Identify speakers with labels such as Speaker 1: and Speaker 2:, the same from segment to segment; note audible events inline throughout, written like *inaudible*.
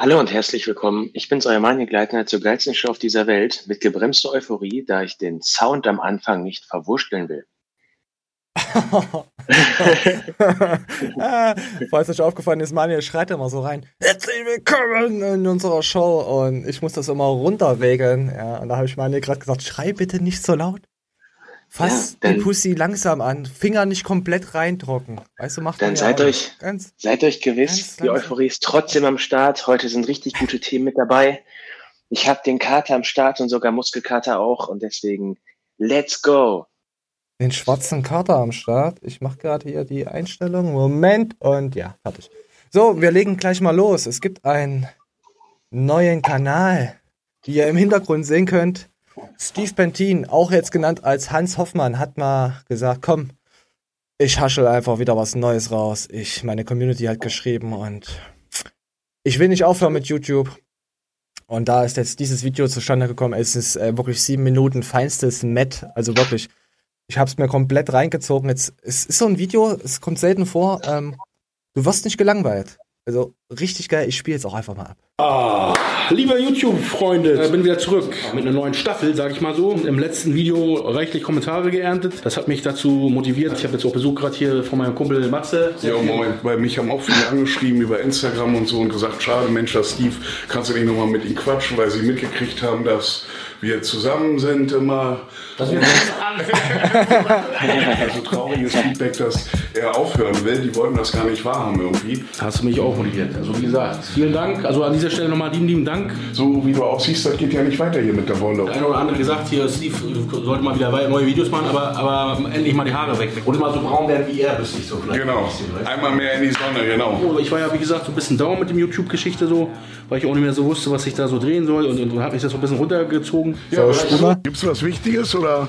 Speaker 1: Hallo und herzlich willkommen. Ich bin's, euer Maniegleitner zur geilsten Show auf dieser Welt mit gebremster Euphorie, da ich den Sound am Anfang nicht verwurschteln will. *laughs*
Speaker 2: Ah, Falls euch aufgefallen ist, Manuel schreit immer so rein. Herzlich willkommen in unserer Show. Und ich muss das immer runterregeln. Ja, und da habe ich Manuel gerade gesagt, schrei bitte nicht so laut. Fass
Speaker 1: Ja,
Speaker 2: den
Speaker 1: dann-
Speaker 2: Pussy langsam an. Finger nicht komplett reindrucken. Weißt du, macht
Speaker 1: Dann
Speaker 2: ja
Speaker 1: seid euch-
Speaker 2: Ganz.
Speaker 1: Seid euch
Speaker 2: Ganz
Speaker 1: gewiss, die
Speaker 2: langsam.
Speaker 1: Euphorie ist trotzdem am Start. Heute sind richtig gute Themen mit dabei. Ich habe den Kater am Start und sogar Muskelkater auch und deswegen let's go.
Speaker 2: Den schwarzen Kater am Start. Ich mache gerade hier die Einstellung. Moment. Und ja, fertig. So, wir legen gleich mal los. Es gibt einen neuen Kanal, die ihr im Hintergrund sehen könnt. Steve Pentin, auch jetzt genannt als Hans Hoffmann, hat mal gesagt, komm, ich haschel einfach wieder was Neues raus. Ich, meine Community hat geschrieben und ich will nicht aufhören mit YouTube. Und da ist jetzt dieses Video zustande gekommen. Es ist äh, wirklich sieben Minuten feinstes Met. Also wirklich, ich habe es mir komplett reingezogen. Jetzt, es ist so ein Video, es kommt selten vor. Ähm, du wirst nicht gelangweilt. Also richtig geil. Ich spiele jetzt auch einfach mal ab.
Speaker 3: Ah, lieber YouTube-Freunde, äh, bin wieder zurück mit einer neuen Staffel, sage ich mal so. Im letzten Video reichlich Kommentare geerntet. Das hat mich dazu motiviert. Ich habe jetzt auch Besuch gerade hier von meinem Kumpel Matze.
Speaker 4: Ja, moin. Bei mich haben auch viele angeschrieben über Instagram und so und gesagt, schade, Mensch, Steve, kannst du nicht nochmal mit ihm quatschen, weil sie mitgekriegt haben, dass wir zusammen sind immer.
Speaker 3: Das wird *laughs*
Speaker 4: Also trauriges Feedback, dass er aufhören will. Die wollten das gar nicht wahrhaben irgendwie.
Speaker 3: Hast du mich auch motiviert. Also wie gesagt, vielen Dank. Also an dieser Stelle nochmal lieben, lieben Dank.
Speaker 4: So wie du aussiehst, das geht ja nicht weiter hier mit der Wolle.
Speaker 3: Der eine oder andere gesagt, hier Steve du sollte mal wieder neue Videos machen, aber, aber endlich mal die Haare weg. Und mal so braun werden wie er, müsste ich so vielleicht.
Speaker 4: Genau. Einmal mehr in die Sonne, genau.
Speaker 3: Oh, Ich war ja, wie gesagt, so ein bisschen down mit dem YouTube-Geschichte so, weil ich auch nicht mehr so wusste, was ich da so drehen soll und, und, habe mich das so ein bisschen runtergezogen.
Speaker 4: Ja,
Speaker 2: spul mal.
Speaker 4: Gibt's was Wichtiges oder?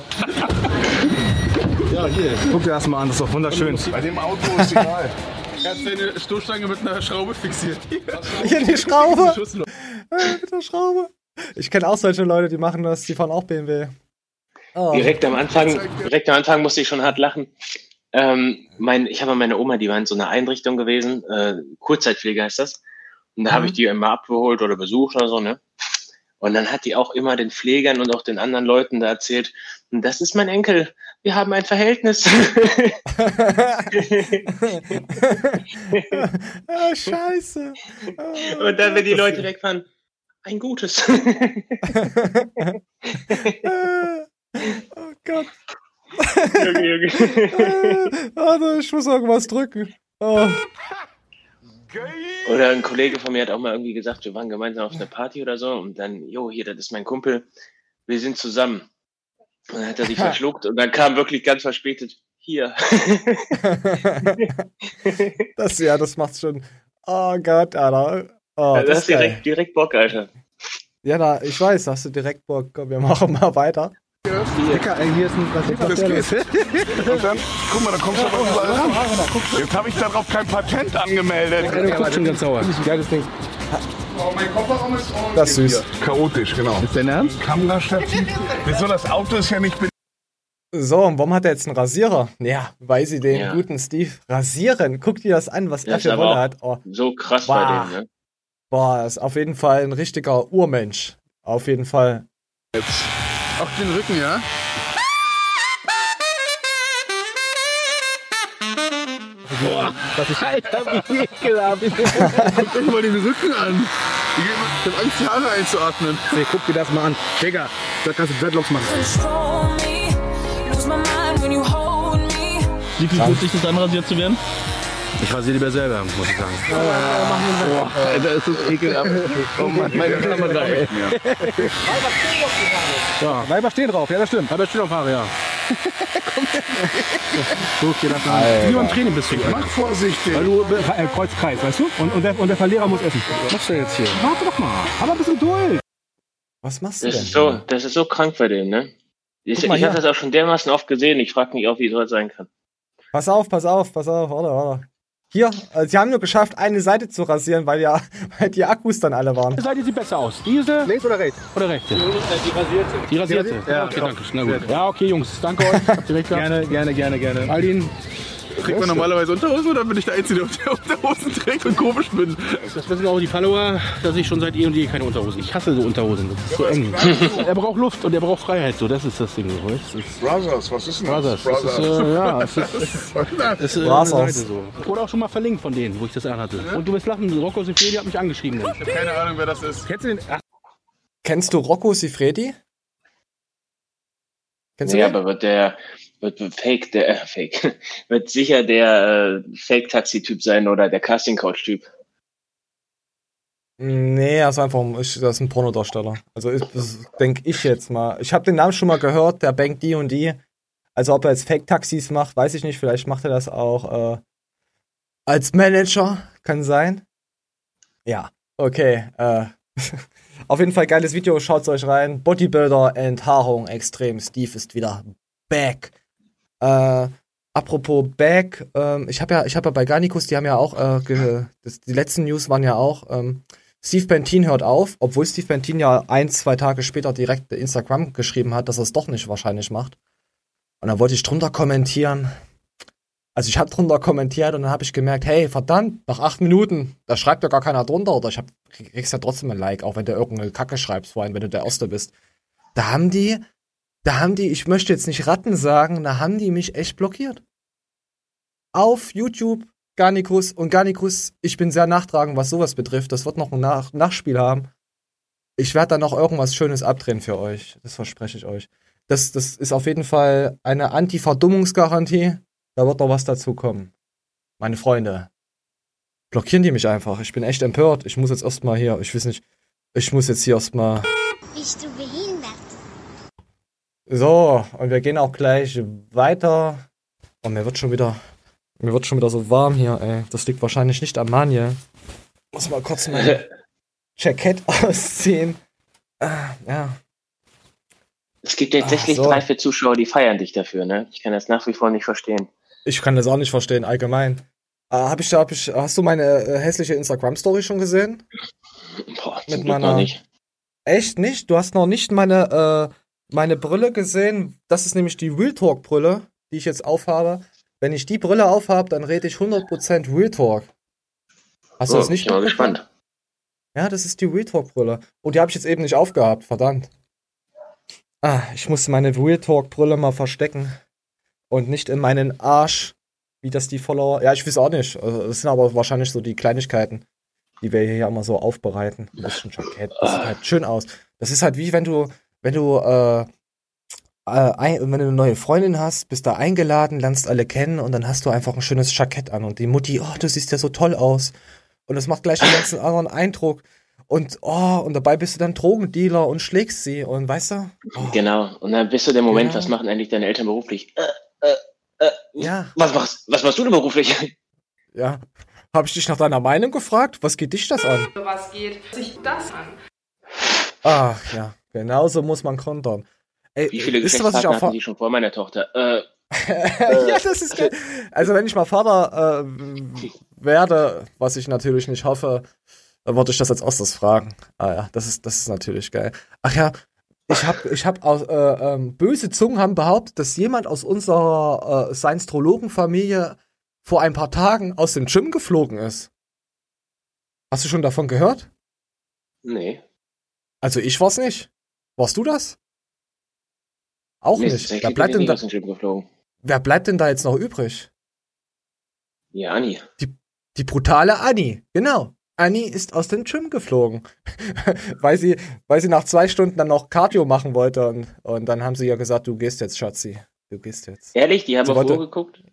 Speaker 3: Ja, hier.
Speaker 5: Guck dir das mal an, das ist doch wunderschön.
Speaker 4: Bei dem Auto ist egal.
Speaker 5: Er hat seine Stoßstange mit einer Schraube fixiert.
Speaker 2: Hier die Schraube. *laughs* Äh, mit der Schraube. Ich kenne auch solche Leute, die machen das, die fahren auch BMW. Oh.
Speaker 1: Direkt am Anfang, direkt am Anfang musste ich schon hart lachen. Ähm, mein, ich habe meine Oma, die war in so einer Einrichtung gewesen, äh, Kurzzeitpflege heißt das. Und da habe ich die immer abgeholt oder besucht oder so, ne? Und dann hat die auch immer den Pflegern und auch den anderen Leuten da erzählt, das ist mein Enkel, wir haben ein Verhältnis. *laughs* *laughs*
Speaker 2: ah, scheiße.
Speaker 1: und dann, wenn die Leute wegfahren, ein gutes.
Speaker 2: Äh, *laughs* oh Gott.
Speaker 1: Junge, Junge.
Speaker 2: Warte, ich muss irgendwas drücken. Oh.
Speaker 1: Oder ein Kollege von mir hat auch mal irgendwie gesagt, wir waren gemeinsam auf einer Party oder so und dann, jo, hier, das ist mein Kumpel, wir sind zusammen. Und dann hat er sich verschluckt und dann kam wirklich ganz verspätet, hier. *laughs*
Speaker 2: Das, ja, das macht's schon. Oh Gott, Alter. Oh,
Speaker 1: das
Speaker 2: das geil.
Speaker 1: direkt, direkt Bock, Alter.
Speaker 2: Ja, da, ich weiß, hast du direkt Bock. Komm, wir machen mal weiter.
Speaker 5: Dicker, ey, hier ist ein was
Speaker 4: Das geht. Und dann, guck mal, da kommst du aber überall ran. Jetzt habe ich darauf kein Patent angemeldet.
Speaker 3: Der guckt schon ganz sauer.
Speaker 5: Geiles Ding.
Speaker 4: Mein Kofferraum ist ordentlich
Speaker 2: Das ist süß.
Speaker 4: Chaotisch, genau.
Speaker 5: Ist dein Ernst?
Speaker 4: Kamerastativ. Wieso, das Auto ist ja nicht
Speaker 2: So, und warum hat er jetzt einen Rasierer? Ja, weil sie den
Speaker 1: Ja.
Speaker 2: guten Steve rasieren. Guck dir das an, was
Speaker 1: Das
Speaker 2: er für
Speaker 1: auch-
Speaker 2: hat. Oh,
Speaker 1: So krass
Speaker 2: Wow.
Speaker 1: bei dem, ne?
Speaker 2: boah, ist auf jeden Fall ein richtiger Urmensch. Auf jeden Fall.
Speaker 5: Auf den Rücken, ja? Was *laughs* ich Alter, wie ekelhaft. Guck euch mal den Rücken an. Ich hab Angst, die Haare einzuatmen. Nee, guck dir das mal an. Digga, da kannst du Dreadlocks machen.
Speaker 6: Wie viel tut sich das an, rasiert zu werden?
Speaker 3: Ich rasiere lieber selber, muss ich sagen.
Speaker 5: Boah, Alter, ist das ekelhaft. *laughs* Oh Mann, meine Klammer rein. Ja, Weiber stehen drauf, ja, das stimmt.
Speaker 3: Aber steht auf Haare, ja. Guck dir das an. Wie beim Training bist du.
Speaker 4: Mach vorsichtig.
Speaker 5: Weil du äh, Kreuz, Kreis, weißt du? Und, und, der, und der Verlierer muss essen.
Speaker 3: Was machst du jetzt hier?
Speaker 5: Warte doch mal. Hab ein bisschen Geduld.
Speaker 2: Was machst du
Speaker 1: Das
Speaker 2: denn?
Speaker 1: ist so, das ist so krank bei dem, ne? Ich, ich habe das auch schon dermaßen oft gesehen, ich frage mich auch, wie sowas sein kann.
Speaker 2: Pass auf, pass auf, pass auf, warte, warte. Hier, äh, sie haben nur geschafft, eine Seite zu rasieren, weil ja *laughs* weil die Akkus dann alle waren.
Speaker 3: Die Seite sieht besser aus. Diese
Speaker 5: Links oder rechts?
Speaker 3: oder rechte? Die rasierte.
Speaker 5: Ja,
Speaker 3: okay,
Speaker 5: doch.
Speaker 3: danke. Na gut. Ja, okay, Jungs. Danke euch. Habt ihr recht gehabt.
Speaker 5: Gerne, gerne, gerne, gerne.
Speaker 3: Aldin,
Speaker 5: Trägt man normalerweise Unterhosen oder bin ich der Einzige, der Unterhosen trägt und komisch bin?
Speaker 3: Das wissen auch die Follower, dass ich schon seit eh und je keine Unterhosen. Ich hasse so Unterhosen. Das ist so eng. *laughs* er braucht Luft und er braucht Freiheit. So, das ist das Ding. Weißt? Das ist
Speaker 4: Brothers, was ist denn
Speaker 3: Brothers. *laughs*
Speaker 4: das?
Speaker 3: Das ist, äh, ja, es ist, es ist äh,
Speaker 2: Brothers.
Speaker 3: so. Wurde auch schon mal verlinkt von denen, wo ich das anhatte. Und du wirst lachen, Rocco Sifredi hat mich angeschrieben.
Speaker 5: Ich habe keine Ahnung, wer das ist.
Speaker 3: Kennst du den? Ach,
Speaker 2: Kennst du Rocco Sifredi? Kennst du
Speaker 1: Ja,
Speaker 2: den?
Speaker 1: aber wird der, wird Fake, der, äh, Fake, *laughs* wird sicher der äh, Fake-Taxi-Typ sein oder der Casting-Couch-Typ.
Speaker 2: Nee, er ist einfach ein- ich, das ist ein Pornodarsteller. Also das denke ich jetzt mal. Ich habe den Namen schon mal gehört, der bankt die und die. Also ob er jetzt Fake-Taxis macht, weiß ich nicht. Vielleicht macht er das auch äh, als Manager, kann sein. Ja, okay. Äh, *laughs* auf jeden Fall geiles Video, schaut's euch rein. Bodybuilder, Enthaarung extrem. Steve ist wieder back. Äh, apropos back, ähm, ich habe ja, ich ja bei Garnicus, die haben ja auch, äh, das, die letzten News waren ja auch, ähm, Steve Bentin hört auf, obwohl Steve Bentin ja ein, zwei Tage später direkt Instagram geschrieben hat, dass er es doch nicht wahrscheinlich macht. Und dann wollte ich drunter kommentieren. Also ich habe drunter kommentiert und dann habe ich gemerkt, hey, verdammt, nach acht Minuten, da schreibt ja gar keiner drunter oder ich hab, kriegst ja trotzdem ein Like, auch wenn du irgendeine Kacke schreibst, vor allem wenn du der Erste bist. Da haben die, da haben die, ich möchte jetzt nicht Ratten sagen, da haben die mich echt blockiert. Auf YouTube, Garnicus und Garnicus, ich bin sehr nachtragend, was sowas betrifft. Das wird noch ein Nach Nachspiel haben. Ich werde da noch irgendwas Schönes abdrehen für euch. Das verspreche ich euch. Das, das ist auf jeden Fall eine Anti-Verdummungsgarantie. Da wird noch was dazu kommen. Meine Freunde. Blockieren die mich einfach. Ich bin echt empört. Ich muss jetzt erstmal hier, ich weiß nicht, ich muss jetzt hier erstmal.
Speaker 7: Bist du behindert?
Speaker 2: So, und wir gehen auch gleich weiter. Oh, mir wird schon wieder, mir wird schon wieder so warm hier, ey. Das liegt wahrscheinlich nicht am Maniel. Muss mal kurz mein *laughs* Jackett *laughs* ausziehen. Ah, ja.
Speaker 1: Es gibt tatsächlich
Speaker 2: Ach so.
Speaker 1: drei, vier Zuschauer, die feiern dich dafür, ne? Ich kann das nach wie vor nicht verstehen.
Speaker 2: Ich kann das auch nicht verstehen, allgemein. Äh, hab ich, hab ich, hast du meine äh, hässliche Instagram-Story schon gesehen?
Speaker 1: Boah,
Speaker 2: Mit
Speaker 1: zum Glück
Speaker 2: meiner-
Speaker 1: noch nicht.
Speaker 2: Echt nicht? Du hast noch nicht meine, äh, meine Brille gesehen. Das ist nämlich die Real Talk Brille, die ich jetzt aufhabe. Wenn ich die Brille aufhabe, dann rede ich 100% Real Talk. Hast du
Speaker 1: Oh,
Speaker 2: das nicht
Speaker 1: ich bin mal gespannt.
Speaker 2: Ja, das ist die Real Talk Brille. Und die habe ich jetzt eben nicht aufgehabt, verdammt. Ah, ich muss meine Real Talk Brille mal verstecken. Und nicht in meinen Arsch, wie das die Follower. Ja, ich weiß auch nicht. Also, Das sind aber wahrscheinlich so die Kleinigkeiten, die wir hier immer so aufbereiten. Ein bisschen Jackett. Das sieht halt schön aus. Das ist halt wie wenn du, wenn du, äh, äh, ein, wenn du eine neue Freundin hast, bist da eingeladen, lernst alle kennen und dann hast du einfach ein schönes Jackett an und die Mutti, oh, du siehst ja so toll aus. Und das macht gleich einen ganzen *laughs* anderen Eindruck. Und, oh, und dabei bist du dann Drogendealer und schlägst sie und weißt du? Oh,
Speaker 1: Genau. Und dann bist du der Moment,
Speaker 2: Genau.
Speaker 1: was machen eigentlich deine Eltern beruflich? Äh, äh, äh,
Speaker 2: Ja.
Speaker 1: Was machst, was machst du denn beruflich? *laughs*
Speaker 2: ja. Habe ich dich nach deiner Meinung gefragt? Was geht dich das an?
Speaker 8: Was geht sich das an?
Speaker 2: Ach ja, genauso muss man kontern. Ey,
Speaker 1: Wie viele Geschlechtspartner hatten die schon vor meiner Tochter? *laughs* Äh,
Speaker 2: ja, das ist geil. Also wenn ich mal Vater äh, werde, was ich natürlich nicht hoffe, dann würde ich das als erstes fragen. Ah ja, das ist, das ist natürlich geil. Ach ja, ich habe, ich habe aus äh, ähm, böse Zungen haben behauptet, dass jemand aus unserer äh, Science-Trologen-Familie vor ein paar Tagen aus dem Gym geflogen ist. Hast du schon davon gehört?
Speaker 1: nee.
Speaker 2: Also ich war's nicht. Warst du das? Auch
Speaker 1: nee,
Speaker 2: nicht. Wer bleibt, denn da, wer bleibt denn da jetzt noch übrig?
Speaker 1: Ja, Anni.
Speaker 2: Die brutale Annie, genau. Annie ist aus dem Gym geflogen, *laughs* weil sie, weil sie nach zwei Stunden dann noch Cardio machen wollte und, und dann haben sie ja gesagt, du gehst jetzt, Schatzi, du gehst jetzt.
Speaker 1: Ehrlich, die haben
Speaker 2: Sie
Speaker 1: auf
Speaker 2: wollte-
Speaker 1: Uhr geguckt?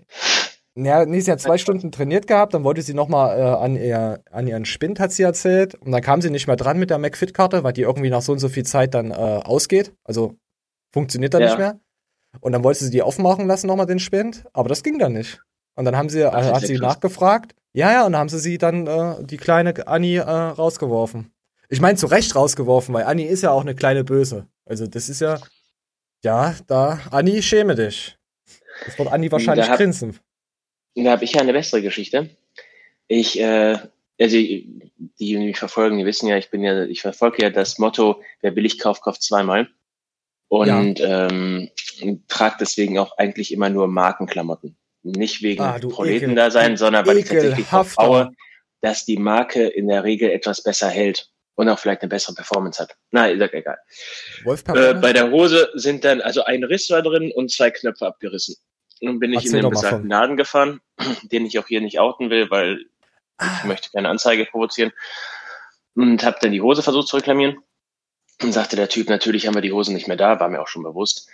Speaker 2: Ja, nee, sie hat zwei Stunden trainiert gehabt, dann wollte sie nochmal äh, an, ihr, an ihren Spind, hat sie erzählt. Und dann kam sie nicht mehr dran mit der McFit-Karte, weil die irgendwie nach so und so viel Zeit dann äh, ausgeht. Also funktioniert dann
Speaker 1: Ja.
Speaker 2: nicht mehr. Und dann wollte sie die aufmachen lassen, nochmal den Spind, aber das ging dann nicht. Und dann haben sie,
Speaker 1: Ach,
Speaker 2: äh, hat sie nachgefragt. Ja, ja, und dann haben sie sie dann, äh, die kleine Annie, äh, rausgeworfen. Ich meine, zu Recht rausgeworfen, weil Annie ist ja auch eine kleine Böse. Also das ist ja, ja, da, Annie, schäme dich. Das wird Annie wahrscheinlich
Speaker 1: Da hab-
Speaker 2: grinsen.
Speaker 1: Da habe ich ja eine bessere Geschichte. Ich, äh, also die, die mich verfolgen, die wissen ja, ich bin ja, ich verfolge ja das Motto, wer billig kauft, kauft zweimal. Und ähm, trage deswegen auch eigentlich immer nur Markenklamotten. nicht wegen
Speaker 2: Ah,
Speaker 1: Proleten da sein, sondern weil ich tatsächlich vertraue, dass die Marke in der Regel etwas besser hält und auch vielleicht eine bessere Performance hat. Na, ist doch egal. Äh, bei der Hose sind dann, also ein Riss war drin und zwei Knöpfe abgerissen. Nun bin ich
Speaker 2: Erzähl
Speaker 1: in den besagten. Laden gefahren, *clears throat* den ich auch hier nicht outen will, weil
Speaker 2: Ah.
Speaker 1: ich möchte keine Anzeige provozieren. Und habe dann die Hose versucht zu reklamieren. Und sagte der Typ, natürlich haben wir die Hose nicht mehr da, war mir auch schon bewusst.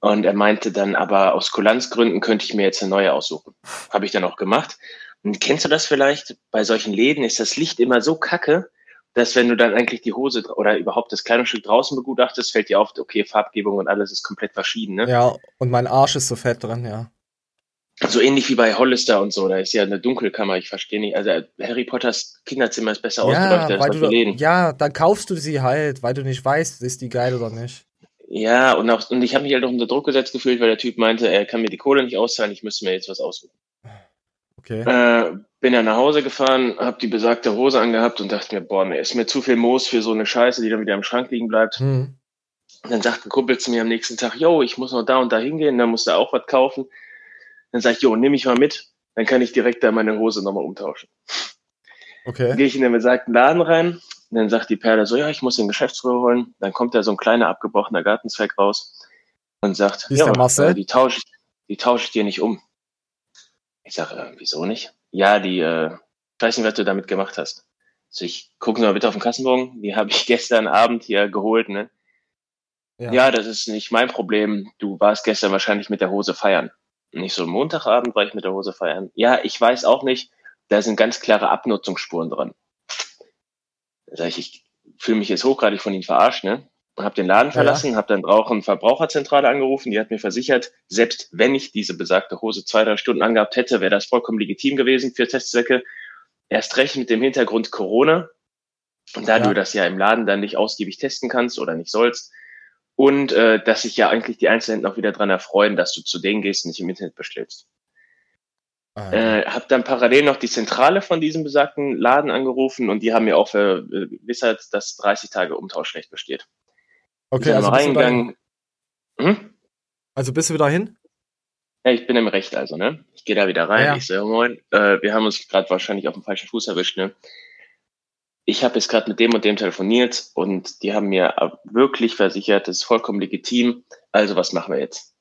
Speaker 1: Und er meinte dann, aber aus Kulanzgründen könnte ich mir jetzt eine neue aussuchen. Habe ich dann auch gemacht. Und kennst du das vielleicht? Bei solchen Läden ist das Licht immer so kacke, dass wenn du dann eigentlich die Hose oder überhaupt das Kleidungsstück draußen begutachtest, fällt dir auf, okay, Farbgebung und alles ist komplett verschieden. Ne?
Speaker 2: Ja, und mein Arsch ist so fett dran, ja.
Speaker 1: So ähnlich wie bei Hollister und so, da ist ja eine Dunkelkammer, ich verstehe nicht. Also Harry Potters Kinderzimmer ist besser
Speaker 2: Ja,
Speaker 1: ausgeleuchtet als solche Läden.
Speaker 2: ja, dann kaufst du sie halt, weil du nicht weißt, ist die geil oder nicht.
Speaker 1: Ja, und, auch, und ich habe mich halt auch unter Druck gesetzt gefühlt, weil der Typ meinte, er kann mir die Kohle nicht auszahlen, ich müsste mir jetzt was aussuchen.
Speaker 2: Okay.
Speaker 1: Äh, bin dann nach Hause gefahren, habe die besagte Hose angehabt und dachte mir, boah, mir ist mir zu viel Moos für so eine Scheiße, die dann wieder im Schrank liegen bleibt.
Speaker 2: Hm.
Speaker 1: Und dann sagt ein Kumpel zu mir am nächsten Tag, yo, ich muss noch da und da hingehen, dann musst du auch was kaufen. Dann sag ich, jo, nimm mich mal mit, dann kann ich direkt da meine Hose nochmal umtauschen. Dann
Speaker 2: Okay.
Speaker 1: gehe ich in den besagten Laden rein, dann sagt die Perle so, ja, ich muss den Geschäftsführer holen. Dann kommt da so ein kleiner abgebrochener Gartenzweig raus und sagt, ja, äh, die tausche die tausche ich dir nicht um. Ich sage, äh, wieso nicht? Ja, die, äh, ich weiß nicht, was du damit gemacht hast. Also ich gucke mal bitte auf den Kassenbon, die habe ich *laughs* gestern Abend hier geholt, ne?
Speaker 2: Ja.
Speaker 1: Ja. das ist nicht mein Problem. Du warst gestern wahrscheinlich mit der Hose feiern. Nicht so Montagabend war ich mit der Hose feiern. Ja, ich weiß auch nicht. Da sind ganz klare Abnutzungsspuren dran. Da sag ich, ich fühle mich jetzt hochgradig von Ihnen verarscht, ne? Habe den Laden
Speaker 2: Ja,
Speaker 1: verlassen, habe dann auch eine Verbraucherzentrale angerufen, die hat mir versichert, selbst wenn ich diese besagte Hose zwei, drei Stunden angehabt hätte, wäre das vollkommen legitim gewesen für Testzwecke. Erst recht mit dem Hintergrund Corona. Und da
Speaker 2: Ja.
Speaker 1: du das ja im Laden dann nicht ausgiebig testen kannst oder nicht sollst, und äh, dass sich ja eigentlich die Einzelhändler auch wieder dran erfreuen, dass du zu denen gehst und nicht im Internet bestellst.
Speaker 2: Ah,
Speaker 1: Äh, habe dann parallel noch die Zentrale von diesem besagten Laden angerufen und die haben mir auch verwissert, dass 30 Tage Umtauschrecht besteht.
Speaker 2: Okay, also
Speaker 1: reingegangen. Hm?
Speaker 2: also bist du wieder hin?
Speaker 1: Ja, ich bin im Recht also, ne? Ich gehe da wieder rein.
Speaker 2: Ja.
Speaker 1: Ich sage, moin, äh, wir haben uns gerade wahrscheinlich auf dem falschen Fuß erwischt, ne? Ich habe jetzt gerade mit dem und dem telefoniert und die haben mir wirklich versichert, das ist vollkommen legitim. Also was machen wir jetzt?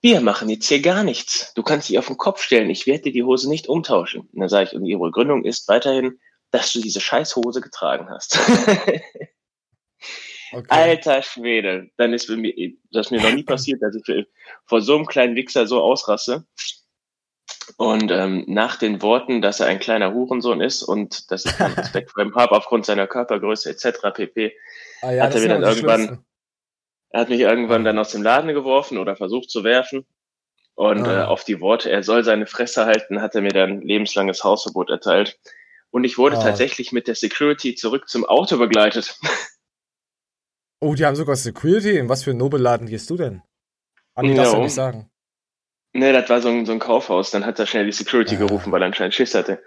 Speaker 1: Wir machen jetzt hier gar nichts. Du kannst dich auf den Kopf stellen. Ich werde dir die Hose nicht umtauschen. Und dann sage ich, und ihre Begründung ist weiterhin, dass du diese scheiß Hose getragen hast. *laughs*
Speaker 2: Okay.
Speaker 1: Alter Schwede. Dann ist mir, das ist mir noch nie *laughs* passiert, dass ich vor so einem kleinen Wichser so ausrasse. Und ähm, nach den Worten, dass er ein kleiner Hurensohn ist und dass ich keinen Respekt vor ihm habe aufgrund seiner Körpergröße etc. pp.
Speaker 2: ah, ja,
Speaker 1: hat er mir dann irgendwann-. Er hat mich irgendwann dann aus dem Laden geworfen oder versucht zu werfen. Und
Speaker 2: Ah.
Speaker 1: äh, auf die Worte, er soll seine Fresse halten, hat er mir dann lebenslanges Hausverbot erteilt. Und ich wurde
Speaker 2: Ah.
Speaker 1: tatsächlich mit der Security zurück zum Auto begleitet. *laughs*
Speaker 2: Oh, die haben sogar Security. In was für einen Nobelladen gehst du denn? Ah, nee, darfst du nicht sagen.
Speaker 1: Ne, das war so ein, so ein Kaufhaus. Dann hat er schnell die Security
Speaker 2: Ah.
Speaker 1: gerufen, weil er anscheinend Schiss hatte.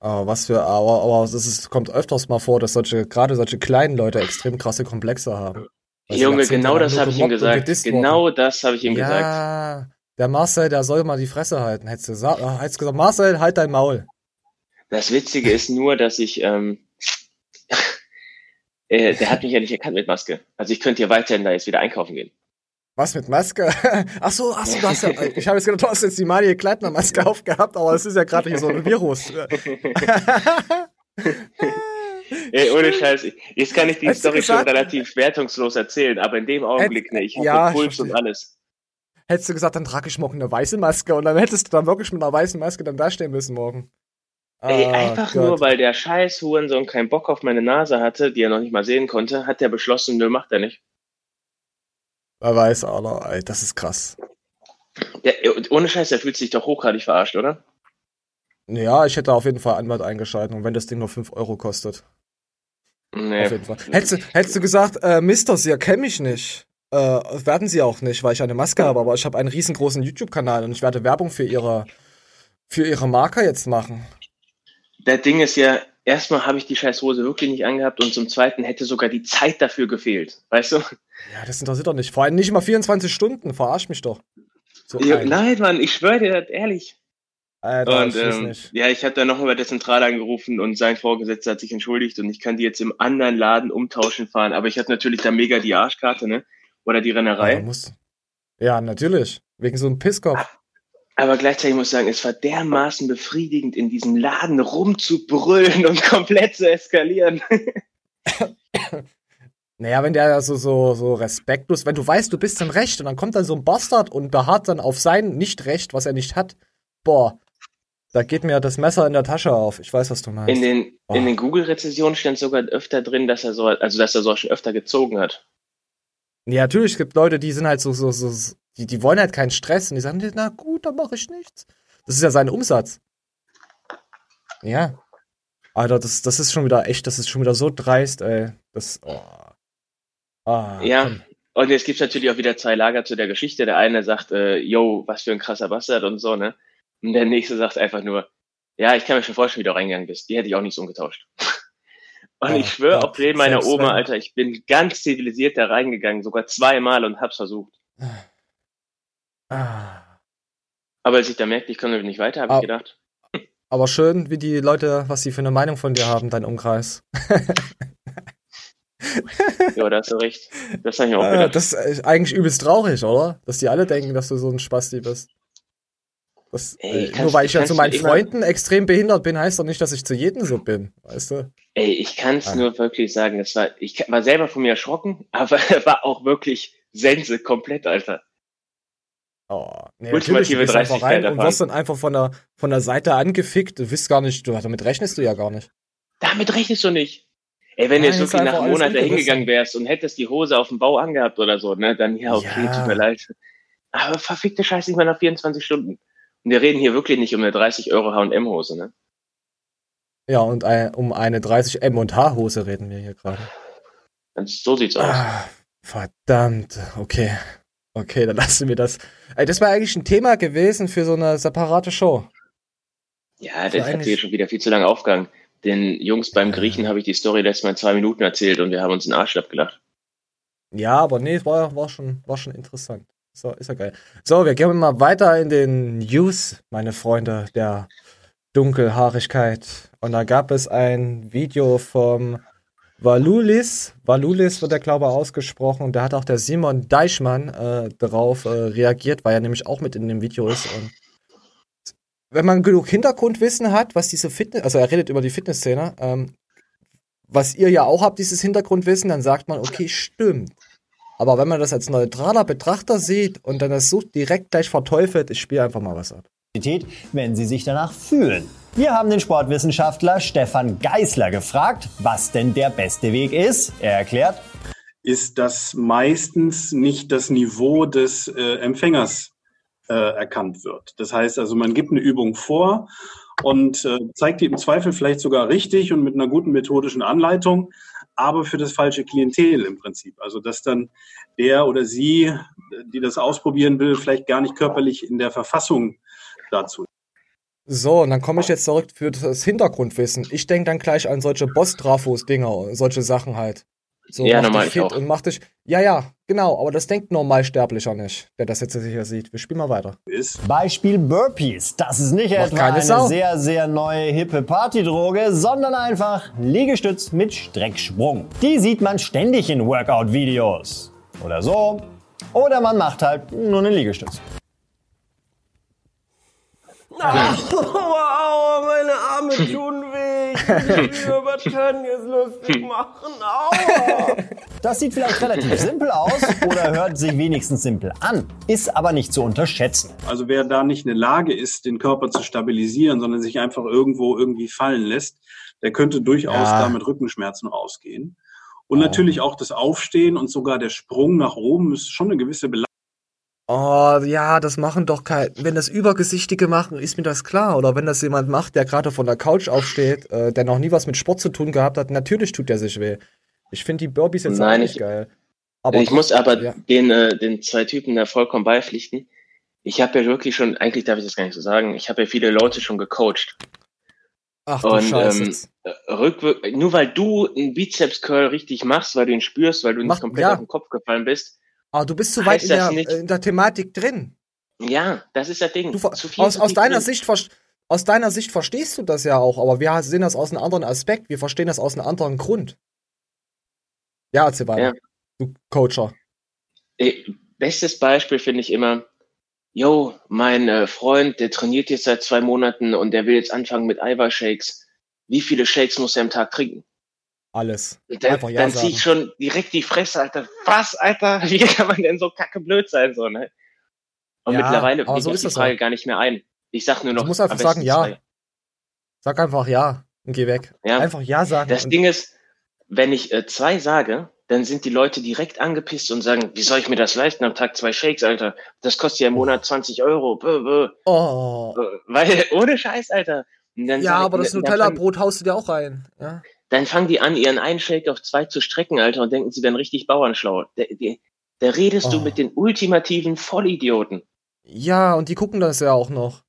Speaker 2: Oh, was für, aber, aber das ist, kommt öfters mal vor, dass solche, gerade solche kleinen Leute extrem krasse Komplexe haben.
Speaker 1: Junge, genau das habe ich ihm gesagt. Genau das habe ich ihm gesagt.
Speaker 2: ja, der Marcel, der soll mal die Fresse halten. Hättest du gesagt, äh, gesagt, Marcel, halt dein Maul.
Speaker 1: Das Witzige ist nur, dass ich, ähm, äh, der hat mich ja nicht erkannt mit Maske. Also ich könnte ja weiterhin da jetzt wieder einkaufen gehen.
Speaker 2: Was mit Maske? *laughs* ach so, ach so, du hast ja, *laughs* ich habe jetzt gedacht, du hast jetzt die Marie Kleitner Maske aufgehabt, aber es ist ja gerade hier so ein *laughs* Virus.
Speaker 1: Ey, ohne Scheiß. Jetzt kann ich die
Speaker 2: du
Speaker 1: Story schon relativ wertungslos erzählen, aber in dem Augenblick, ne, ich hatte
Speaker 2: Ja,
Speaker 1: Puls und alles.
Speaker 2: Hättest du gesagt, dann trage ich morgen eine weiße Maske und dann hättest du dann wirklich mit einer weißen Maske dann dastehen müssen morgen.
Speaker 1: Ey,
Speaker 2: Ah,
Speaker 1: einfach
Speaker 2: Gott.
Speaker 1: nur, weil der scheiß Hurensohn keinen Bock auf meine Nase hatte, die er noch nicht mal sehen konnte, hat der beschlossen, nö, macht er nicht.
Speaker 2: Wer weiß, Alter, ey, das ist krass.
Speaker 1: Der, ohne Scheiß, der fühlt sich doch hochgradig verarscht, oder?
Speaker 2: Ja, ich hätte auf jeden Fall Anwalt eingeschaltet, und wenn das Ding nur 5 Euro kostet.
Speaker 1: Nee.
Speaker 2: Auf jeden Fall. Hättest, du- hättest du gesagt, äh, Mister, Sie erkennen mich nicht. Äh, werden Sie auch nicht, weil ich eine Maske habe, aber ich habe einen riesengroßen YouTube-Kanal und ich werde Werbung für Ihre, für Ihre Marke jetzt machen.
Speaker 1: Das Ding ist ja, erstmal habe ich die scheiß Hose wirklich nicht angehabt und zum zweiten hätte sogar die Zeit dafür gefehlt. Weißt du?
Speaker 2: Ja, das interessiert doch nicht. Vor allem nicht mal 24 Stunden, verarsch mich doch. So
Speaker 1: Ja,
Speaker 2: ein-
Speaker 1: nein, Mann, ich schwöre dir das ehrlich.
Speaker 2: Alter,
Speaker 1: Und ähm,
Speaker 2: nicht.
Speaker 1: ja, ich habe dann noch bei der Zentrale angerufen und sein Vorgesetzter hat sich entschuldigt und ich kann die jetzt im anderen Laden umtauschen fahren. Aber ich hatte natürlich da mega die Arschkarte, ne? Oder die
Speaker 2: Ja,
Speaker 1: Rennerei.
Speaker 2: muss. ja, natürlich. Wegen so einem Pisskopf.
Speaker 1: Aber gleichzeitig muss ich sagen, es war dermaßen befriedigend, in diesem Laden rumzubrüllen und *laughs* komplett zu eskalieren. *laughs*
Speaker 2: Naja, wenn der so, so, so respektlos, wenn du weißt, du bist im Recht und dann kommt dann so ein Bastard und beharrt dann auf sein Nicht-Recht, was er nicht hat. Boah, da geht mir das Messer in der Tasche auf. Ich weiß, was du meinst.
Speaker 1: In den, in den Google-Rezensionen stand sogar öfter drin, dass er so, also dass er so schon öfter gezogen hat.
Speaker 2: Ja, natürlich, es gibt Leute, die sind halt so, so, so- die, die wollen halt keinen Stress und die sagen, na gut, dann mache ich nichts. Das ist ja sein Umsatz. Ja. Alter, das, das ist schon wieder echt, das ist schon wieder so dreist, ey. Das, oh. Ah,
Speaker 1: Ja.
Speaker 2: komm.
Speaker 1: Und jetzt gibt's natürlich auch wieder zwei Lager zu der Geschichte. Der eine sagt, äh, yo, was für ein krasser Bastard und so, ne? Und der nächste sagt einfach nur, ja, ich kann mir schon vorstellen, wie du reingegangen bist. Die hätte ich auch nicht so umgetauscht. *laughs* Und
Speaker 2: Ja,
Speaker 1: ich schwöre
Speaker 2: ja,
Speaker 1: auf den meiner Oma, Alter, ich bin ganz zivilisiert da reingegangen, sogar zweimal und hab's versucht. *sighs*
Speaker 2: Ah.
Speaker 1: Aber als ich da merkte, ich komme nicht weiter, habe
Speaker 2: Ah.
Speaker 1: ich gedacht,
Speaker 2: Aber schön, wie die Leute, was sie für eine Meinung von dir haben, dein Umkreis. *laughs*
Speaker 1: ja, da hast du recht. Das habe ich auch
Speaker 2: Äh,
Speaker 1: gedacht.
Speaker 2: das ist eigentlich übelst traurig, oder? Dass die alle denken, dass du so ein Spasti bist. Das,
Speaker 1: Ey,
Speaker 2: äh,
Speaker 1: kannst-
Speaker 2: nur weil ich ja
Speaker 1: kannst
Speaker 2: zu meinen Freunden extrem behindert bin, heißt doch nicht, dass ich zu jedem so bin. Weißt du?
Speaker 1: Ey, ich kann es
Speaker 2: Ah.
Speaker 1: nur wirklich sagen, das war, ich war selber von mir erschrocken, *laughs* aber war auch wirklich Sense komplett, Alter.
Speaker 2: Oh, nee,
Speaker 1: Ultimative Dreistigkeit
Speaker 2: rein und wirst dann einfach von der, von der Seite angefickt. Du wisst gar nicht, du, damit rechnest du ja gar nicht.
Speaker 1: Damit rechnest du nicht. Ey, wenn
Speaker 2: Nein,
Speaker 1: du jetzt wirklich nach einem Monat da hingegangen wärst und hättest die Hose auf dem Bau angehabt oder so, ne, dann ja, okay,
Speaker 2: Ja.
Speaker 1: tut mir leid. Aber verfickte Scheiße nicht mal nach 24 Stunden. Und wir reden hier wirklich nicht um eine 30 Euro H&M-Hose, ne?
Speaker 2: Ja, und ein, um eine 30 M und H Hose reden wir hier gerade.
Speaker 1: So sieht's aus.
Speaker 2: Ah, verdammt. Okay. Okay, dann lassen wir das. Ey, das wäre eigentlich ein Thema gewesen für so eine separate Show.
Speaker 1: Ja, das
Speaker 2: so
Speaker 1: hat jetzt schon wieder viel zu lange aufgegangen. Den Jungs beim Griechen habe ich die Story letztes Mal in zwei Minuten erzählt und wir haben uns den Arsch abgelacht.
Speaker 2: Ja, aber nee, es war, war, schon, war schon interessant. So, ist ja geil. So, wir gehen mal weiter in den News, meine Freunde der Dunkelhaarigkeit. Und da gab es ein Video vom Valulis. Valulis wird der glaube ausgesprochen. Da hat auch der Simon Deichmann äh, darauf äh, reagiert, weil er nämlich auch mit in dem Video ist. Und wenn man genug Hintergrundwissen hat, was diese Fitness, also er redet über die Fitnessszene, ähm, was ihr ja auch habt, dieses Hintergrundwissen, dann sagt man, okay, stimmt. Aber wenn man das als neutraler Betrachter sieht und dann das so direkt gleich verteufelt, ich spiele einfach mal was ab.
Speaker 9: wenn sie sich danach fühlen. Wir haben den Sportwissenschaftler Stefan Geißler gefragt, was denn der beste Weg ist. Er erklärt,
Speaker 10: ist, dass meistens nicht das Niveau des äh, Empfängers äh, erkannt wird. Das heißt also, man gibt eine Übung vor und äh, zeigt die im Zweifel vielleicht sogar richtig und mit einer guten methodischen Anleitung, aber für das falsche Klientel im Prinzip. Also dass dann der oder sie, die das ausprobieren will, vielleicht gar nicht körperlich in der Verfassung dazu.
Speaker 2: So, und dann komme ich jetzt zurück für das Hintergrundwissen. Ich denke dann gleich an solche Boss-Trafos-Dinger, solche Sachen halt. So,
Speaker 1: Ja,
Speaker 2: mach
Speaker 1: normal,
Speaker 2: dich
Speaker 1: ich
Speaker 2: fit
Speaker 1: auch.
Speaker 2: und mach dich. Ja, ja, genau, aber das denkt Normalsterblicher nicht, der das jetzt sicher sieht. Wir spielen mal weiter.
Speaker 10: Ist.
Speaker 9: Beispiel Burpees. Das ist nicht
Speaker 2: Macht
Speaker 9: etwa eine
Speaker 2: Sau.
Speaker 9: sehr, sehr neue hippe Partydroge, sondern einfach Liegestütz mit Strecksprung. Die sieht man ständig in Workout-Videos. Oder so. Oder man macht halt nur einen Liegestütz. *laughs*
Speaker 11: Aua, meine Arme tun weh. Ich will *laughs* was kann jetzt lustig machen. Aua.
Speaker 9: Das sieht vielleicht relativ simpel aus oder hört sich wenigstens simpel an, ist aber nicht zu unterschätzen.
Speaker 10: Also wer da nicht in der Lage ist, den Körper zu stabilisieren, sondern sich einfach irgendwo irgendwie fallen lässt, der könnte durchaus
Speaker 2: Ja.
Speaker 10: da mit Rückenschmerzen rausgehen. Und natürlich auch das Aufstehen und sogar der Sprung nach oben ist schon eine gewisse Belastung.
Speaker 2: Oh, ja, das machen doch kein. Wenn das Übergesichtige machen, ist mir das klar. Oder wenn das jemand macht, der gerade von der Couch aufsteht, äh, der noch nie was mit Sport zu tun gehabt hat, natürlich tut der sich weh. Ich finde die Burpees jetzt
Speaker 1: Nein,
Speaker 2: nicht
Speaker 1: ich-
Speaker 2: geil.
Speaker 1: ich muss aber
Speaker 2: ja.
Speaker 1: den, äh, den zwei Typen da vollkommen beipflichten. Ich habe ja wirklich schon, eigentlich darf ich das gar nicht so sagen, ich habe ja viele Leute schon gecoacht.
Speaker 2: Ach du
Speaker 1: Und
Speaker 2: Scheiße.
Speaker 1: ähm,
Speaker 2: jetzt.
Speaker 1: äh, rückwirk nur weil du einen Bizeps-Curl richtig machst, weil du ihn spürst, weil du nicht
Speaker 2: Mach-
Speaker 1: komplett
Speaker 2: ja.
Speaker 1: auf den Kopf gefallen bist,
Speaker 2: Aber du bist zu weit in der,
Speaker 1: nicht-
Speaker 2: in der Thematik drin.
Speaker 1: Ja, das ist das Ding.
Speaker 2: Du,
Speaker 1: Zu viel,
Speaker 2: aus,
Speaker 1: zu
Speaker 2: aus, deiner
Speaker 1: drin.
Speaker 2: Sicht, aus deiner Sicht verstehst du das ja auch, aber wir sehen das aus einem anderen Aspekt. Wir verstehen das aus einem anderen Grund. Ja, erzähl weiter.
Speaker 1: Ja.
Speaker 2: Du Coacher.
Speaker 1: Äh, Bestes Beispiel finde ich immer, yo, mein äh, Freund, der trainiert jetzt seit zwei Monaten und der will jetzt anfangen mit Eiweißshakes. Wie viele Shakes muss er am Tag trinken?
Speaker 2: Alles.
Speaker 1: Dann,
Speaker 2: Einfach ja
Speaker 1: dann zieh
Speaker 2: sagen.
Speaker 1: ich schon direkt die Fresse, Alter. Was, Alter? *laughs* Wie kann man denn so kacke blöd sein, so, ne? Und
Speaker 2: Ja,
Speaker 1: mittlerweile
Speaker 2: aber so ist
Speaker 1: die
Speaker 2: das
Speaker 1: Frage
Speaker 2: ja.
Speaker 1: gar nicht mehr ein. Ich sag nur noch.
Speaker 2: Du musst einfach sagen, ja.
Speaker 1: zwei.
Speaker 2: Sag einfach ja und geh weg.
Speaker 1: Ja.
Speaker 2: Einfach ja sagen.
Speaker 1: Das Ding ist, wenn ich äh, zwei sage, dann sind die Leute direkt angepisst und sagen, wie soll ich mir das leisten am Tag zwei Shakes, Alter? Das kostet ja im Monat 20 Euro. Bö, bö.
Speaker 2: oh.
Speaker 1: Weil, *laughs* ohne Scheiß, Alter.
Speaker 2: Ja, aber das Nutella-Brot haust du dir auch rein. Ja.
Speaker 1: Dann fangen die an, ihren einen Shake auf zwei zu strecken, Alter, und denken, sie wären richtig bauernschlau. Da, da redest du
Speaker 2: Oh.
Speaker 1: mit den ultimativen Vollidioten,
Speaker 2: ja, und die gucken das ja auch noch.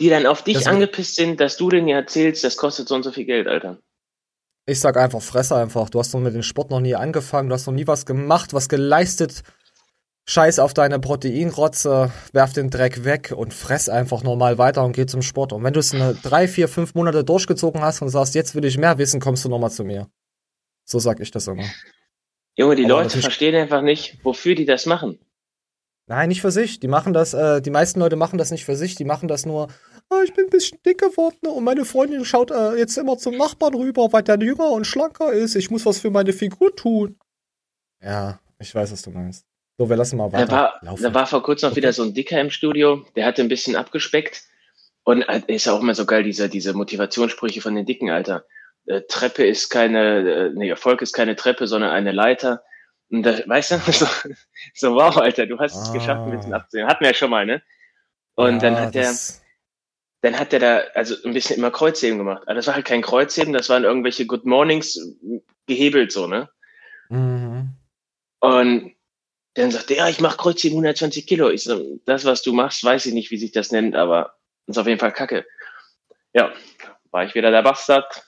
Speaker 1: die dann auf dich
Speaker 2: Das-
Speaker 1: angepisst sind, dass du denen ja erzählst, das kostet so und so viel Geld, Alter.
Speaker 2: Ich sag einfach, fresse einfach. Du hast doch mit dem Sport noch nie angefangen, du hast noch nie was gemacht, was geleistet. Scheiß auf deine Proteinrotze, werf den Dreck weg und fress einfach normal weiter und geh zum Sport. Und wenn du es eine drei, vier, fünf Monate durchgezogen hast und sagst, jetzt will ich mehr wissen, kommst du nochmal zu mir. So sag ich das immer.
Speaker 1: Junge, die
Speaker 2: Aber
Speaker 1: Leute verstehen einfach nicht, wofür die das machen.
Speaker 2: Nein, nicht für sich. Die machen das, äh, die meisten Leute machen das nicht für sich, die machen das nur, ah, ich bin ein bisschen dick geworden und meine Freundin schaut äh, jetzt immer zum Nachbarn rüber, weil der jünger und schlanker ist. Ich muss was für meine Figur tun. Ja, ich weiß, was du meinst. So, wir lassen mal
Speaker 1: Da
Speaker 2: weiter
Speaker 1: war,
Speaker 2: laufen.
Speaker 1: da war vor kurzem noch wieder so ein Dicker im Studio, der hatte ein bisschen abgespeckt. Und äh, ist ja auch immer so geil, diese, diese Motivationssprüche von den Dicken, Alter. Äh, Treppe ist keine, äh, nee, Erfolg ist keine Treppe, sondern eine Leiter. Und da, weißt du, *laughs* so, so wow, Alter, du hast es
Speaker 2: Ah.
Speaker 1: geschafft, ein bisschen abzusehen. Hatten wir ja schon mal, ne? Und dann
Speaker 2: Ja,
Speaker 1: hat der, dann hat der da, also ein bisschen immer Kreuzheben gemacht. Aber das war halt kein Kreuzheben, das waren irgendwelche Good Mornings gehebelt, so, ne?
Speaker 2: Mhm.
Speaker 1: Und dann sagt er, ja, ich mache Kreuzheben 120 Kilo. Ich so, das, was du machst, weiß ich nicht, wie sich das nennt, aber ist auf jeden Fall Kacke. Ja, war ich wieder der Bastard.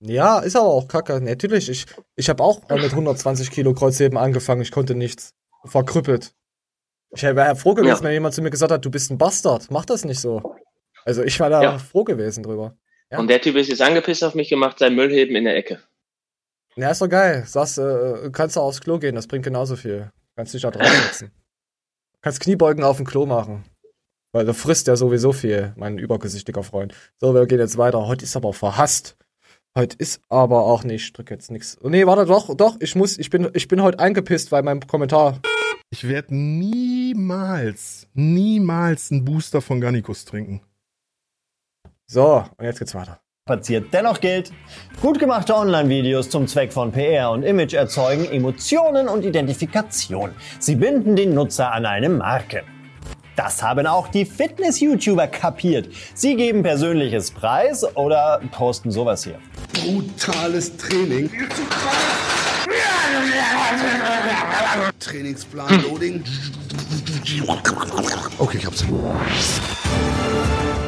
Speaker 2: Ja, ist aber auch kacke. Natürlich, ich, ich habe auch mit 120 Kilo Kreuzheben angefangen. Ich konnte nichts. Verkrüppelt. Ich wäre froh gewesen,
Speaker 1: Ja.
Speaker 2: wenn jemand zu mir gesagt hat, du bist ein Bastard. Mach das nicht so. Also ich war da
Speaker 1: Ja.
Speaker 2: froh gewesen drüber. Ja.
Speaker 1: Und der Typ ist jetzt angepisst auf mich gemacht, sein Müllheben in der Ecke.
Speaker 2: Ja, ist doch geil. Sagst, äh, kannst du aufs Klo gehen, das bringt genauso viel. Kannst dich da draufsetzen. kannst Kniebeugen auf dem Klo machen. Weil du frisst ja sowieso viel, mein übergesichtiger Freund. So, wir gehen jetzt weiter. Heute ist aber verhasst. Heute ist aber auch nicht, ich drück jetzt nichts. Oh, nee, warte, doch, doch, ich muss, ich bin, ich bin heute eingepisst, weil mein Kommentar.
Speaker 12: Ich werde niemals, niemals einen Booster von Garnicus trinken.
Speaker 2: So, und jetzt geht's weiter.
Speaker 9: Passiert dennoch gilt, gut gemachte Online-Videos zum Zweck von PR und Image erzeugen Emotionen und Identifikation. Sie binden den Nutzer an eine Marke. Das haben auch die Fitness-YouTuber kapiert. Sie geben persönliches Preis oder posten sowas hier.
Speaker 12: Brutales Training. Trainingsplan, Loading. Okay, ich hab's.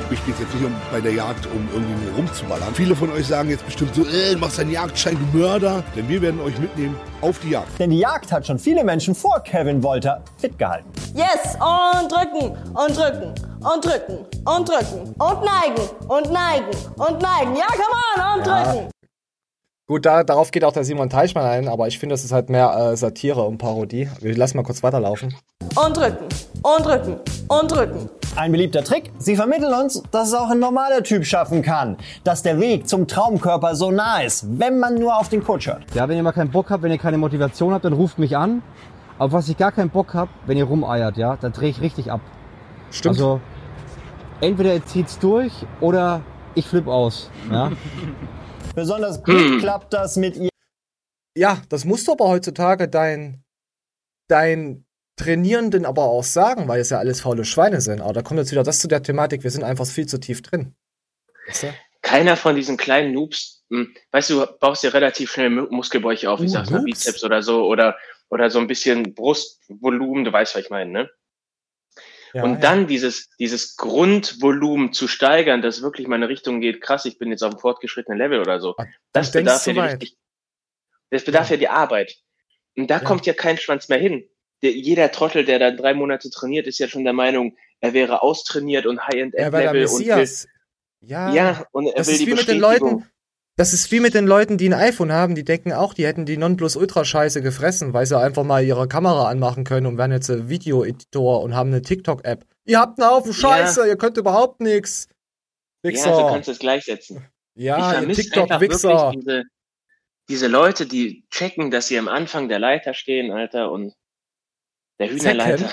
Speaker 12: Mich geht jetzt nicht um bei der Jagd, um irgendwie rumzuballern. Viele von euch sagen jetzt bestimmt so, äh, du machst einen Jagdschein, du Mörder. Denn wir werden euch mitnehmen auf die Jagd.
Speaker 9: Denn die Jagd hat schon viele Menschen vor Kevin Wolter fit gehalten.
Speaker 11: Yes, und drücken, und drücken, und drücken, und drücken, und neigen, und neigen, und neigen. Ja, come on, und
Speaker 2: Ja.
Speaker 11: drücken.
Speaker 2: Gut, da, darauf geht auch der Simon Teichmann ein, aber ich finde, das ist halt mehr äh, Satire und Parodie. Wir lassen mal kurz weiterlaufen.
Speaker 11: Und drücken, und drücken, und drücken.
Speaker 9: Ein beliebter Trick, sie vermitteln uns, dass es auch ein normaler Typ schaffen kann. Dass der Weg zum Traumkörper so nah ist, wenn man nur auf den Coach hört.
Speaker 13: Ja, wenn ihr mal keinen Bock habt, wenn ihr keine Motivation habt, dann ruft mich an. Aber was ich gar keinen Bock hab, wenn ihr rumeiert, ja, dann drehe ich richtig ab.
Speaker 2: Stimmt.
Speaker 13: Also, entweder ihr zieht's durch oder ich flipp aus. Ja? *laughs*
Speaker 9: Besonders gut
Speaker 2: Hm.
Speaker 9: klappt das mit ihr.
Speaker 2: Ja, das musst du aber heutzutage dein, dein Trainierenden aber auch sagen, weil es ja alles faule Schweine sind. Aber da kommt jetzt wieder das zu der Thematik, wir sind einfach viel zu tief drin. Weißt du?
Speaker 1: Keiner von diesen kleinen Noobs, hm, weißt du, du baust dir relativ schnell Mu- Muskelbäuche auf, ich
Speaker 2: Uh,
Speaker 1: sag's mal? Bizeps oder so, oder, oder so ein bisschen Brustvolumen, du weißt, was ich meine, ne?
Speaker 2: Ja,
Speaker 1: und
Speaker 2: ja.
Speaker 1: dann dieses, dieses Grundvolumen zu steigern, dass wirklich mal in eine Richtung geht, krass, ich bin jetzt auf einem fortgeschrittenen Level oder so. Das
Speaker 2: denkst
Speaker 1: bedarf ja, die richtig, das bedarf ja. die Arbeit. Und da kommt ja kein Schwanz mehr hin. der, jeder Trottel, der da drei Monate trainiert, ist ja schon der Meinung, er wäre austrainiert und
Speaker 2: Er
Speaker 1: High-End-Level und will,
Speaker 2: Messias. Ja,
Speaker 1: ja, und er
Speaker 2: das
Speaker 1: will
Speaker 2: ist
Speaker 1: die
Speaker 2: wie mit den. Leuten. Das ist wie mit den Leuten, die ein iPhone haben, die denken auch, die hätten die Nonplusultra-Scheiße gefressen, weil sie einfach mal ihre Kamera anmachen können und werden jetzt ein Video-Editor und haben eine TikTok-App. Ihr habt einen Haufen Scheiße, ihr könnt überhaupt nichts.
Speaker 1: Ja, so kannst du es gleichsetzen.
Speaker 2: Ja, TikTok-Wichser.
Speaker 1: diese, diese Leute, die checken, dass sie am Anfang der Leiter stehen, Alter, und der Hühnerleiter.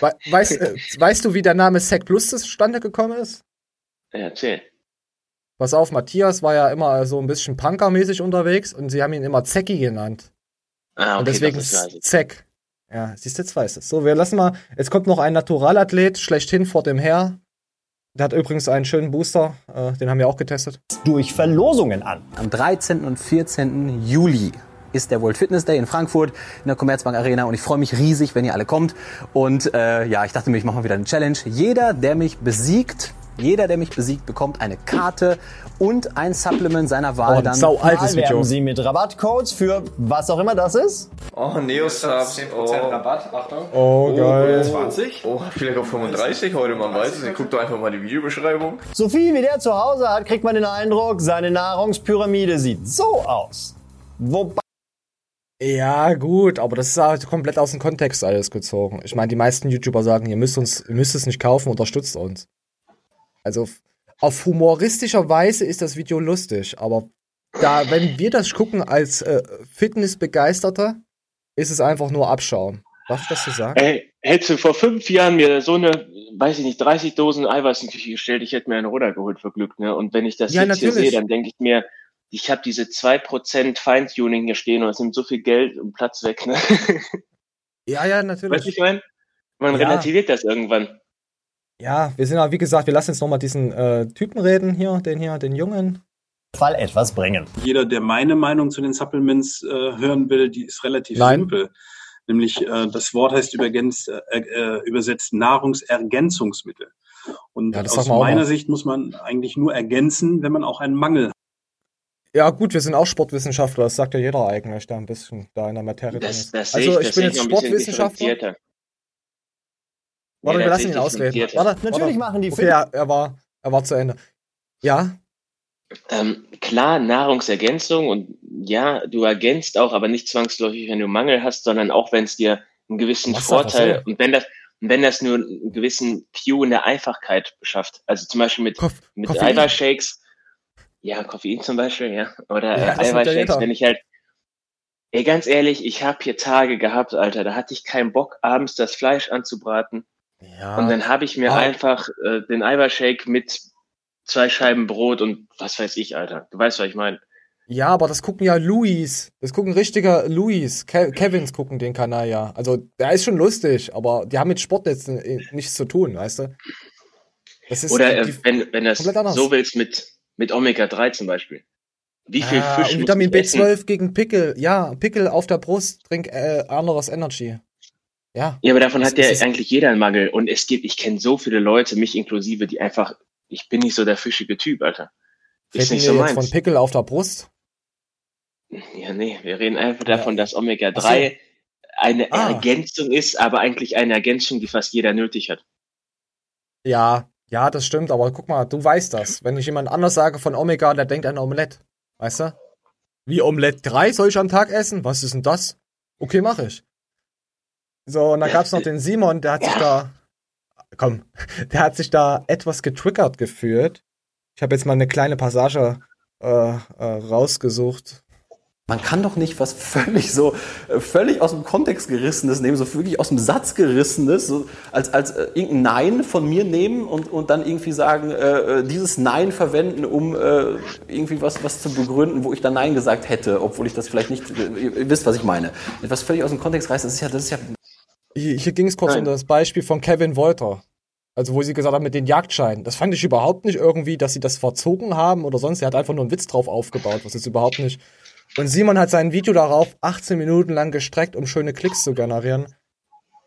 Speaker 2: We weißt, äh, weißt du, wie der Name Sec Plus zustande gekommen ist?
Speaker 1: Ja, *laughs* erzähl.
Speaker 2: Pass auf, Matthias war ja immer so ein bisschen punkermäßig unterwegs und sie haben ihn immer Zecki genannt.
Speaker 1: Ah, okay,
Speaker 2: und deswegen
Speaker 1: weiß ich.
Speaker 2: Zeck. Ja, siehst du, jetzt weißt du es. So, wir lassen mal. Jetzt kommt noch ein Naturalathlet schlechthin vor dem her. Der hat übrigens einen schönen Booster, äh, den haben wir auch getestet.
Speaker 9: Durch Verlosungen an.
Speaker 14: Am 13. und 14. Juli ist der World Fitness Day in Frankfurt in der Commerzbank Arena und ich freue mich riesig, wenn ihr alle kommt. Und äh, ja, ich dachte mir, ich mache mal wieder eine Challenge. Jeder, der mich besiegt, jeder, der mich besiegt, bekommt eine Karte und ein Supplement seiner Wahl.
Speaker 9: Und
Speaker 14: dann
Speaker 9: sau altes Video. Sie mit Rabattcodes für was auch immer das ist.
Speaker 15: Oh, Neosubs. 10% oh. Rabatt, Achtung.
Speaker 2: Oh, geil.
Speaker 15: 20? Oh, vielleicht auch 35 heute, man weiß es nicht. Guckt doch einfach mal die Videobeschreibung.
Speaker 9: So viel wie der zu Hause hat, kriegt man den Eindruck, seine Nahrungspyramide sieht so aus. Wobei
Speaker 2: Ja, gut, aber das ist halt komplett aus dem Kontext alles gezogen. Ich meine, die meisten YouTuber sagen, ihr müsst uns, ihr müsst es nicht kaufen, unterstützt uns. Also auf humoristischer Weise ist das Video lustig, aber da, wenn wir das gucken als äh, Fitnessbegeisterter, ist es einfach nur Abschaum. Darf ich das so sagen?
Speaker 1: Ey, hättest du vor fünf Jahren mir so eine, weiß ich nicht, 30 Dosen Eiweiß in die Küche gestellt, ich hätte mir eine runtergeholt für Glück, ne? Und wenn ich das
Speaker 2: Ja,
Speaker 1: jetzt hier
Speaker 2: natürlich.
Speaker 1: sehe, dann denke ich mir, ich habe diese 2% Feintuning hier stehen und es nimmt so viel Geld und Platz weg, ne?
Speaker 2: Ja, ja,
Speaker 1: Weißt du,
Speaker 2: natürlich.
Speaker 1: ich meine? Man
Speaker 2: Ja.
Speaker 1: relativiert das irgendwann.
Speaker 2: Ja, wir sind ja, wie gesagt, wir lassen jetzt nochmal diesen äh, Typen reden hier, den hier, den Jungen.
Speaker 9: Fall etwas bringen.
Speaker 10: Jeder, der meine Meinung zu den Supplements äh, hören will, die ist relativ
Speaker 2: Nein.
Speaker 10: simpel. Nämlich äh, das Wort heißt äh, äh, übersetzt Nahrungsergänzungsmittel. Und
Speaker 2: Ja,
Speaker 10: aus meiner
Speaker 2: mal.
Speaker 10: Sicht muss man eigentlich nur ergänzen, wenn man auch einen Mangel hat.
Speaker 2: Ja, gut, wir sind auch Sportwissenschaftler, das sagt ja jeder eigentlich, der ein bisschen da in der Materie drin
Speaker 1: Das,
Speaker 2: ist.
Speaker 1: das
Speaker 2: Also, ich
Speaker 1: das
Speaker 2: bin jetzt
Speaker 1: noch
Speaker 2: Sportwissenschaftler. Warte,
Speaker 1: Nee,
Speaker 2: wir
Speaker 1: das
Speaker 2: lassen ihn ausreden. Warte,
Speaker 9: Natürlich
Speaker 2: warte.
Speaker 9: machen die
Speaker 2: Okay,
Speaker 9: Fit-
Speaker 2: er, war, er war zu Ende. Ja,
Speaker 1: Ähm, klar, Nahrungsergänzung und ja, du ergänzt auch, aber nicht zwangsläufig, wenn du Mangel hast, sondern auch, wenn es dir einen gewissen
Speaker 2: Was
Speaker 1: Vorteil und wenn das und wenn das nur einen gewissen Cue in der Einfachkeit beschafft. Also zum Beispiel mit,
Speaker 2: Koff-
Speaker 1: mit
Speaker 2: Koffein.
Speaker 1: Eiweißshakes, ja, Koffein zum Beispiel, ja, oder
Speaker 2: Ja,
Speaker 1: äh,
Speaker 2: ja
Speaker 1: Eiweißshakes, wenn ich halt, ey, ganz ehrlich, ich habe hier Tage gehabt, Alter, da hatte ich keinen Bock, abends das Fleisch anzubraten.
Speaker 2: Ja.
Speaker 1: Und dann habe ich mir
Speaker 2: Ah.
Speaker 1: einfach äh, den Eiweißshake mit zwei Scheiben Brot und was weiß ich, Alter. Du weißt, was ich meine.
Speaker 2: Ja, aber das gucken ja Louis. Das gucken richtiger Louis. Ke Kevins gucken den Kanal ja. Also, der ist schon lustig, aber die haben mit Sport jetzt äh, nichts zu tun, weißt du?
Speaker 1: Oder äh, wenn, wenn das so willst mit, mit Omega-3 zum Beispiel. Wie viel
Speaker 2: ah,
Speaker 1: Fisch
Speaker 2: und Vitamin
Speaker 1: ich essen?
Speaker 2: B12 gegen Pickel. Ja, Pickel auf der Brust, trink äh, anderes Energy. Ja.
Speaker 1: Ja, aber davon
Speaker 2: Das
Speaker 1: hat ja eigentlich jeder einen Mangel. Und es gibt, ich kenne so viele Leute, mich inklusive, die einfach, ich bin nicht so der fischige Typ, Alter. Ist nicht so meins.
Speaker 2: von Pickel auf der Brust?
Speaker 1: Ja, nee, wir reden einfach davon, dass
Speaker 2: Ach
Speaker 1: Omega-3
Speaker 2: so.
Speaker 1: eine
Speaker 2: Ah.
Speaker 1: Ergänzung ist, aber eigentlich eine Ergänzung, die fast jeder nötig hat.
Speaker 2: Ja, ja, das stimmt, aber guck mal, du weißt das. Wenn ich jemand anders sage von Omega, der denkt an Omelette. Weißt du? Wie Omelette 3 soll ich am Tag essen? Was ist denn das? Okay, mache ich. So, und dann gab's noch den Simon, der hat sich da. Komm, *laughs* der hat sich da etwas getriggert gefühlt. Ich habe jetzt mal eine kleine Passage äh, äh, rausgesucht.
Speaker 14: Man kann doch nicht was völlig so, äh, völlig aus dem Kontext gerissenes nehmen, so wirklich aus dem Satz gerissenes, so als, als äh, irgendein Nein von mir nehmen und, und dann irgendwie sagen, äh, äh, dieses Nein verwenden, um äh, irgendwie was, was zu begründen, wo ich dann Nein gesagt hätte, obwohl ich das vielleicht nicht, äh, ihr, ihr wisst, was ich meine. Etwas völlig aus dem Kontext reißen, das ist ja, das ist ja
Speaker 2: Hier, hier ging es kurz
Speaker 1: Nein.
Speaker 2: um das Beispiel von Kevin Wolter. Also, wo sie gesagt haben, mit den Jagdscheinen. Das fand ich überhaupt nicht irgendwie, dass sie das verzogen haben oder sonst. Er hat einfach nur einen Witz drauf aufgebaut, was jetzt überhaupt nicht. Und Simon hat sein Video darauf 18 Minuten lang gestreckt, um schöne Klicks zu generieren.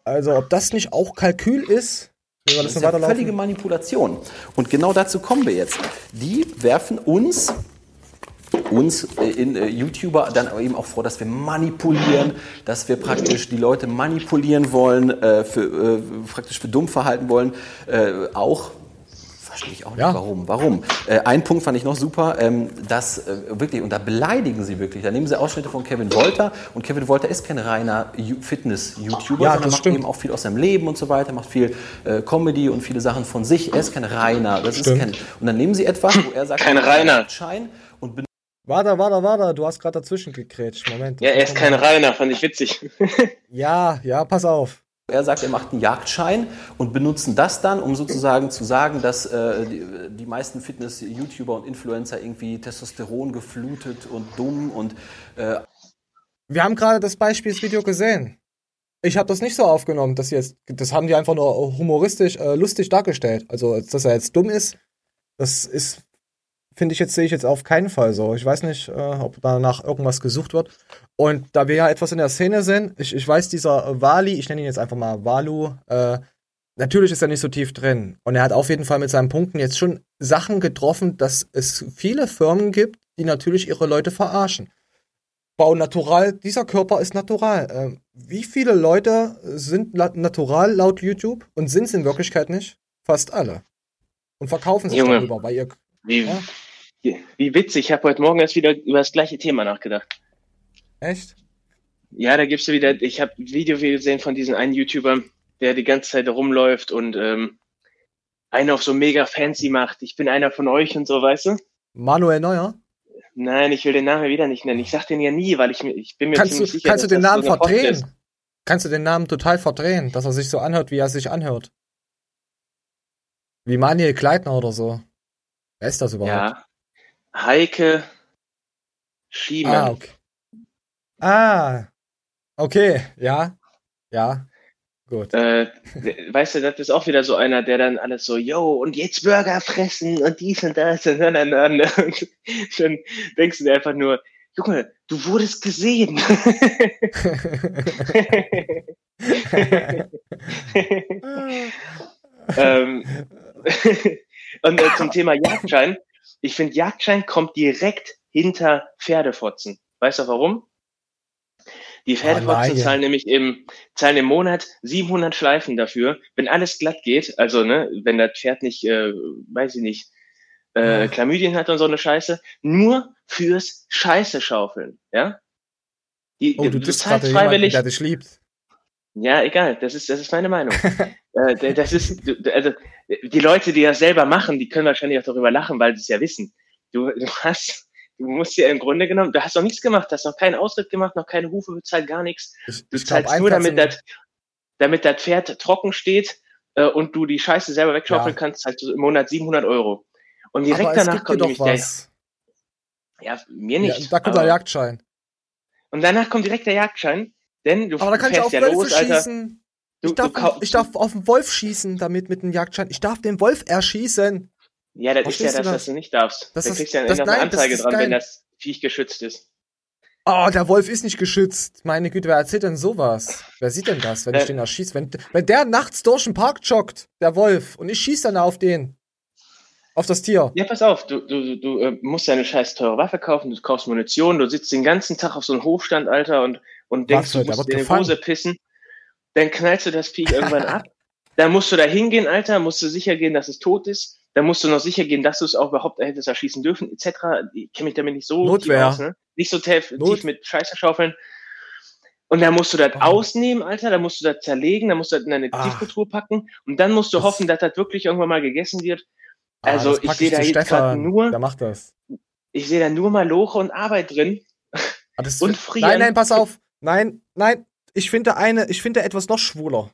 Speaker 2: Also, ob das nicht auch Kalkül ist, das
Speaker 14: Das ist ja völlige? Manipulation. Und genau dazu kommen wir jetzt. Die werfen uns uns äh, in äh, YouTuber dann aber eben auch vor, dass wir manipulieren, dass wir praktisch die Leute manipulieren wollen, äh, für, äh, praktisch für dumm verhalten wollen, äh, auch verstehe ich auch nicht, warum. Warum? Äh, ein Punkt fand ich noch super, ähm, dass äh, wirklich, und da beleidigen sie wirklich, da nehmen sie Ausschnitte von Kevin Wolter und Kevin Wolter ist kein reiner Fitness-YouTuber,
Speaker 2: Ja,
Speaker 14: sondern macht
Speaker 2: stimmt.
Speaker 14: eben auch viel aus seinem Leben und so weiter, macht viel äh, Comedy und viele Sachen von sich. Er ist kein reiner, das
Speaker 2: Stimmt.
Speaker 14: ist kein, und dann nehmen sie etwas, wo er sagt,
Speaker 1: Kein
Speaker 14: er hat einen
Speaker 1: reiner.
Speaker 14: Schein und benutzt
Speaker 2: Warte, warte, warte, du hast gerade dazwischen gegrätscht. Moment.
Speaker 1: Ja, er ist kein Reiner, fand ich witzig. *laughs*
Speaker 2: Ja, ja, pass auf.
Speaker 14: Er sagt, er macht einen Jagdschein und benutzen das dann, um sozusagen zu sagen, dass äh, die, die meisten Fitness-YouTuber und Influencer irgendwie Testosteron geflutet und dumm und äh,
Speaker 2: Wir haben gerade das Beispielsvideo gesehen. Ich habe das nicht so aufgenommen, dass sie jetzt, das haben die einfach nur humoristisch, äh, lustig dargestellt. Also, dass er jetzt dumm ist, das ist, finde ich jetzt, sehe ich jetzt auf keinen Fall so. Ich weiß nicht, äh, ob danach irgendwas gesucht wird. Und da wir ja etwas in der Szene sind, ich, ich weiß, dieser Wali, ich nenne ihn jetzt einfach mal Walu, äh, natürlich ist er nicht so tief drin. Und er hat auf jeden Fall mit seinen Punkten jetzt schon Sachen getroffen, dass es viele Firmen gibt, die natürlich ihre Leute verarschen. Bau natural, dieser Körper ist natural. Ähm, wie viele Leute sind la- natural laut YouTube und sind es in Wirklichkeit nicht? Fast alle. Und verkaufen sich
Speaker 1: Junge.
Speaker 2: darüber, weil ihr.
Speaker 1: Wie,
Speaker 2: Ja.
Speaker 1: Wie, witzig, ich habe heute Morgen erst wieder über das gleiche Thema nachgedacht.
Speaker 2: Echt?
Speaker 1: Ja, da gibt's ja wieder, ich habe ein Video gesehen von diesem einen YouTuber, der die ganze Zeit rumläuft und ähm, einen auf so mega fancy macht. Ich bin einer von euch und so, weißt du?
Speaker 2: Manuel Neuer?
Speaker 1: Nein, ich will den Namen wieder nicht nennen. Ich sag den ja nie, weil ich, mir- ich bin mir
Speaker 2: Kannst du,
Speaker 1: ziemlich sicher,
Speaker 2: kannst du den Namen
Speaker 1: so
Speaker 2: verdrehen?
Speaker 1: ist.
Speaker 2: Kannst du den Namen total verdrehen, dass er sich so anhört, wie er sich anhört? Wie Manuel Kleitner oder so. Wer ist das überhaupt?
Speaker 1: Ja. Heike Schiemann.
Speaker 2: Ah, okay. Ah, okay, ja, ja, gut.
Speaker 1: Äh, weißt du, das ist auch wieder so einer, der dann alles so, yo, und jetzt Burger fressen und dies und das und dann, dann, dann. Und *laughs* dann denkst du dir einfach nur, Junge, du wurdest gesehen. *laughs* *laughs* ähm, und äh, zum Thema Jagdschein. Ich finde, Jagdschein kommt direkt hinter Pferdefotzen. Weißt du warum? Die Pferdefotzen
Speaker 2: nein.
Speaker 1: zahlen nämlich im, zahlen im Monat 700 Schleifen dafür, wenn alles glatt geht, also ne, wenn das Pferd nicht, äh, weiß ich nicht, äh, Chlamydien hat und so eine Scheiße, nur fürs Scheiße schaufeln, ja? Die,
Speaker 2: Oh, du
Speaker 1: du
Speaker 2: bist
Speaker 1: zahlst freiwillig,
Speaker 2: der dich liebt.
Speaker 1: Ja, egal, das ist, das ist meine Meinung. *laughs* äh, das ist, also, die Leute, die das selber machen, die können wahrscheinlich auch darüber lachen, weil sie es ja wissen. Du, du hast, du musst ja im Grunde genommen, du hast noch nichts gemacht, hast noch keinen Ausritt gemacht, noch keine Hufe bezahlt, gar nichts.
Speaker 2: Ich,
Speaker 1: Du
Speaker 2: ich
Speaker 1: zahlst nur, damit das, damit das Pferd trocken steht äh, und du die Scheiße selber wegschaufeln
Speaker 2: Ja.
Speaker 1: kannst, zahlst du im Monat 700 Euro. Und direkt danach kommt nämlich der, ja, mir
Speaker 2: Ja,
Speaker 1: nicht.
Speaker 2: da kommt
Speaker 1: aber-
Speaker 2: der Jagdschein.
Speaker 1: Und danach kommt direkt der Jagdschein, denn du
Speaker 2: Aber da kann ich auf
Speaker 1: ja
Speaker 2: Wölfe
Speaker 1: los,
Speaker 2: schießen.
Speaker 1: Du,
Speaker 2: Ich darf,
Speaker 1: du
Speaker 2: ich darf auf den Wolf schießen damit mit dem Jagdschein. Ich darf den Wolf erschießen.
Speaker 1: Ja, das ist
Speaker 2: Verstehst
Speaker 1: ja
Speaker 2: du
Speaker 1: das,
Speaker 2: das?
Speaker 1: was du nicht darfst.
Speaker 2: Das
Speaker 1: da
Speaker 2: ist-
Speaker 1: kriegst du ja
Speaker 2: das-
Speaker 1: eine
Speaker 2: nein,
Speaker 1: Anzeige
Speaker 2: ist
Speaker 1: dran, wenn
Speaker 2: geil.
Speaker 1: das Viech geschützt ist.
Speaker 2: Oh, der Wolf ist nicht geschützt. Meine Güte, wer erzählt denn sowas? Wer sieht denn das, wenn ich
Speaker 1: Äh.
Speaker 2: den erschieße? Wenn, wenn der nachts durch den Park joggt, der Wolf, und ich schieße dann auf den. Auf das Tier.
Speaker 1: Ja, pass auf, du, du, du, du äh, musst ja eine scheiß teure Waffe kaufen, du kaufst Munition, du sitzt den ganzen Tag auf so einem Hofstand, Alter, und, und denkst, du musst dir in die. Hose pissen. Dann knallst du das Viech irgendwann ab. Dann musst du da hingehen, Alter, musst du sicher gehen, dass es tot ist. Dann musst du noch sicher gehen, dass du es auch überhaupt hättest erschießen dürfen, etc. Ich kenne mich damit nicht so
Speaker 2: Notwehr.
Speaker 1: tief aus, ne? Nicht so tief, tief mit Scheiße schaufeln. Und dann musst du das ausnehmen, Alter, dann musst du das zerlegen, dann musst du das in eine
Speaker 2: Ah.
Speaker 1: Tiefkühltruhe packen und dann musst du hoffen, dass das wirklich irgendwann mal gegessen wird.
Speaker 2: Ah,
Speaker 1: Also
Speaker 2: das
Speaker 1: ich sehe da jetzt gerade nur,
Speaker 2: Der macht das.
Speaker 1: ich sehe da nur mal Loche und Arbeit drin.
Speaker 2: Ah, das
Speaker 1: Und frieren.
Speaker 2: Nein, nein, pass auf. Nein, nein. Ich finde eine, ich finde etwas noch schwuler.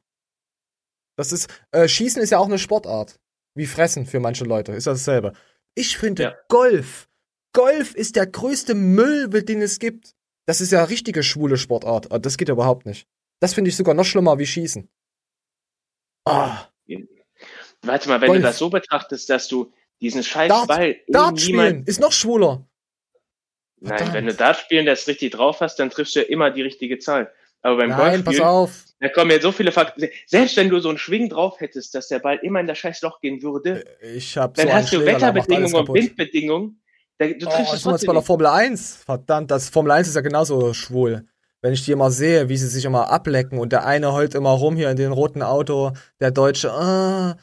Speaker 2: Das ist, äh, Schießen ist ja auch eine Sportart. Wie Fressen für manche Leute. Ist das dasselbe. Ich finde
Speaker 1: Ja.
Speaker 2: Golf. Golf ist der größte Müll, den es gibt. Das ist ja richtige schwule Sportart. Ah, Das geht ja überhaupt nicht. Das finde ich sogar noch schlimmer wie Schießen. Ah,
Speaker 1: Warte mal, wenn
Speaker 2: Golf.
Speaker 1: du das so betrachtest, dass du diesen scheiß
Speaker 2: Dart,
Speaker 1: Ball
Speaker 2: Dart spielen ist noch schwuler.
Speaker 1: Nein, wenn du Dart spielen das richtig drauf hast, dann triffst du ja immer die richtige Zahl. Aber beim
Speaker 2: Nein, pass auf.
Speaker 1: da kommen jetzt so viele Faktoren. Selbst wenn du so einen Schwing drauf hättest, dass der Ball immer in das scheiß Loch gehen würde,
Speaker 2: Ich habe
Speaker 1: dann
Speaker 2: so
Speaker 1: hast du
Speaker 2: Schläger,
Speaker 1: Wetterbedingungen und. Windbedingungen, Da, du
Speaker 2: Oh,
Speaker 1: triffst
Speaker 2: ich
Speaker 1: es
Speaker 2: jetzt bei der
Speaker 1: trotzdem.
Speaker 2: Formel 1. Verdammt, das Formel 1 ist ja genauso schwul. Wenn ich die immer sehe, wie sie sich immer ablecken und der eine heult immer rum hier in dem roten Auto, der Deutsche, ah,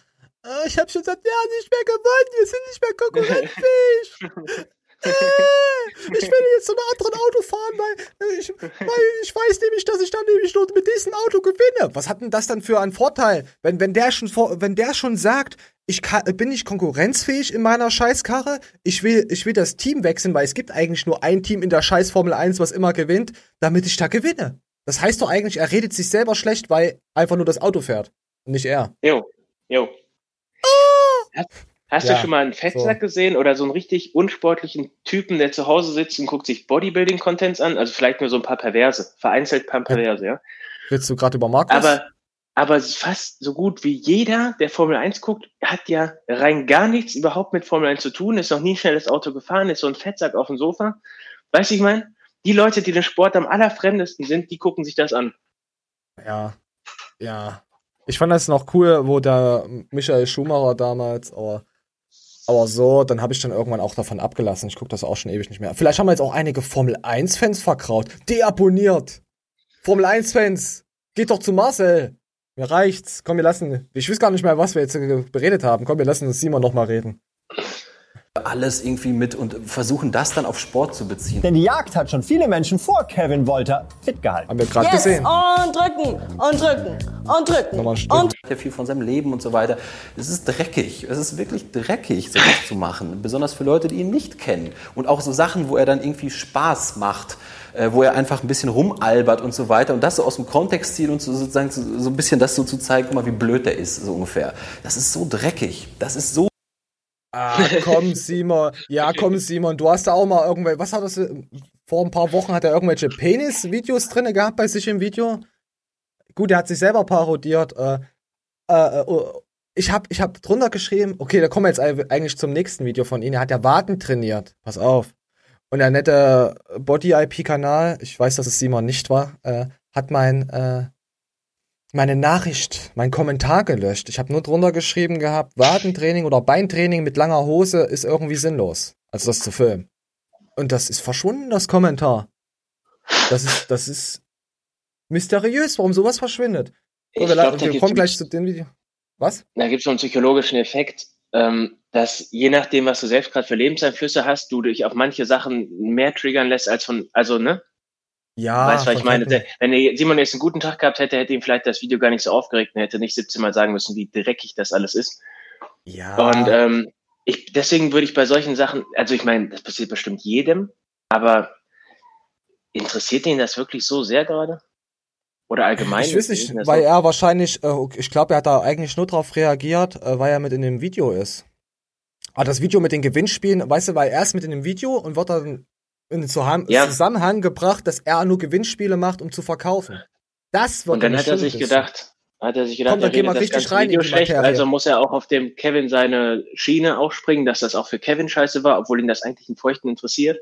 Speaker 2: ah, ich habe schon seit Jahren nicht mehr gewonnen, wir sind nicht mehr *laughs* konkurrenzfähig. *laughs* äh, *laughs* ich will jetzt zu einem anderen Auto fahren, weil äh, ich, weil ich weiß nämlich, dass ich dann nämlich nur mit diesem Auto gewinne. Was hat denn das dann für einen Vorteil, wenn, wenn, der, schon vor, wenn der schon sagt, ich kann, bin nicht konkurrenzfähig in meiner Scheißkarre, ich will, ich will das Team wechseln, weil es gibt eigentlich nur ein Team in der Scheiß Formel 1, was immer gewinnt, damit ich da gewinne. Das heißt doch eigentlich, er redet sich selber schlecht, weil einfach nur das Auto fährt und nicht er.
Speaker 1: Jo, jo. Hast, hast
Speaker 2: Ja,
Speaker 1: du schon mal einen Fettsack gesehen oder so einen richtig unsportlichen Typen, der zu Hause sitzt und guckt sich Bodybuilding-Contents an? Also vielleicht nur so ein paar Perverse, vereinzelt ein paar Perverse, ja.
Speaker 2: Willst du gerade über Markus?
Speaker 1: Aber, aber fast so gut wie jeder, der Formel 1 guckt, hat ja rein gar nichts überhaupt mit Formel 1 zu tun, ist noch nie schnell das Auto gefahren, ist so ein Fettsack auf dem Sofa. Weißt du, ich meine? Die Leute, die den Sport am allerfremdesten sind, die gucken sich das an.
Speaker 2: Ja, ja. Ich fand das noch cool, wo der Michael Schumacher damals, aber, aber so, dann habe ich dann irgendwann auch davon abgelassen. Ich gucke das auch schon ewig nicht mehr. Vielleicht haben wir jetzt auch einige Formel 1-Fans verkraut. Deabonniert! Formel 1-Fans! Geht doch zu Marcel! Mir reicht's. Komm, wir lassen. Ich weiß gar nicht mehr, was wir jetzt beredet haben. Komm, wir lassen Simon noch mal reden.
Speaker 14: Alles irgendwie mit und versuchen das dann auf Sport zu beziehen.
Speaker 9: Denn die Jagd hat schon viele Menschen vor Kevin Wolter fit gehalten.
Speaker 2: Haben wir gerade
Speaker 11: Yes,
Speaker 2: gesehen.
Speaker 11: und drücken, und drücken, und drücken.
Speaker 2: Nochmal.
Speaker 11: Und
Speaker 14: ja viel von seinem Leben und so weiter. Es ist dreckig. Es ist wirklich dreckig, sowas zu machen. Besonders für Leute, die ihn nicht kennen. Und auch so Sachen, wo er dann irgendwie Spaß macht, äh, wo er einfach ein bisschen rumalbert und so weiter. Und das so aus dem Kontext zieht und so, sozusagen so, so ein bisschen das so zu zeigen, guck mal, wie blöd der ist, so ungefähr. Das ist so dreckig. Das ist so
Speaker 2: Ah, komm, *laughs* Simon. Ja, komm, Simon. Du hast da auch mal irgendwelche. Was hat das? äh, Vor ein paar Wochen hat er irgendwelche Penis-Videos drin gehabt bei sich im Video. Gut, er hat sich selber parodiert. Äh, äh, äh, oh, ich hab, ich hab drunter geschrieben, okay, da kommen wir jetzt eigentlich zum nächsten Video von ihm. Er hat ja Waden trainiert. Pass auf. Und der nette Body-IP-Kanal, ich weiß, dass es Simon nicht war, äh, hat mein, äh, meine Nachricht, mein Kommentar gelöscht. Ich habe nur drunter geschrieben gehabt, Wadentraining oder Beintraining mit langer Hose ist irgendwie sinnlos. Also das zu filmen. Und das ist verschwunden, das Kommentar. Das ist, das ist mysteriös, warum sowas verschwindet. So,
Speaker 1: Ich
Speaker 2: wir,
Speaker 1: glaub,
Speaker 2: wir kommen gleich zu dem Video. Was?
Speaker 1: Da gibt es so einen psychologischen Effekt, ähm, dass je nachdem, was du selbst gerade für Lebenseinflüsse hast, du dich auf manche Sachen mehr triggern lässt als von, also, ne?
Speaker 2: Ja.
Speaker 1: weißt du, was ich meine? Der, wenn Simon jetzt einen guten Tag gehabt hätte, hätte ihm vielleicht das Video gar nicht so aufgeregt und hätte nicht 17 Mal sagen müssen, wie dreckig das alles ist.
Speaker 2: Ja.
Speaker 1: Und ähm, ich, deswegen würde ich bei solchen Sachen, also ich meine, das passiert bestimmt jedem, aber interessiert ihn das wirklich so sehr gerade? Oder allgemein?
Speaker 2: Ich weiß nicht, weil
Speaker 1: so?
Speaker 2: er wahrscheinlich, äh, ich glaube, er hat da eigentlich nur drauf reagiert, äh, weil er mit in dem Video ist. Aber das Video mit den Gewinnspielen, weißt du, weil er ist mit in dem Video und wird dann in Zuham-
Speaker 1: Ja.
Speaker 2: Zusammenhang gebracht, dass er nur Gewinnspiele macht, um zu verkaufen. Das wird
Speaker 1: Und dann hat er sich
Speaker 2: ist.
Speaker 1: gedacht, hat er sich gedacht,
Speaker 2: Komm,
Speaker 1: er redet das ganze
Speaker 2: rein in
Speaker 1: Video schlecht, also muss er auch auf dem Kevin seine Schiene aufspringen, dass das auch für Kevin scheiße war, obwohl ihn das eigentlich einen Feuchten interessiert.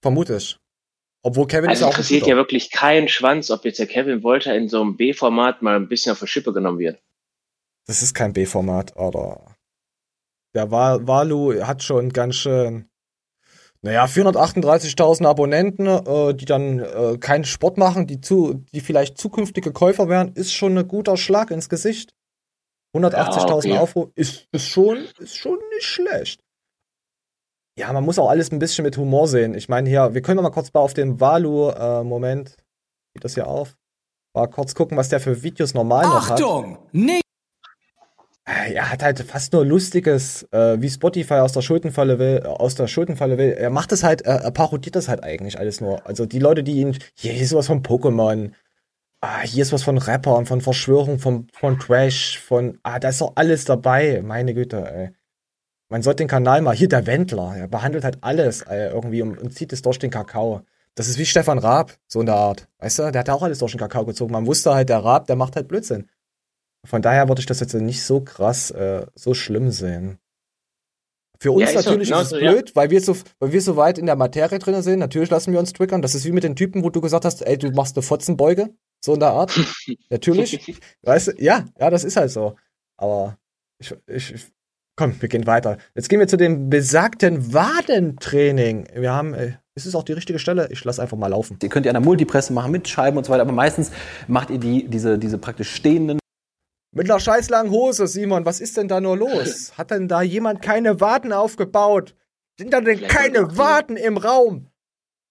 Speaker 2: Vermute ich. Obwohl Kevin ist
Speaker 1: Also
Speaker 2: ja auch
Speaker 1: interessiert ja wirklich keinen Schwanz, ob jetzt der Kevin Wolter in so einem B-Format mal ein bisschen auf die Schippe genommen wird.
Speaker 2: Das ist kein B-Format, oder? Der Wa- Walu hat schon ganz schön, naja, 438.000 Abonnenten, äh, die dann äh, keinen Sport machen, die zu, die vielleicht zukünftige Käufer wären, ist schon ein guter Schlag ins Gesicht. 180.000
Speaker 1: Ja, okay.
Speaker 2: Aufrufe ist, ist schon, ist schon nicht schlecht. Ja, man muss auch alles ein bisschen mit Humor sehen. Ich meine hier, wir können mal kurz mal auf den Walu-Moment, geht das hier auf, mal kurz gucken, was der für Videos normal noch hat.
Speaker 16: Nee.
Speaker 2: Äh, Er hat halt fast nur lustiges, äh, wie Spotify aus der Schuldenfalle will, äh, aus der Schuldenfalle will. Er macht es halt, er, er parodiert das halt eigentlich alles nur. Also die Leute, die ihn, hier ist was von Pokémon, ah, hier ist was von Rappern, von Verschwörung, von, von Trash, von, ah, da ist doch alles dabei. Meine Güte, ey. Man sollte den Kanal mal, hier der Wendler, er behandelt halt alles ey, irgendwie und, und zieht es durch den Kakao. Das ist wie Stefan Raab, so in der Art. Weißt du, der hat ja auch alles durch den Kakao gezogen. Man wusste halt, der Raab, der macht halt Blödsinn. Von daher würde ich das jetzt nicht so krass, äh, so schlimm sehen. Für uns
Speaker 1: Ja, ist so,
Speaker 2: natürlich ist es
Speaker 1: genauso, ja.
Speaker 2: blöd, weil wir, so, weil wir so weit in der Materie drin sind. Natürlich lassen wir uns triggern. Das ist wie mit den Typen, wo du gesagt hast, ey, du machst eine Fotzenbeuge. So in der Art. *laughs* natürlich. Weißt du, ja, ja, das ist halt so. Aber ich, ich, ich Komm, wir gehen weiter. Jetzt gehen wir zu dem besagten Wadentraining. Wir haben, äh, ist es auch die richtige Stelle? Ich lasse einfach mal laufen.
Speaker 14: Die könnt ihr an der Multipresse machen mit Scheiben und so weiter, aber meistens macht ihr die, diese, diese praktisch stehenden.
Speaker 2: Mit einer scheiß langen Hose, Simon, was ist denn da nur los? *laughs* Hat denn da jemand keine Waden aufgebaut? Sind da denn
Speaker 1: Vielleicht
Speaker 2: keine Waden im Raum?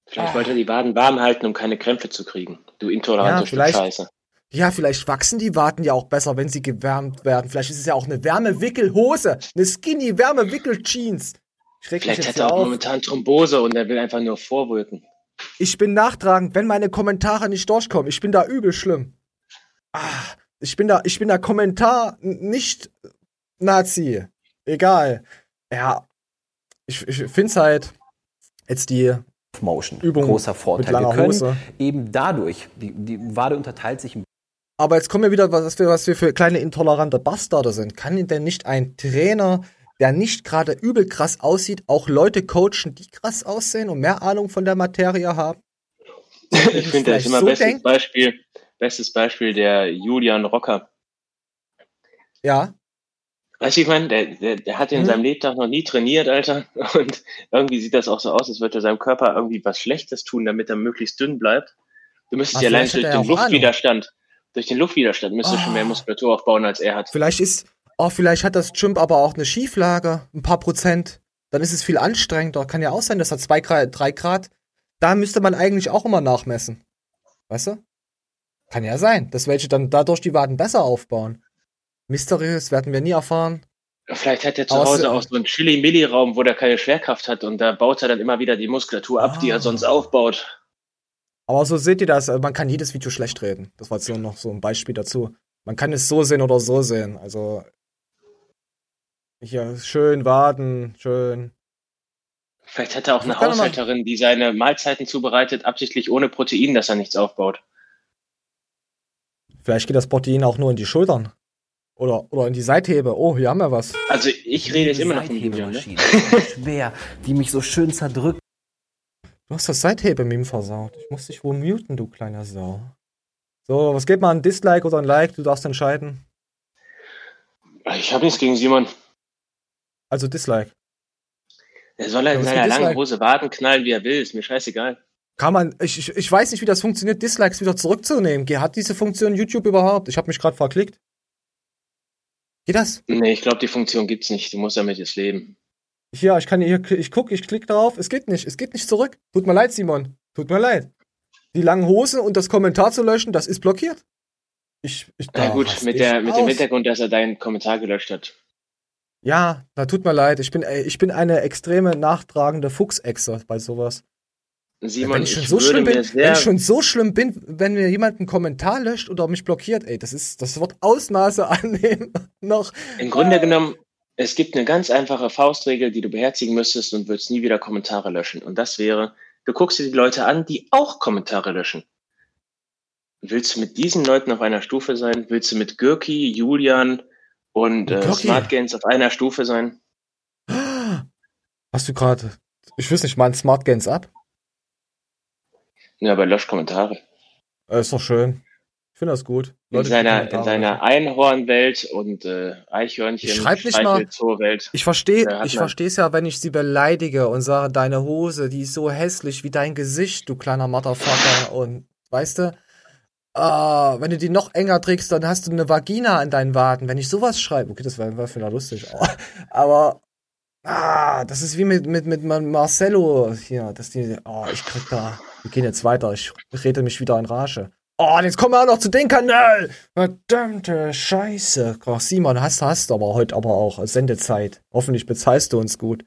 Speaker 1: Vielleicht wollte er die Waden warm halten, um keine Krämpfe zu kriegen. Du intolerante
Speaker 2: Ja,
Speaker 1: Stück Scheiße.
Speaker 2: Ja, vielleicht wachsen die Waden ja auch besser, wenn sie gewärmt werden. Vielleicht ist es ja auch eine Wärmewickelhose, eine skinny Wärmewickel-Jeans.
Speaker 1: Vielleicht hat er auch
Speaker 2: auf.
Speaker 1: momentan Thrombose und er will einfach nur vorwirken.
Speaker 2: Ich bin nachtragend, wenn meine Kommentare nicht durchkommen. Ich bin da übel schlimm. Ah, ich bin da, ich bin da Kommentar nicht Nazi. Egal. Ja, ich, ich find's halt jetzt die
Speaker 14: Motion.
Speaker 2: Übung
Speaker 14: Großer Vorteil. Wir können
Speaker 2: Hose.
Speaker 14: eben dadurch, die, die Wade unterteilt sich in
Speaker 2: Aber jetzt kommen wir wieder, was wir, was wir für kleine intolerante Bastarde sind. Kann denn nicht ein Trainer, der nicht gerade übel krass aussieht, auch Leute coachen, die krass aussehen und mehr Ahnung von der Materie haben?
Speaker 1: Ich finde das immer
Speaker 2: so
Speaker 1: bestes
Speaker 2: denkt?
Speaker 1: Beispiel, bestes Beispiel der Julian Rocker.
Speaker 2: Ja.
Speaker 1: Weißt du, ich meine, der, der, der hat in
Speaker 2: Mhm.
Speaker 1: seinem Lebtag noch nie trainiert, Alter. *laughs* Und irgendwie sieht das auch so aus, als würde er seinem Körper irgendwie was Schlechtes tun, damit er möglichst dünn bleibt. Du müsstest ja allein durch den
Speaker 2: auch Ahnung.
Speaker 1: Luftwiderstand, durch den Luftwiderstand müsstest du schon mehr
Speaker 2: Ah.
Speaker 1: Muskulatur aufbauen, als er hat.
Speaker 2: Vielleicht ist, oh, vielleicht hat das Jump aber auch eine Schieflage, ein paar Prozent. Dann ist es viel anstrengender. Kann ja auch sein, dass er zwei Grad, drei Grad. Da müsste man eigentlich auch immer nachmessen. Weißt du? Kann ja sein, dass welche dann dadurch die Waden besser aufbauen. Mysteriös werden wir nie erfahren.
Speaker 1: Vielleicht hat er zu Hause auch so einen Chili-Milli-Raum, wo der keine Schwerkraft hat und da baut er dann immer wieder die Muskulatur ab, die er
Speaker 2: Ah.
Speaker 1: sonst aufbaut.
Speaker 2: Aber so seht ihr das, äh, man kann jedes Video schlecht reden. Das war jetzt nur noch so ein Beispiel dazu. Man kann es so sehen oder so sehen. Also hier schön Waden, schön.
Speaker 1: Vielleicht hat er auch eine. Haushälterin, die seine Mahlzeiten zubereitet, absichtlich ohne Protein, dass er nichts aufbaut.
Speaker 2: Vielleicht geht das Protein auch nur in die Schultern. Oder, oder in die Seithebe. Oh, hier haben wir was.
Speaker 1: Also ich rede jetzt immer noch von Julian, ne? *laughs*
Speaker 14: schwer, die mich so schön zerdrückt.
Speaker 2: Du hast das Seithebe-Meme versaut. Ich muss dich wohl muten, du kleiner Sau. So, was geht mal ein Dislike oder ein Like? Du darfst entscheiden.
Speaker 1: Ich habe nichts gegen Simon.
Speaker 2: Also Dislike.
Speaker 1: Er soll halt
Speaker 2: Ja,
Speaker 1: in seiner langen? Hose Waden knallen, wie er will. Ist mir scheißegal.
Speaker 2: Kann man, ich, ich, ich weiß nicht, wie das funktioniert, Dislikes wieder zurückzunehmen. Hat diese Funktion YouTube überhaupt? Ich habe mich gerade verklickt. Geht das?
Speaker 1: Nee, ich glaube, die Funktion gibt's nicht. Du musst damit jetzt leben.
Speaker 2: Hier, ich kann hier, ich guck, ich klick drauf. Es geht nicht. Es geht nicht zurück. Tut mir leid, Simon. Tut mir leid. Die langen Hosen und das Kommentar zu löschen, das ist blockiert. Ich, ich,
Speaker 1: Na gut, mit, der, mit dem. Hintergrund, dass er deinen Kommentar gelöscht hat.
Speaker 2: Ja, da tut mir leid. Ich bin, ich bin eine extreme nachtragende Fuchsechse bei sowas.
Speaker 1: Simon,
Speaker 2: wenn ich schon
Speaker 1: ich
Speaker 2: so schlimm bin, wenn ich schon so schlimm bin, wenn mir jemand einen Kommentar löscht oder mich blockiert, ey, das ist, das wird Ausmaße *laughs* annehmen noch.
Speaker 1: Im Grunde genommen, es gibt eine ganz einfache Faustregel, die du beherzigen müsstest und würdest nie wieder Kommentare löschen. Und das wäre, du guckst dir die Leute an, die auch Kommentare löschen. Willst du mit diesen Leuten auf einer Stufe sein? Willst du mit Gürki, Julian und äh? Smart Gains auf einer Stufe sein? *gasps*
Speaker 2: Hast du gerade, ich weiß nicht, mal ein Smart Gains ab?
Speaker 1: Ja, aber lösch Kommentare.
Speaker 2: Äh, ist doch schön. Ich finde das gut.
Speaker 1: In
Speaker 2: Leute, die
Speaker 1: seiner, in seiner Einhornwelt und äh, Eichhörnchen,
Speaker 2: Ich schreib nicht mal-. Ich verstehe, ich verstehe es ja, wenn ich sie beleidige und sage, deine Hose, die ist so hässlich wie dein Gesicht, du kleiner Motherfucker. Und weißt du, ah, wenn du die noch enger trägst, dann hast du eine Vagina an deinen Waden. Wenn ich sowas schreibe, okay, das wäre wär vielleicht lustig. Aber ah, das ist wie mit, mit, mit Marcello hier, dass die, oh, ich krieg da, wir gehen jetzt weiter, ich rede mich wieder in Rage. Oh, und jetzt kommen wir auch noch zu dem Kanal. Verdammte Scheiße. Ach, Simon, hast, hast aber heute aber auch Sendezeit. Hoffentlich bezahlst du uns gut.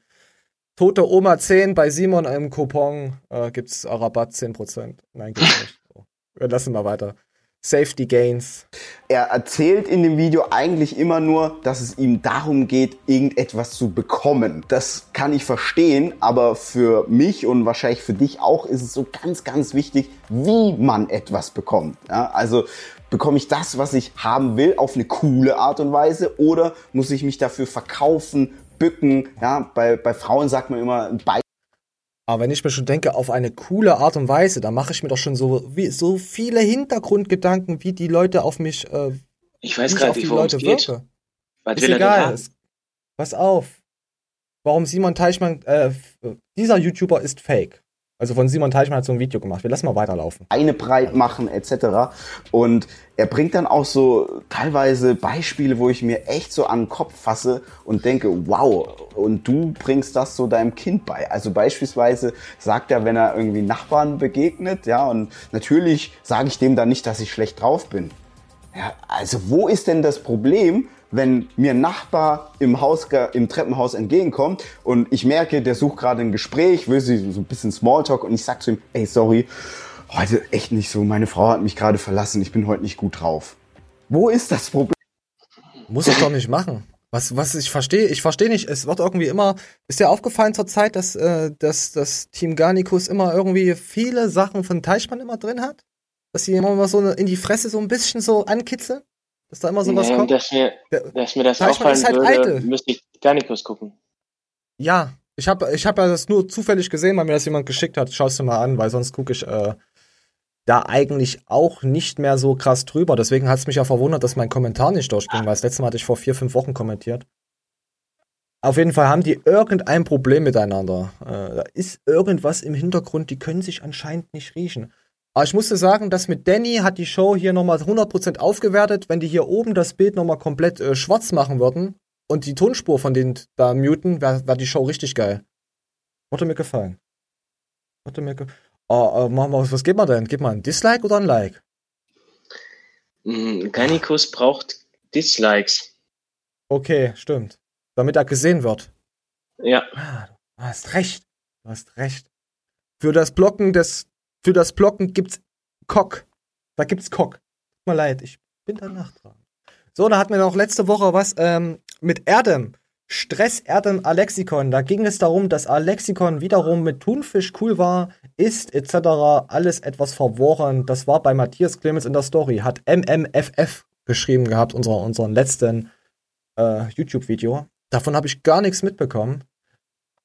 Speaker 2: Tote Oma 10 bei Simon im Coupon äh, gibt's Rabatt 10%. Nein, gibt's nicht. So. Wir lassen mal weiter. Safety Gains.
Speaker 16: Er erzählt in dem Video eigentlich immer nur, dass es ihm darum geht, irgendetwas zu bekommen. Das kann ich verstehen, aber für mich und wahrscheinlich für dich auch ist es so ganz, ganz wichtig, wie man etwas bekommt. Ja, also bekomme ich das, was ich haben will, auf eine coole Art und Weise oder muss ich mich dafür verkaufen, bücken? Ja, bei, bei Frauen sagt man immer ein.
Speaker 2: Aber wenn ich mir schon denke, auf eine coole Art und Weise, da mache ich mir doch schon so, wie, so viele Hintergrundgedanken, wie die Leute auf mich, äh,
Speaker 1: Ich weiß gerade
Speaker 2: auf
Speaker 1: nicht,
Speaker 2: die
Speaker 1: worum es
Speaker 2: Leute
Speaker 1: geht.
Speaker 2: wirke.
Speaker 1: Was
Speaker 2: ist egal. Es, pass auf. Warum Simon Teichmann, äh, dieser YouTuber ist fake. Also von Simon Teichmann hat so ein Video gemacht. Wir lassen mal weiterlaufen.
Speaker 16: Beine breit machen etc. Und er bringt dann auch so teilweise Beispiele, wo ich mir echt so an den Kopf fasse und denke, wow, und du bringst das so deinem Kind bei. Also beispielsweise sagt er, wenn er irgendwie Nachbarn begegnet, ja, und natürlich sage ich dem dann nicht, dass ich schlecht drauf bin. Ja, also wo ist denn das Problem, wenn mir ein Nachbar im Haus, im Treppenhaus entgegenkommt und ich merke, der sucht gerade ein Gespräch, will sie so ein bisschen Smalltalk und ich sag zu ihm, ey, sorry, heute echt nicht so, meine Frau hat mich gerade verlassen, ich bin heute nicht gut drauf. Wo ist das Problem?
Speaker 2: Muss ich doch nicht machen. Was, was ich verstehe, ich verstehe nicht, es wird irgendwie immer, ist dir aufgefallen zur Zeit, dass, äh, dass das Team Garnicus immer irgendwie viele Sachen von Teichmann immer drin hat? Dass sie immer mal so in die Fresse so ein bisschen so ankitzeln? Dass da immer sowas
Speaker 1: Nee,
Speaker 2: kommt?
Speaker 1: dass, mir, dass mir das
Speaker 2: Teichmann
Speaker 1: auffallen
Speaker 2: ist halt
Speaker 1: würde,
Speaker 2: eitel.
Speaker 1: müsste ich Garnicus gucken.
Speaker 2: Ja, ich habe ich hab ja das nur zufällig gesehen, weil mir das jemand geschickt hat. Schaust du mal an, weil sonst gucke ich äh, da eigentlich auch nicht mehr so krass drüber. Deswegen hat es mich ja verwundert, dass mein Kommentar nicht durchging, weil das letzte Mal hatte ich vor vier, fünf Wochen kommentiert. Auf jeden Fall haben die irgendein Problem miteinander. Äh, da ist irgendwas im Hintergrund, die können sich anscheinend nicht riechen. Aber ich musste sagen, dass mit Danny hat die Show hier nochmal 100% aufgewertet. Wenn die hier oben das Bild nochmal komplett äh, schwarz machen würden und die Tonspur von denen da muten, wäre wär die Show richtig geil. Würde mir gefallen. Würde mir ge oh, machen wir, was geht man denn? Gibt man ein Dislike oder ein Like?
Speaker 1: Mm, Garnicus braucht Dislikes.
Speaker 2: Okay, stimmt. Damit er gesehen wird.
Speaker 1: Ja.
Speaker 2: Du hast recht. Du hast recht. Für das Blocken des, für das Blocken gibt's Cock. Da gibt's Cock. Tut mir leid, ich bin da nachtragend. So, da hatten wir noch letzte Woche was ähm, mit Erdem. Stress Erdem Alexikon. Da ging es darum, dass Alexikon wiederum mit Thunfisch cool war, ist etc. Alles etwas verworren. Das war bei Matthias Clemens in der Story. Hat MMFF geschrieben gehabt, unser, unseren letzten äh, YouTube-Video. Davon habe ich gar nichts mitbekommen.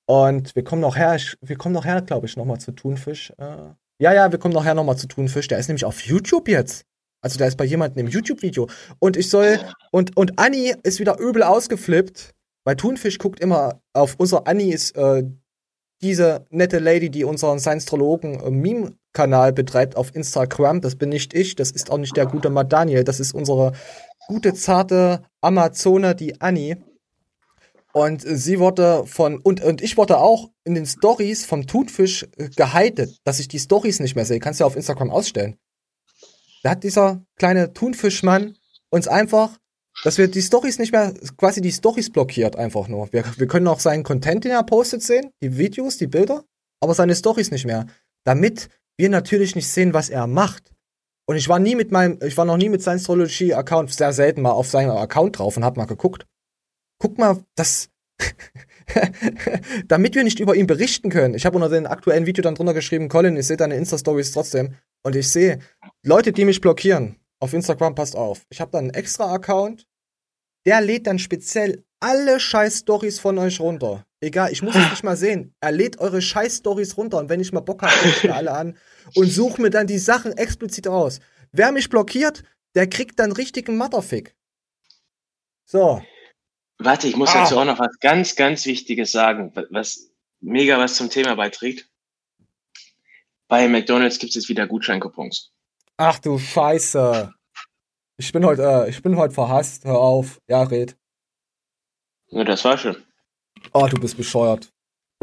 Speaker 2: Und wir kommen noch her, wir kommen noch her, glaube ich, nochmal zu Thunfisch. Äh, ja, ja, wir kommen noch her nochmal zu Thunfisch. Der ist nämlich auf YouTube jetzt. Also der ist bei jemandem im YouTube-Video. Und ich soll, und, und Anni ist wieder übel ausgeflippt, weil Thunfisch guckt immer auf unser Anni ist äh, diese nette Lady, die unseren Science-Trologen äh, Meme-Kanal betreibt auf Instagram. Das bin nicht ich, das ist auch nicht der gute Matt Daniel, das ist unsere gute, zarte Amazone, die Anni. Und sie wurde von, und, und ich wurde auch in den Stories vom Thunfisch äh, gehatet, dass ich die Stories nicht mehr sehe. Kannst du ja auf Instagram ausstellen. Da hat dieser kleine Thunfischmann uns einfach, dass wir die Stories nicht mehr, quasi die Stories blockiert einfach nur. Wir, wir können auch seinen Content, den er postet, sehen, die Videos, die Bilder, aber seine Stories nicht mehr. Damit wir natürlich nicht sehen, was er macht. Und ich war nie mit meinem, ich war noch nie mit seinem Astrology-Account, sehr selten mal auf seinem Account drauf und hab mal geguckt. Guck mal, das, *laughs* damit wir nicht über ihn berichten können. Ich habe unter dem aktuellen Video dann drunter geschrieben, Colin, ich sehe deine Insta-Stories trotzdem. Und ich sehe, Leute, die mich blockieren, auf Instagram, passt auf. Ich habe dann einen extra Account, der lädt dann speziell alle Scheiß-Stories von euch runter. Egal, ich muss es nicht mal sehen. Er lädt eure Scheiß-Stories runter und wenn ich mal Bock habe, gucke ich mir alle an und suche mir dann die Sachen explizit aus. Wer mich blockiert, der kriegt dann richtigen Motherfick. So.
Speaker 1: Warte, ich muss
Speaker 2: Ah.
Speaker 1: dazu auch noch was ganz, ganz Wichtiges sagen, wa- was mega was zum Thema beiträgt. Bei McDonalds gibt es jetzt wieder Gutscheincoupons.
Speaker 2: Ach du Scheiße. Ich bin heute, äh, ich bin heute verhasst. Hör auf. Ja, red.
Speaker 1: Ja, das war schon.
Speaker 2: Oh, du bist bescheuert.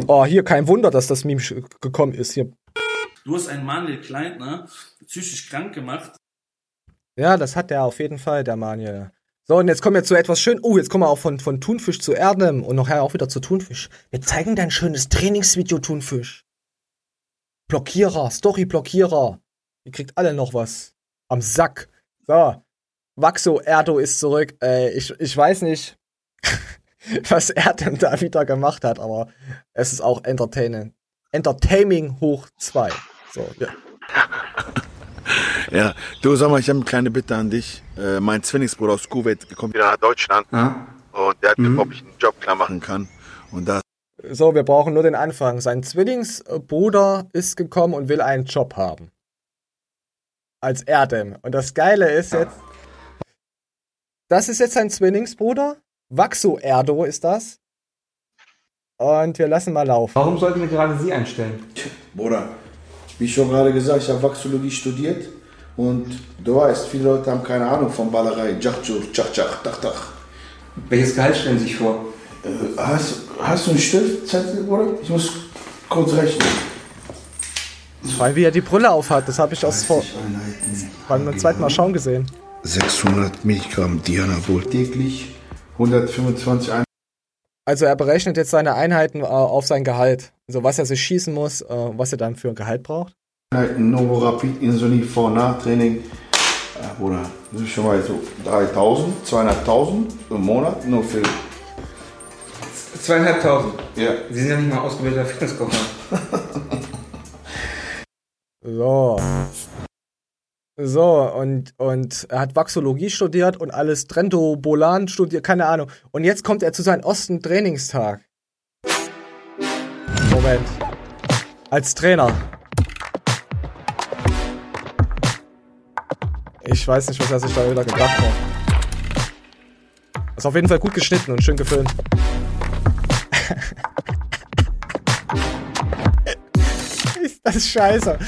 Speaker 2: Oh, hier kein Wunder, dass das Meme gekommen ist. Hier.
Speaker 6: Du hast einen Manuel Kleintner psychisch krank gemacht.
Speaker 2: Ja, das hat der auf jeden Fall, der Maniel. So, und jetzt kommen wir zu etwas schön. Oh, jetzt kommen wir auch von, von Thunfisch zu Erdem und nachher auch wieder zu Thunfisch. Wir zeigen dein schönes Trainingsvideo, Thunfisch. Blockierer, Story-Blockierer. Ihr kriegt alle noch was. Am Sack. So. Waxo Erdo ist zurück. Äh, ich, ich weiß nicht, *laughs* was Erdem da wieder gemacht hat, aber es ist auch entertaining. Entertaining hoch zwei. So, ja.
Speaker 12: Ja, du sag mal, ich habe eine kleine Bitte an dich. Äh, mein Zwillingsbruder aus Kuwait kommt wieder nach Deutschland und der hat gefragt, ob ich einen Job klar machen kann. Und da
Speaker 2: So, wir brauchen nur den Anfang. Sein Zwillingsbruder ist gekommen und will einen Job haben. Als Erdem. Und das Geile ist jetzt, das ist jetzt sein Zwillingsbruder Vaxo Erdo ist das. Und wir lassen mal laufen.
Speaker 17: Warum sollten wir gerade Sie einstellen?
Speaker 18: Bruder, wie schon gerade gesagt, ich habe Waxologie studiert und du weißt, viele Leute haben keine Ahnung von Ballerei. Jachchur, Chach, Chach, Tach.
Speaker 17: Welches Gehalt stellen Sie sich vor?
Speaker 18: Äh, hast, hast du einen Stift, Zettel, Bruder? Ich muss kurz rechnen.
Speaker 2: Weil wie er die Brille aufhat, das habe ich aus vor beim zweiten Mal schauen gesehen.
Speaker 18: 600 Milligramm Dianabol täglich, 125 Einheiten.
Speaker 2: Also er berechnet jetzt seine Einheiten äh, auf sein Gehalt. Also was er sich schießen muss, äh, was er dann für ein Gehalt braucht.
Speaker 18: Novorapid Insulin vor und nach Training. Bruder, das ist schon mal so 3000, 200.000 im Monat, nur für.
Speaker 17: Zweieinhalbtausend.
Speaker 18: Ja.
Speaker 17: Sie sind ja nicht mal ausgebildeter Fitnesskocher.
Speaker 2: So. So, und, und er hat Waxologie studiert und alles Trentobolan studiert, keine Ahnung. Und jetzt kommt er zu seinem Osten-Trainingstag. Moment. Als Trainer. Ich weiß nicht, was er sich da wieder gedacht hat. Ist auf jeden Fall gut geschnitten und schön gefilmt. *laughs* ist das scheiße.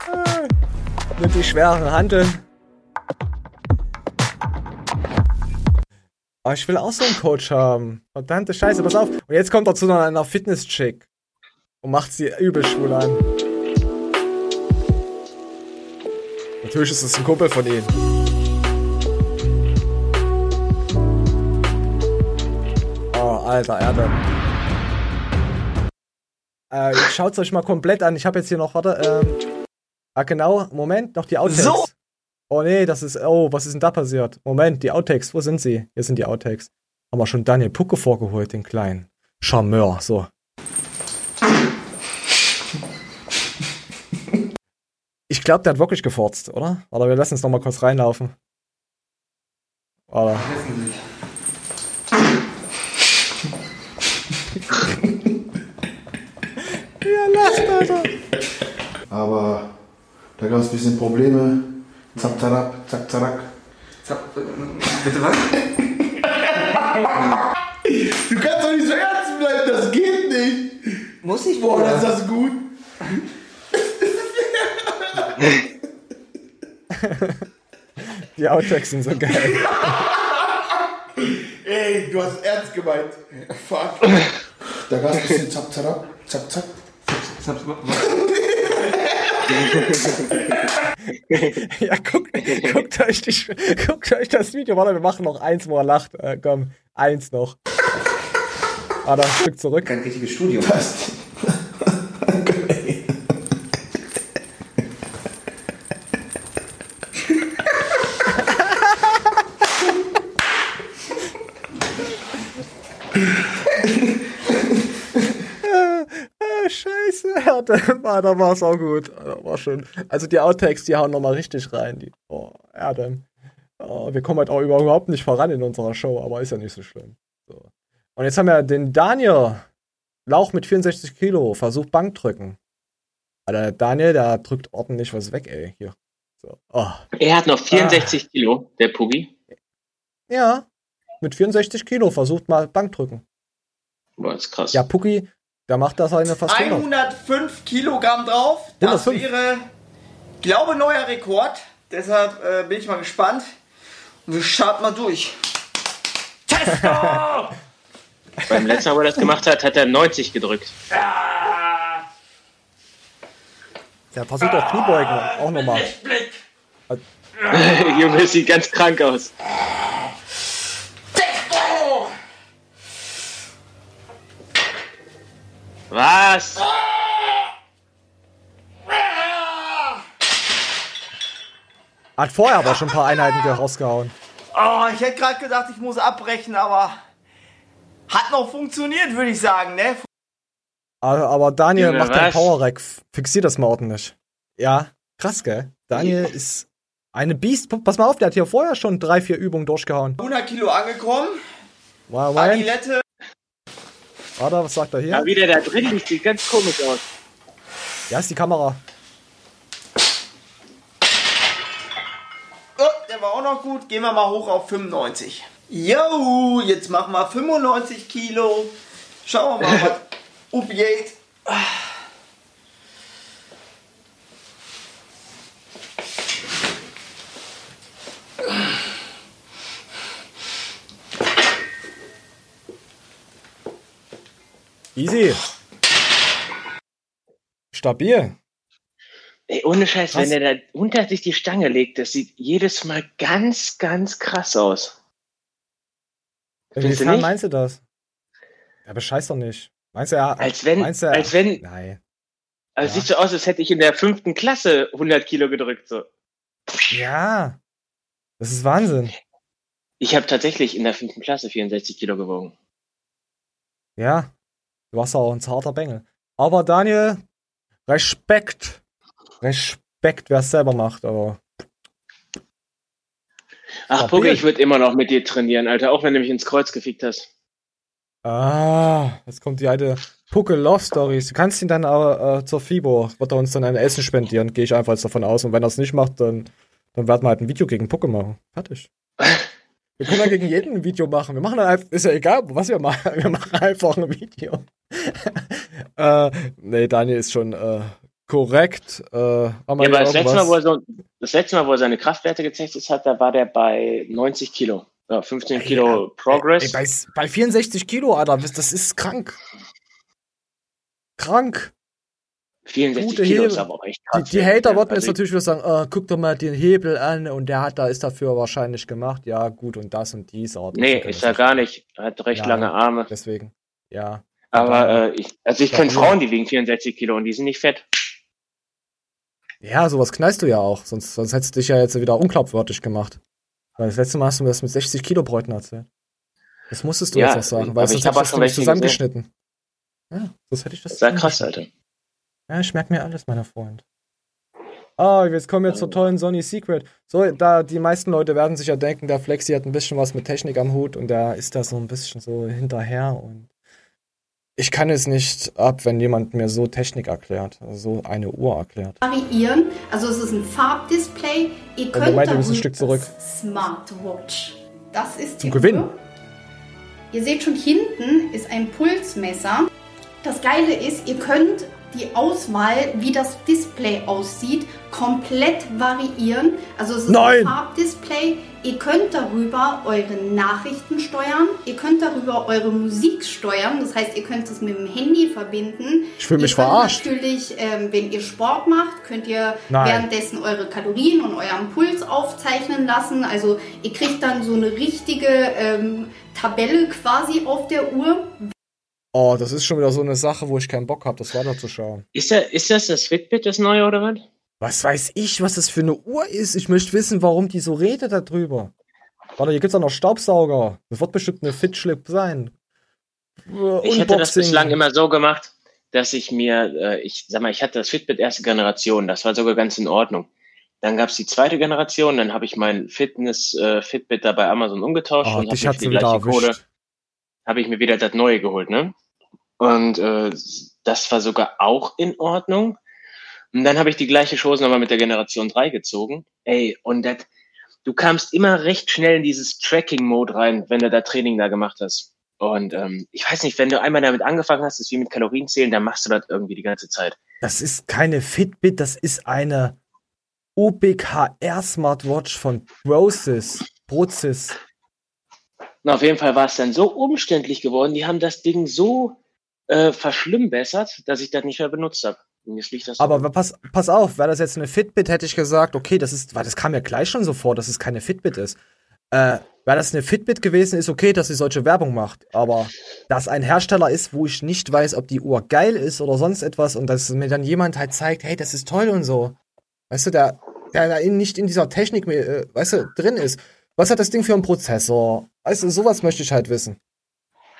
Speaker 2: Ah. Nimmt die schweren Handeln. Aber ich will auch so einen Coach haben. Verdammte Scheiße, pass auf. Und jetzt kommt er zu einer, einer Fitness-Chick. Und macht sie übel schwul an. Natürlich ist es ein Kumpel von ihm. Oh, alter Erde. Äh, schaut's euch mal komplett an. Ich habe jetzt hier noch, warte, ähm, ah genau, Moment, noch die Outtakes.
Speaker 19: So.
Speaker 2: Oh nee, das ist, oh, was ist denn da passiert? Moment, die Outtakes, wo sind sie? Hier sind die Outtakes. Haben wir schon Daniel Pucke vorgeholt, den kleinen Charmeur, so. Ich glaube, der hat wirklich gefurzt, oder? Oder wir lassen es noch mal kurz reinlaufen. Oder? *laughs* Ja, lacht, Alter.
Speaker 18: Aber da gab es ein bisschen Probleme. Zap, zarab, zack, zarak.
Speaker 17: Bitte was?
Speaker 18: Du kannst doch nicht so ernst bleiben, das geht nicht.
Speaker 17: Muss ich
Speaker 18: Boah,
Speaker 17: wohl.
Speaker 18: das ist das gut. *laughs*
Speaker 2: Die Outtakes sind so geil.
Speaker 18: Ey, du hast ernst gemeint. Fuck. Da gab es ein bisschen zap, zarab, zack, zack.
Speaker 2: ja, guckt, guckt, euch die, guckt euch das Video. Warte, wir machen noch eins, wo er lacht. Äh, komm, eins noch. Warte, ein Stück zurück.
Speaker 17: Kein richtiges Studium.
Speaker 2: Ah, Scheiße, ja, *laughs* da war, da war's auch gut. Da war schön. Also die Outtakes, die hauen nochmal richtig rein. Die, oh, Erdem. Oh, wir kommen halt auch überhaupt nicht voran in unserer Show, aber ist ja nicht so schlimm. So. Und jetzt haben wir den Daniel. Lauch mit 64 Kilo, versucht Bankdrücken. Alter, Daniel, der drückt ordentlich was weg, ey. Hier. So. Oh.
Speaker 1: Er hat noch 64 Kilo, der Puggi.
Speaker 2: Ja, mit 64 Kilo versucht mal Bankdrücken.
Speaker 1: Boah, ist krass.
Speaker 2: Ja, Pucki, da macht das eine fast 100.
Speaker 20: 105 Kilogramm drauf. Das
Speaker 2: 105.
Speaker 20: wäre, glaube neuer Rekord. Deshalb äh, bin ich mal gespannt. Und wir starten mal durch. Testo! *laughs*
Speaker 1: Beim letzten Mal, wo er das gemacht hat, hat er 90 gedrückt.
Speaker 2: Der versucht auch Kniebeugen, auch nochmal.
Speaker 1: Junge, das sieht ganz krank aus. Was?
Speaker 2: Hat vorher aber schon ein paar Einheiten rausgehauen.
Speaker 20: Oh, ich hätte gerade gedacht, ich muss abbrechen, aber hat noch funktioniert, würde ich sagen, ne?
Speaker 2: Aber, Daniel macht den? Power Rack. Fixier das mal ordentlich. Ja, krass, gell? Daniel ist eine Beast. Pass mal auf, der hat hier vorher schon drei, vier Übungen durchgehauen.
Speaker 20: 100 Kilo angekommen.
Speaker 2: Wow.
Speaker 20: Adilette.
Speaker 2: Warte, was sagt er hier?
Speaker 1: Ja, wie der da drin liegt, sieht ganz komisch aus.
Speaker 2: Ja, ist die Kamera.
Speaker 20: Oh, der war auch noch gut. Gehen wir mal hoch auf 95. Jo, jetzt machen wir 95 Kilo. Schauen wir mal, *laughs* was upgeht.
Speaker 2: Easy. Stabil.
Speaker 1: Ey, ohne Scheiß,
Speaker 2: Krass.
Speaker 1: wenn er da unter sich die Stange legt, das sieht jedes Mal ganz, ganz krass aus.
Speaker 2: Inwiefern
Speaker 1: nicht?
Speaker 2: meinst du das? Ja, aber scheiß doch nicht. Meinst du ja,
Speaker 1: Als wenn,
Speaker 2: meinst du,
Speaker 1: als wenn,
Speaker 2: Nein.
Speaker 1: also
Speaker 2: Ja.
Speaker 1: sieht so aus, als hätte ich in der fünften Klasse 100 Kilo gedrückt, so.
Speaker 2: Ja. Das ist Wahnsinn.
Speaker 1: Ich habe tatsächlich in der fünften Klasse 64 Kilo gewogen.
Speaker 2: Ja. Du warst auch ein zarter Bengel. Aber Daniel, Respekt. Respekt, wer es selber macht, aber.
Speaker 1: Ach. Pucke, ich würde immer noch mit dir trainieren, Alter, auch wenn du mich ins Kreuz gefickt hast.
Speaker 2: Ah, jetzt kommt die alte Pucke Love Stories. Du kannst ihn dann aber äh, zur FIBO, wird er uns dann ein Essen spendieren, gehe ich einfach jetzt davon aus. Und wenn er es nicht macht, dann, dann werden wir halt ein Video gegen Pucke machen. Fertig. *laughs* Wir können ja gegen jeden ein Video machen. Wir machen dann einfach, ist ja egal, was wir machen. *laughs* Wir machen einfach ein Video. *laughs* äh, nee, Daniel ist schon äh, korrekt. Äh,
Speaker 1: Ja, aber das letzte, Mal, er so, das letzte Mal, wo er seine Kraftwerte getestet hat, da war der bei 90 Kilo. Ja, 15 Kilo Progress.
Speaker 2: Ey, bei, bei 64 Kilo, Alter, das ist krank. Krank.
Speaker 1: 64
Speaker 2: gute
Speaker 1: Kilo ist aber echt
Speaker 2: Die,
Speaker 1: krass.
Speaker 2: die
Speaker 1: ja.
Speaker 2: Hater wollten jetzt
Speaker 1: also
Speaker 2: natürlich wieder sagen, äh, guck doch mal den Hebel an und der hat da ist dafür wahrscheinlich gemacht. Ja, gut, und das und dies. Aber
Speaker 1: Nee, ist er gar
Speaker 2: nicht.
Speaker 1: Er hat recht
Speaker 2: Ja,
Speaker 1: lange Arme.
Speaker 2: Deswegen, ja.
Speaker 1: Aber äh, ich, also ich kenne. Frauen, die wiegen 64 Kilo und die sind nicht fett.
Speaker 2: Ja, sowas knallst du ja auch. Sonst, sonst hättest du dich ja jetzt wieder unglaubwürdig gemacht. Weil das letzte Mal hast du mir das mit 60 Kilo Bräuten erzählt. Das musstest du
Speaker 1: Ja,
Speaker 2: jetzt auch sagen, weil sonst
Speaker 1: hab
Speaker 2: hätte
Speaker 1: auch
Speaker 2: ich das
Speaker 1: schon
Speaker 2: nämlich
Speaker 1: welche
Speaker 2: zusammengeschnitten. Ja, sonst hätte ich das
Speaker 1: Das ja krass. Alter.
Speaker 2: Ja, ich merke mir alles, mein Freund. Ah, jetzt kommen wir zur tollen Sony Secret. So, da die meisten Leute werden sich ja denken, der Flexi hat ein bisschen was mit Technik am Hut und der ist da so ein bisschen so hinterher und ich kann es nicht ab, wenn jemand mir so Technik erklärt, also so eine Uhr erklärt.
Speaker 21: variieren. Also es ist ein Farbdisplay. Ihr
Speaker 2: Und
Speaker 21: könnt
Speaker 2: wir müssen ein Stück zurück.
Speaker 21: Smartwatch. Das ist die
Speaker 2: Zum Gewinn.
Speaker 21: Uhr. Ihr seht schon hinten ist ein Pulsmesser. Das Geile ist, ihr könnt die Auswahl, wie das Display aussieht, komplett variieren. Also es ist
Speaker 2: Nein!
Speaker 21: ein Farbdisplay. Ihr könnt darüber eure Nachrichten steuern. Ihr könnt darüber eure Musik steuern. Das heißt, ihr könnt es mit dem Handy verbinden.
Speaker 2: Ich fühl mich
Speaker 21: ihr
Speaker 2: verarscht.
Speaker 21: Natürlich, ähm, wenn ihr Sport macht, könnt ihr
Speaker 2: Nein.
Speaker 21: währenddessen eure Kalorien und euren Puls aufzeichnen lassen. Also ihr kriegt dann so eine richtige ähm, Tabelle quasi auf der Uhr.
Speaker 2: Oh, das ist schon wieder so eine Sache, wo ich keinen Bock habe, das weiterzuschauen.
Speaker 1: Ist, da, ist das das Fitbit, das neue oder was?
Speaker 2: Was weiß ich, was das für eine Uhr ist? Ich möchte wissen, warum die so redet darüber. Warte, hier gibt's auch noch Staubsauger. Das wird bestimmt eine Fitschlip sein. Äh,
Speaker 1: Ich hätte das
Speaker 2: Unboxing.
Speaker 1: bislang immer so gemacht, dass ich mir, äh, ich sag mal, ich hatte das Fitbit erste Generation, das war sogar ganz in Ordnung. Dann gab's die zweite Generation, dann habe ich mein Fitness äh, Fitbit da bei Amazon umgetauscht
Speaker 2: Oh,
Speaker 1: und habe die gleiche Kohle habe ich mir wieder das neue geholt, ne? Und äh, das war sogar auch in Ordnung. Und dann habe ich die gleiche Chose nochmal mit der Generation 3 gezogen. Ey, und das, du kamst immer recht schnell in dieses Tracking-Mode rein, wenn du da Training da gemacht hast. Und ähm, ich weiß nicht, wenn du einmal damit angefangen hast, ist wie mit Kalorienzählen, dann machst du das irgendwie die ganze Zeit.
Speaker 2: Das ist keine Fitbit, das ist eine UBKR Smartwatch von Brosys. Brozis.
Speaker 1: Na, auf jeden Fall war es dann so umständlich geworden, die haben das Ding so äh, verschlimmbessert, dass ich das nicht mehr benutzt habe.
Speaker 2: Aber pass, pass auf, wäre das jetzt eine Fitbit, hätte ich gesagt, okay, das ist, weil das kam mir gleich schon so vor, dass es keine Fitbit ist. Äh, wäre das eine Fitbit gewesen, ist okay, dass sie solche Werbung macht. Aber dass ein Hersteller ist, wo ich nicht weiß, ob die Uhr geil ist oder sonst etwas und dass mir dann jemand halt zeigt, hey, das ist toll und so. Weißt du, der, der da nicht in dieser Technik, äh, weißt du, drin ist. Was hat das Ding für einen Prozessor? Weißt du, sowas möchte ich halt wissen.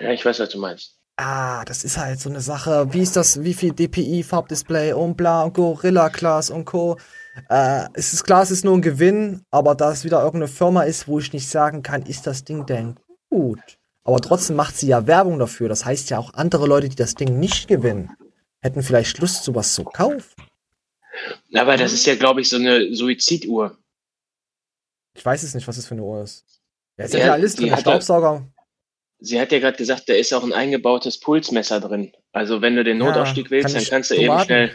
Speaker 1: Ja, ich weiß, was du meinst.
Speaker 2: Ah, das ist halt so eine Sache. Wie ist das, wie viel DPI, Farbdisplay und bla und Gorilla Glass und Co. Äh, es ist klar, es ist nur ein Gewinn, aber da es wieder irgendeine Firma ist, wo ich nicht sagen kann, ist das Ding denn gut? Aber trotzdem macht sie ja Werbung dafür. Das heißt ja auch andere Leute, die das Ding nicht gewinnen, hätten vielleicht Lust, sowas zu kaufen.
Speaker 1: Aber das ist ja, glaube ich, so eine Suiziduhr.
Speaker 2: Ich weiß es nicht, was es für eine Uhr ist. Ja, ist ja, alles drin, der
Speaker 1: ja-
Speaker 2: Staubsauger.
Speaker 1: Sie hat ja gerade gesagt, da ist auch ein eingebautes Pulsmesser drin. Also wenn du den Notausstieg willst,
Speaker 2: kann
Speaker 1: dann kannst du eben
Speaker 2: Tomaten-
Speaker 1: schnell.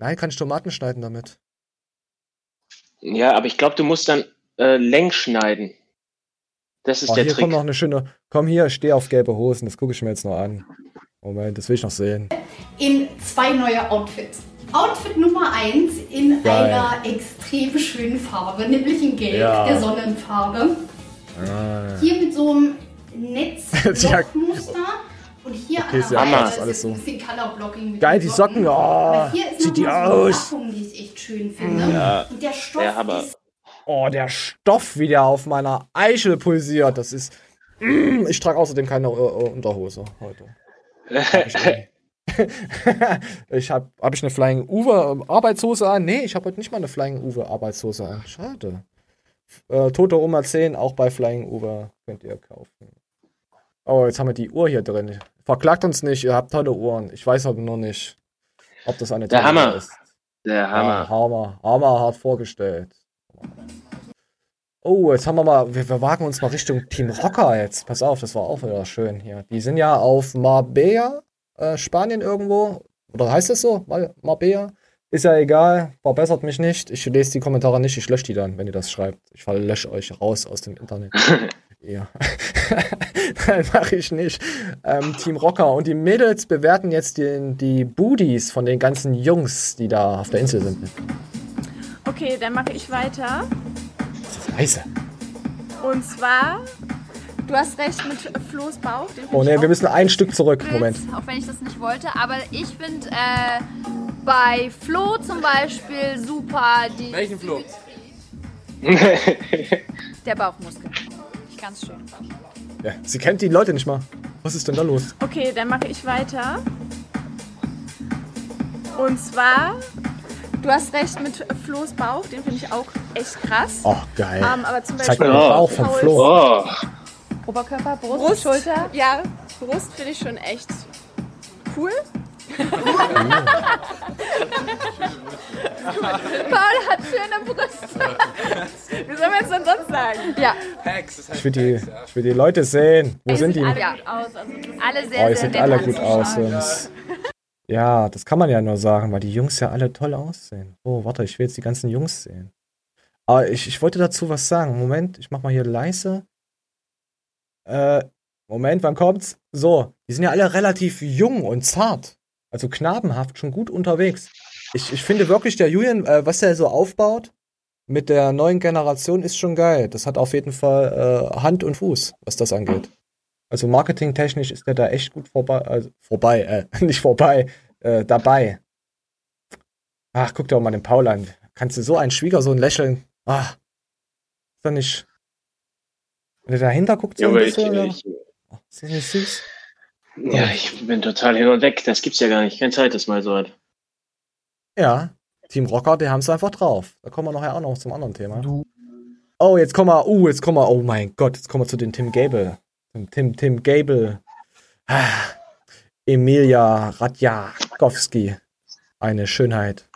Speaker 2: Nein, kann ich Tomaten schneiden damit.
Speaker 1: Ja, aber ich glaube, du musst dann äh, längs schneiden. Das ist
Speaker 2: Oh,
Speaker 1: der
Speaker 2: hier
Speaker 1: Trick.
Speaker 2: kommt noch eine schöne. Komm hier, steh auf gelbe Hosen. Das gucke ich mir jetzt noch an. Moment, das will ich noch sehen.
Speaker 21: in zwei neue Outfits. Outfit Nummer 1 in
Speaker 2: Geil.
Speaker 21: einer extrem schönen Farbe, nämlich in Gelb,
Speaker 2: Ja.
Speaker 21: der Sonnenfarbe.
Speaker 2: Ah.
Speaker 21: Hier mit so einem Netzlochmuster. *laughs* Und hier
Speaker 2: Okay,
Speaker 21: an
Speaker 2: ist
Speaker 21: der
Speaker 2: ja
Speaker 21: Seite
Speaker 2: krass,
Speaker 21: ist
Speaker 2: alles
Speaker 21: es
Speaker 2: so.
Speaker 21: ein bisschen Colorblocking mit
Speaker 2: Geil,
Speaker 21: den
Speaker 2: die Socken. Oh,
Speaker 21: hier ist
Speaker 2: sieht die
Speaker 21: so
Speaker 2: aus.
Speaker 21: Packung, die ich echt schön finde.
Speaker 2: Ja.
Speaker 21: Und der Stoff
Speaker 1: Ja, aber
Speaker 21: ist
Speaker 2: Oh, der Stoff, wie der auf meiner Eichel pulsiert. Das ist. Mm, ich trage außerdem keine äh, Unterhose heute. *laughs* *laughs* Hab ich nie. ich habe hab ich eine Flying Uwe ähm, Arbeitshose an? Nee, ich habe heute nicht mal eine Flying Uwe Arbeitshose an. Schade. Äh, Tote Oma 10, auch bei Flying Uwe könnt ihr kaufen. Oh, jetzt haben wir die Uhr hier drin. Verklagt uns nicht, ihr habt tolle Uhren. Ich weiß aber nur nicht, ob das eine
Speaker 1: Der Hammer.
Speaker 2: Ist.
Speaker 1: Der Hammer.
Speaker 2: Ja, Hammer. Hammer hart vorgestellt. Oh, jetzt haben wir mal, wir, wir wagen uns mal Richtung Team Rocker jetzt. Pass auf, das war auch wieder schön hier. Die sind ja auf Marbella, äh, Spanien irgendwo. Oder heißt das so? Mar Marbella? Ist ja egal, verbessert mich nicht. Ich lese die Kommentare nicht, ich lösche die dann, wenn ihr das schreibt. Ich lösche euch raus aus dem Internet. *laughs* ja. *laughs* Nein, mache ich nicht. Ähm, Team Rocker. Und die Mädels bewerten jetzt den, die Booties von den ganzen Jungs, die da auf der Insel sind.
Speaker 22: Okay, dann mache ich weiter.
Speaker 2: Scheiße.
Speaker 22: Und zwar, du hast recht mit Flo's Bauch.
Speaker 2: Oh ne, wir müssen ein Stück zurück. Moment.
Speaker 23: Auch wenn ich das nicht wollte, aber ich finde äh, bei Flo zum Beispiel super die.
Speaker 5: Welchen Flo? *laughs*
Speaker 23: Der Bauchmuskel. Ganz schön.
Speaker 2: Ja, sie kennt die Leute nicht mal. Was ist denn da los?
Speaker 22: Okay, dann mache ich weiter. Und zwar, du hast recht mit Flo's Bauch, den finde ich auch echt krass.
Speaker 2: Oh, geil.
Speaker 22: Ähm, aber zum
Speaker 2: Zeig
Speaker 22: Beispiel
Speaker 2: mir den Bauch von Flo.
Speaker 22: Oberkörper, Brust,
Speaker 23: Brust.
Speaker 22: Schulter. Ja, Brust finde ich schon echt cool. *laughs* Paul hat schöne Brüste. Wie soll man es denn sonst sagen? Ja.
Speaker 2: Ich will die, ich will die Leute sehen. Wo sind die?
Speaker 23: Alle gut aus. Also alle sehr,
Speaker 2: Oh, ihr
Speaker 23: sehr
Speaker 2: seht
Speaker 23: nett
Speaker 2: alle gut aus. Ja, das kann man ja nur sagen, weil die Jungs ja alle toll aussehen. Oh, warte, ich will jetzt die ganzen Jungs sehen. Aber ich, ich wollte dazu was sagen. Moment, ich mach mal hier leise. Äh, Moment, wann kommt's? So, die sind ja alle relativ jung und zart. Also knabenhaft, schon gut unterwegs. Ich, ich finde wirklich, der Julian, äh, was er so aufbaut mit der neuen Generation, ist schon geil. Das hat auf jeden Fall äh, Hand und Fuß, was das angeht. Also marketingtechnisch ist der da echt gut vorbei, also vorbei, äh, *laughs* nicht vorbei, äh, dabei. Ach, guck dir auch mal den Paul an. Kannst du so einen Schwiegersohn lächeln? Ah, ist doch nicht. Wenn der dahinter guckt, so
Speaker 1: Ja,
Speaker 2: ein
Speaker 1: ich,
Speaker 2: bisschen, oder?
Speaker 1: ich,
Speaker 2: Ist das nicht süß?
Speaker 1: Ja, ich bin total hin und weg. Das gibt's ja gar nicht. Keine Zeit, das mal so hat.
Speaker 2: Ja, Team Rocker, die haben es einfach drauf. Da kommen wir nachher auch noch zum anderen Thema. Oh, jetzt kommen wir, uh, jetzt kommen wir, oh mein Gott, jetzt kommen wir zu den Tim Gable. Tim, Tim, Gable. Ah, Emilia Radjakowski. Eine Schönheit.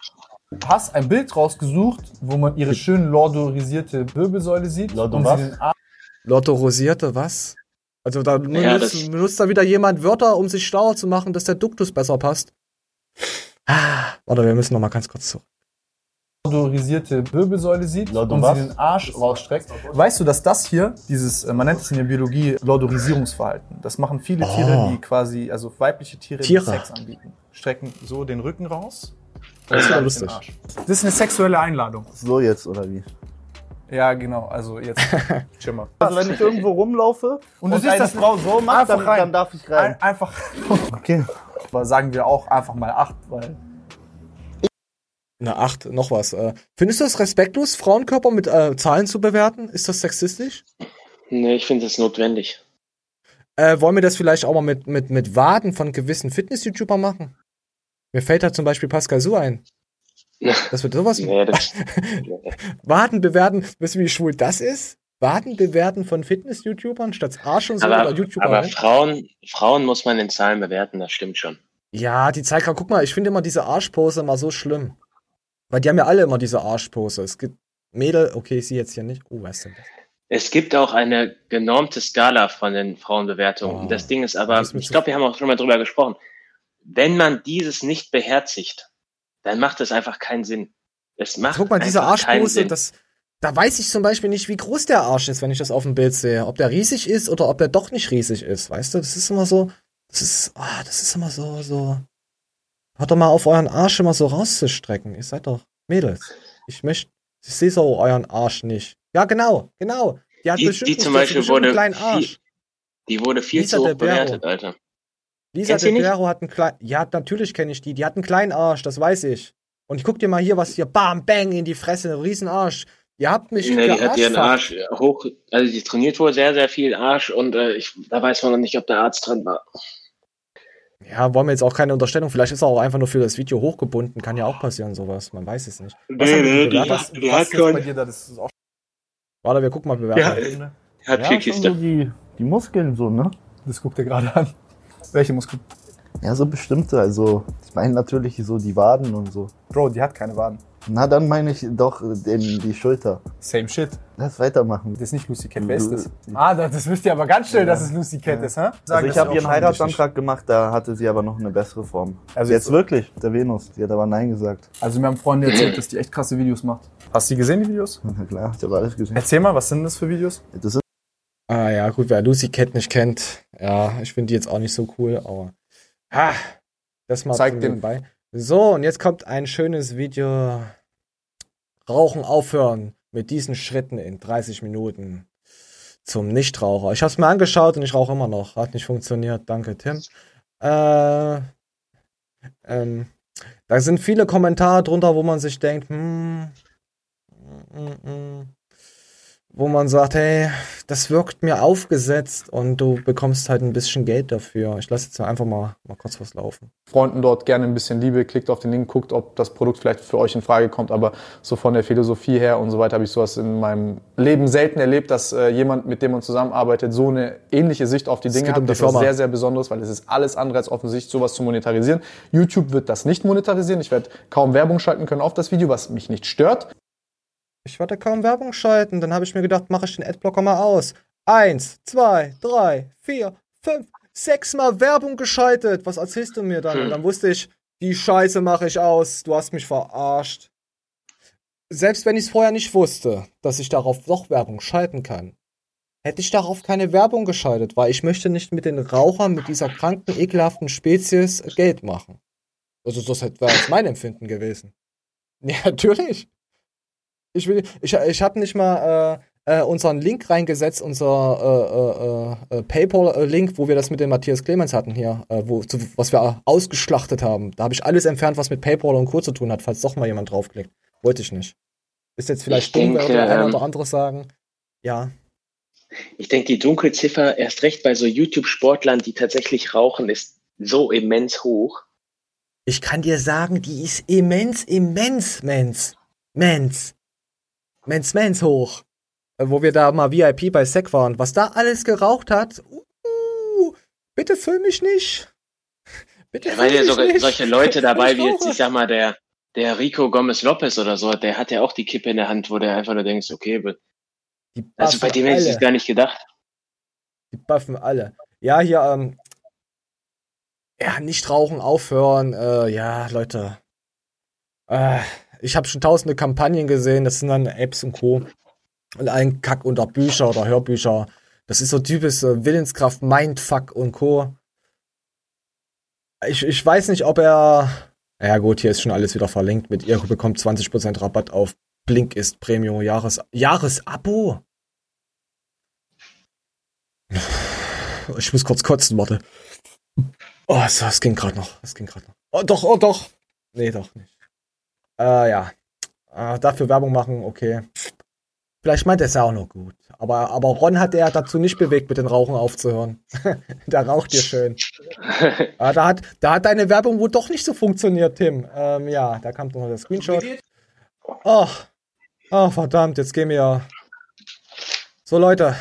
Speaker 24: Du hast ein Bild rausgesucht, wo man ihre schön lordorisierte Wirbelsäule sieht.
Speaker 2: Lordo
Speaker 24: und
Speaker 2: was? Also da
Speaker 1: Ja,
Speaker 2: benutzt, benutzt da wieder jemand Wörter, um sich schlauer zu machen, dass der Duktus besser passt. Ah, warte, wir müssen noch mal ganz kurz zurück.
Speaker 24: lordorisierte Wirbelsäule sieht
Speaker 2: Lordo
Speaker 24: und
Speaker 2: was?
Speaker 24: sie den Arsch rausstreckt. Weißt du, dass das hier, dieses, äh, man nennt es in der Biologie Lordorisierungsverhalten. Das machen viele
Speaker 2: Oh.
Speaker 24: Tiere, die quasi, also weibliche Tiere,
Speaker 2: Tiere.
Speaker 24: die Sex anbieten. Strecken so den Rücken raus.
Speaker 2: Das ist ja lustig.
Speaker 24: Das ist eine sexuelle Einladung.
Speaker 16: So jetzt, oder wie?
Speaker 24: Ja, genau. Also jetzt. *laughs* Mal.
Speaker 16: Also wenn ich irgendwo rumlaufe und,
Speaker 24: du siehst
Speaker 16: eine
Speaker 24: das
Speaker 16: Frau so macht, dann,
Speaker 24: rein.
Speaker 16: dann darf ich rein.
Speaker 24: Ein, einfach. *laughs*
Speaker 16: Okay.
Speaker 24: Aber sagen wir auch einfach mal acht, weil.
Speaker 2: Na, acht, noch was. Äh, findest du es respektlos, Frauenkörper mit äh, Zahlen zu bewerten? Ist das sexistisch?
Speaker 1: Nee, ich finde das notwendig.
Speaker 2: Äh, wollen wir das vielleicht auch mal mit, mit, mit Waden von gewissen Fitness-YouTuber machen? Mir fällt da zum Beispiel Pascal Su ein. Das wird sowas.
Speaker 1: Nee, das, *laughs*
Speaker 2: Waden bewerten, wisst ihr, wie schwul das ist? Waden bewerten von Fitness-YouTubern statt Arsch und so
Speaker 1: aber
Speaker 2: oder YouTuber.
Speaker 1: aber? Frauen, Frauen muss man in Zahlen bewerten, das stimmt schon.
Speaker 2: Ja, die zeigen, guck mal, ich finde immer diese Arschpose immer so schlimm. Weil die haben ja alle immer diese Arschpose. Es gibt Mädel, okay, ich sehe jetzt hier nicht. Oh, was ist denn das?
Speaker 1: Es gibt auch eine genormte Skala von den Frauenbewertungen. Und das Ding ist aber,
Speaker 2: ist
Speaker 1: ich glaube, wir haben auch schon mal drüber gesprochen. Wenn man dieses nicht beherzigt, dann macht es einfach keinen Sinn. Es macht
Speaker 2: Guck mal, diese
Speaker 1: Sinn.
Speaker 2: das, da weiß ich zum Beispiel nicht, wie groß der Arsch ist, wenn ich das auf dem Bild sehe. Ob der riesig ist oder ob der doch nicht riesig ist. Weißt du, das ist immer so, das ist, ah, das ist immer so, so. Hört doch mal auf, euren Arsch immer so rauszustrecken. Ihr seid doch Mädels. Ich möchte, ich sehe so euren Arsch nicht. Ja, genau, genau. Die hat
Speaker 1: die,
Speaker 2: bestimmt
Speaker 1: die zum Beispiel
Speaker 2: bestimmt einen
Speaker 1: wurde
Speaker 2: kleinen
Speaker 1: viel,
Speaker 2: Arsch.
Speaker 1: die wurde viel
Speaker 2: Lisa
Speaker 1: zu hoch bewertet, Alter.
Speaker 2: Lisa
Speaker 1: Kennst du
Speaker 2: de
Speaker 1: die nicht?
Speaker 2: Berro hat einen kleinen, ja, natürlich kenne ich die. Die hat einen kleinen Arsch, das weiß ich. Und ich guck dir mal hier, was hier, bam, bang, in die Fresse, riesen Arsch. Ihr habt mich
Speaker 1: Nee, die hat ihren. Arsch hoch, also die trainiert wohl sehr, sehr viel Arsch und äh, ich, da weiß man noch nicht, ob der Arzt dran war.
Speaker 2: Ja, wollen wir jetzt auch keine Unterstellung. Vielleicht ist er auch einfach nur für das Video hochgebunden. Kann ja auch passieren, sowas. Man weiß es nicht. Was
Speaker 1: Nee, nee,
Speaker 2: die
Speaker 1: hat- die hat schon-
Speaker 24: das ist auch
Speaker 2: Warte, wir gucken mal Bewertung.
Speaker 1: Ja, hat
Speaker 24: ja,
Speaker 1: viel Kiste.
Speaker 24: so die, die Muskeln so, ne? Das guckt er gerade an. Welche Muskeln?
Speaker 25: Ja, so bestimmte. Also, ich meine natürlich so die Waden und so.
Speaker 24: Bro, die hat keine Waden.
Speaker 25: Na, dann meine ich doch den, die Schulter.
Speaker 24: Same shit.
Speaker 25: Lass weitermachen.
Speaker 24: Das ist nicht Lucy Cat, wer ist das? Ah, das, das wisst ihr aber ganz schnell, dass es Lucy Cat ist, hä?
Speaker 25: Also ich
Speaker 24: das
Speaker 25: habe
Speaker 24: ist
Speaker 25: ihren Heiratsantrag gemacht, da hatte sie aber noch eine bessere Form.
Speaker 24: Also
Speaker 25: Also
Speaker 24: jetzt-
Speaker 25: wirklich, der Venus. Die hat aber Nein gesagt.
Speaker 24: Also mir haben Freunde erzählt, dass die echt krasse Videos macht. Hast du die gesehen, die Videos?
Speaker 25: Na klar, ich habe alles gesehen.
Speaker 24: Erzähl mal, was sind das für Videos?
Speaker 25: Das ist
Speaker 2: Ah ja, gut, wer Lucy Cat nicht kennt, ja, ich finde die jetzt auch nicht so cool, aber ah, das mal
Speaker 24: Zeig den.
Speaker 2: nebenbei. So, und jetzt kommt ein schönes Video. Rauchen aufhören mit diesen Schritten in 30 Minuten zum Nichtraucher. Ich habe es mir angeschaut und ich rauche immer noch. Hat nicht funktioniert. Danke, Tim. Äh, ähm, da sind viele Kommentare drunter, wo man sich denkt, hm, mm, mm, wo man sagt, hey, das wirkt mir aufgesetzt und du bekommst halt ein bisschen Geld dafür. Ich lasse jetzt einfach mal, mal kurz was laufen.
Speaker 24: Freunden dort gerne ein bisschen Liebe, klickt auf den Link, guckt, ob das Produkt vielleicht für euch in Frage kommt. Aber so von der Philosophie her und so weiter habe ich sowas in meinem Leben selten erlebt, dass äh, jemand, mit dem man zusammenarbeitet, so eine ähnliche Sicht auf die Dinge hat.
Speaker 2: um
Speaker 24: das ist sehr, sehr Besonderes, weil es ist alles andere als offensichtlich, sowas zu monetarisieren. YouTube wird das nicht monetarisieren. Ich werde kaum Werbung schalten können auf das Video, was mich nicht stört.
Speaker 2: Ich werde kaum Werbung schalten. Dann habe ich mir gedacht, mache ich den Adblocker mal aus. Eins, zwei, drei, vier, fünf, sechs Mal Werbung geschaltet. Was erzählst du mir dann? Und dann wusste ich, die Scheiße mache ich aus. Du hast mich verarscht. Selbst wenn ich es vorher nicht wusste, dass ich darauf doch Werbung schalten kann, hätte ich darauf keine Werbung geschaltet, weil ich möchte nicht mit den Rauchern, mit dieser kranken, ekelhaften Spezies Geld machen. Also das wäre jetzt mein Empfinden gewesen. *laughs* Ja, natürlich. Ich, will, ich, ich habe nicht mal äh, äh, unseren Link reingesetzt, unser äh, äh, äh, PayPal-Link, wo wir das mit dem Matthias Clemens hatten hier, äh, wo, zu, was wir ausgeschlachtet haben. Da habe ich alles entfernt, was mit PayPal und Co. zu tun hat, falls doch mal jemand draufklickt. Wollte ich nicht. Ist jetzt vielleicht
Speaker 1: Ich
Speaker 2: dumm,
Speaker 1: denke,
Speaker 2: würde der eine
Speaker 1: ähm,
Speaker 2: oder andere sagen. Ja.
Speaker 1: Ich denke, die Dunkelziffer, erst recht bei so YouTube-Sportlern, die tatsächlich rauchen, ist so immens hoch.
Speaker 2: Ich kann dir sagen, die ist immens, immens, mens, mens, mens, mens hoch. Äh, Wo wir da mal VIP bei Sec waren. Was da alles geraucht hat, uh, bitte füll mich nicht. *laughs* Bitte
Speaker 1: ja
Speaker 2: mich
Speaker 1: sogar
Speaker 2: nicht.
Speaker 1: solche Leute *laughs* dabei, wie jetzt, ich sag mal, der, der Rico Gomez Lopez oder so, der hat ja auch die Kippe in der Hand, wo der einfach nur denkst, okay, also bei dem hätte ich es gar nicht gedacht.
Speaker 2: Die buffen alle. Ja, hier, ähm, ja, nicht rauchen, aufhören, äh, ja, Leute. Äh, ich habe schon tausende Kampagnen gesehen, das sind dann Apps und Co. Und ein Kack unter Bücher oder Hörbücher. Das ist so typisch äh, Willenskraft, Mindfuck und Co. Ich, ich weiß nicht, ob er. Ja, gut, hier ist schon alles wieder verlinkt. Mit ihr bekommt 20% Rabatt auf Blink ist Premium Jahres Jahresabo. Ich muss kurz kotzen, warte. Oh, so, es ging gerade noch. Es ging gerade noch. Oh, doch, oh, doch. Nee, doch nicht. Äh, ja. Äh, dafür Werbung machen, okay. Vielleicht meint er es ja auch noch gut. Aber, aber Ron hat er dazu nicht bewegt, mit den Rauchen aufzuhören. *laughs* Der raucht hier schön. Ah, *laughs* da, hat, da hat deine Werbung wohl doch nicht so funktioniert, Tim. Ähm, ja, da kam noch der Screenshot. Ach, oh, verdammt, jetzt gehen wir. So, Leute.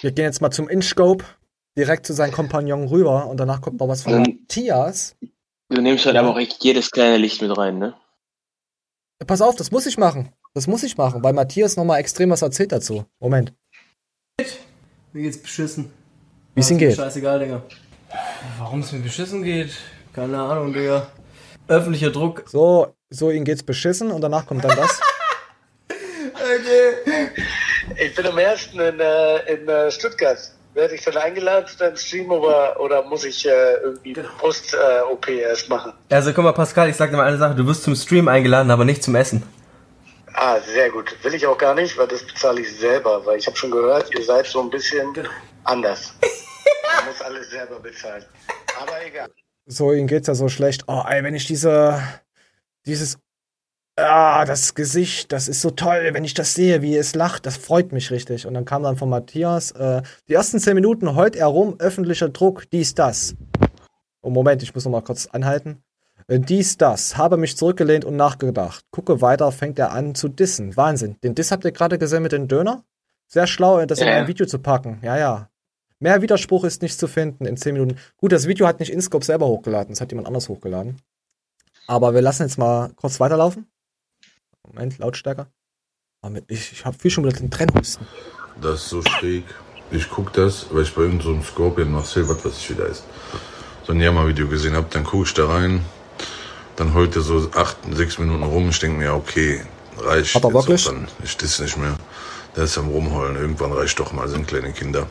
Speaker 2: Wir gehen jetzt mal zum InScope. Direkt zu seinem Kompagnon rüber. Und danach kommt noch was von
Speaker 1: Ähm. Du nimmst halt aber auch echt jedes kleine Licht mit rein, ne?
Speaker 2: Pass auf, das muss ich machen. Das muss ich machen, weil Matthias nochmal extrem was erzählt dazu. Moment.
Speaker 17: Mir geht's beschissen.
Speaker 2: Wie es ihm geht.
Speaker 17: Scheißegal, Digga. Warum es mir beschissen geht? Keine Ahnung, Digga. Öffentlicher Druck.
Speaker 2: So, so ihm geht's beschissen und danach kommt dann das. *laughs*
Speaker 26: Okay. Ich bin am 1. in, äh, in äh, Stuttgart. Werde ich dann eingeladen zu deinem Stream oder, oder muss ich äh, irgendwie Post-OP erst machen?
Speaker 17: Also guck mal, Pascal, ich sag dir mal eine Sache. Du wirst zum Stream eingeladen, aber nicht zum Essen.
Speaker 26: Ah, sehr gut. Will ich auch gar nicht, weil das bezahle ich selber. Weil ich habe schon gehört, ihr seid so ein bisschen anders. *laughs* Man muss alles selber bezahlen. Aber egal.
Speaker 2: So, ihm geht's ja so schlecht. Oh, ey, wenn ich diese, dieses, ah, das Gesicht, das ist so toll, wenn ich das sehe, wie es lacht, das freut mich richtig. Und dann kam dann von Matthias, äh, die ersten zehn Minuten heult er rum, öffentlicher Druck, dies, das. Oh, Moment, ich muss noch mal kurz anhalten. Äh, Dies, das, habe mich zurückgelehnt und nachgedacht. Gucke weiter, fängt er an zu dissen. Wahnsinn. Den Diss habt ihr gerade gesehen mit dem Döner? Sehr schlau, das in
Speaker 1: Ja, ja.
Speaker 2: ein Video zu packen. Ja, ja. Mehr Widerspruch ist nicht zu finden in 10 Minuten. Gut, das Video hat nicht Inscope selber hochgeladen, das hat jemand anders hochgeladen. Aber wir lassen jetzt mal kurz weiterlaufen. Moment, Lautstärker. Ich, ich habe viel schon wieder den Trennhusten.
Speaker 12: Das ist so schräg. Ich guck das, weil ich bei irgendeinem so einem Scorpion Marcel, was weiß ich wieder ist, so ein Jammer-Video gesehen habe. Dann guck ich da rein. Dann heult er so acht, sechs Minuten rum. Ich denke mir, okay, reicht.
Speaker 2: Hat er wirklich?
Speaker 12: Dann. Ich diss nicht mehr. Der ist am Rumheulen. Irgendwann reicht doch mal, sind kleine Kinder.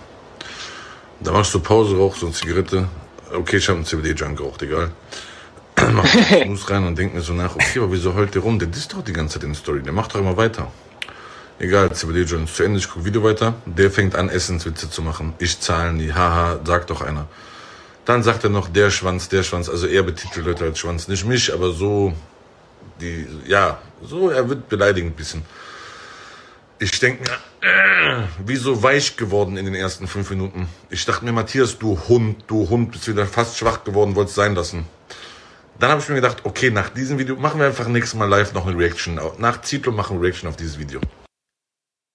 Speaker 12: Da machst du Pause, rauchst so eine Zigarette. Okay, ich habe einen CBD-Junk geraucht, egal. *clears throat* Mach Snus *laughs* rein und denk mir so nach, okay, aber wieso heult der rum? Der disst doch die ganze Zeit in der Story. Der macht doch immer weiter. Egal, CBD-Joint ist zu Ende, ich gucke Video weiter. Der fängt an, Essenswitze zu machen. Ich zahlen die, haha, sagt doch einer. Dann sagt er noch, der Schwanz, der Schwanz. Also er betitelt Leute als Schwanz. Nicht mich, aber so, die, ja, so, er wird beleidigend ein bisschen. Ich denke mir, äh, wie so weich geworden in den ersten fünf Minuten. Ich dachte mir, Matthias, du Hund, du Hund, bist wieder fast schwach geworden, wolltest sein lassen. Dann habe ich mir gedacht, okay, nach diesem Video machen wir einfach nächstes Mal live noch eine Reaction. Nach Zitlo machen wir Reaction auf dieses Video.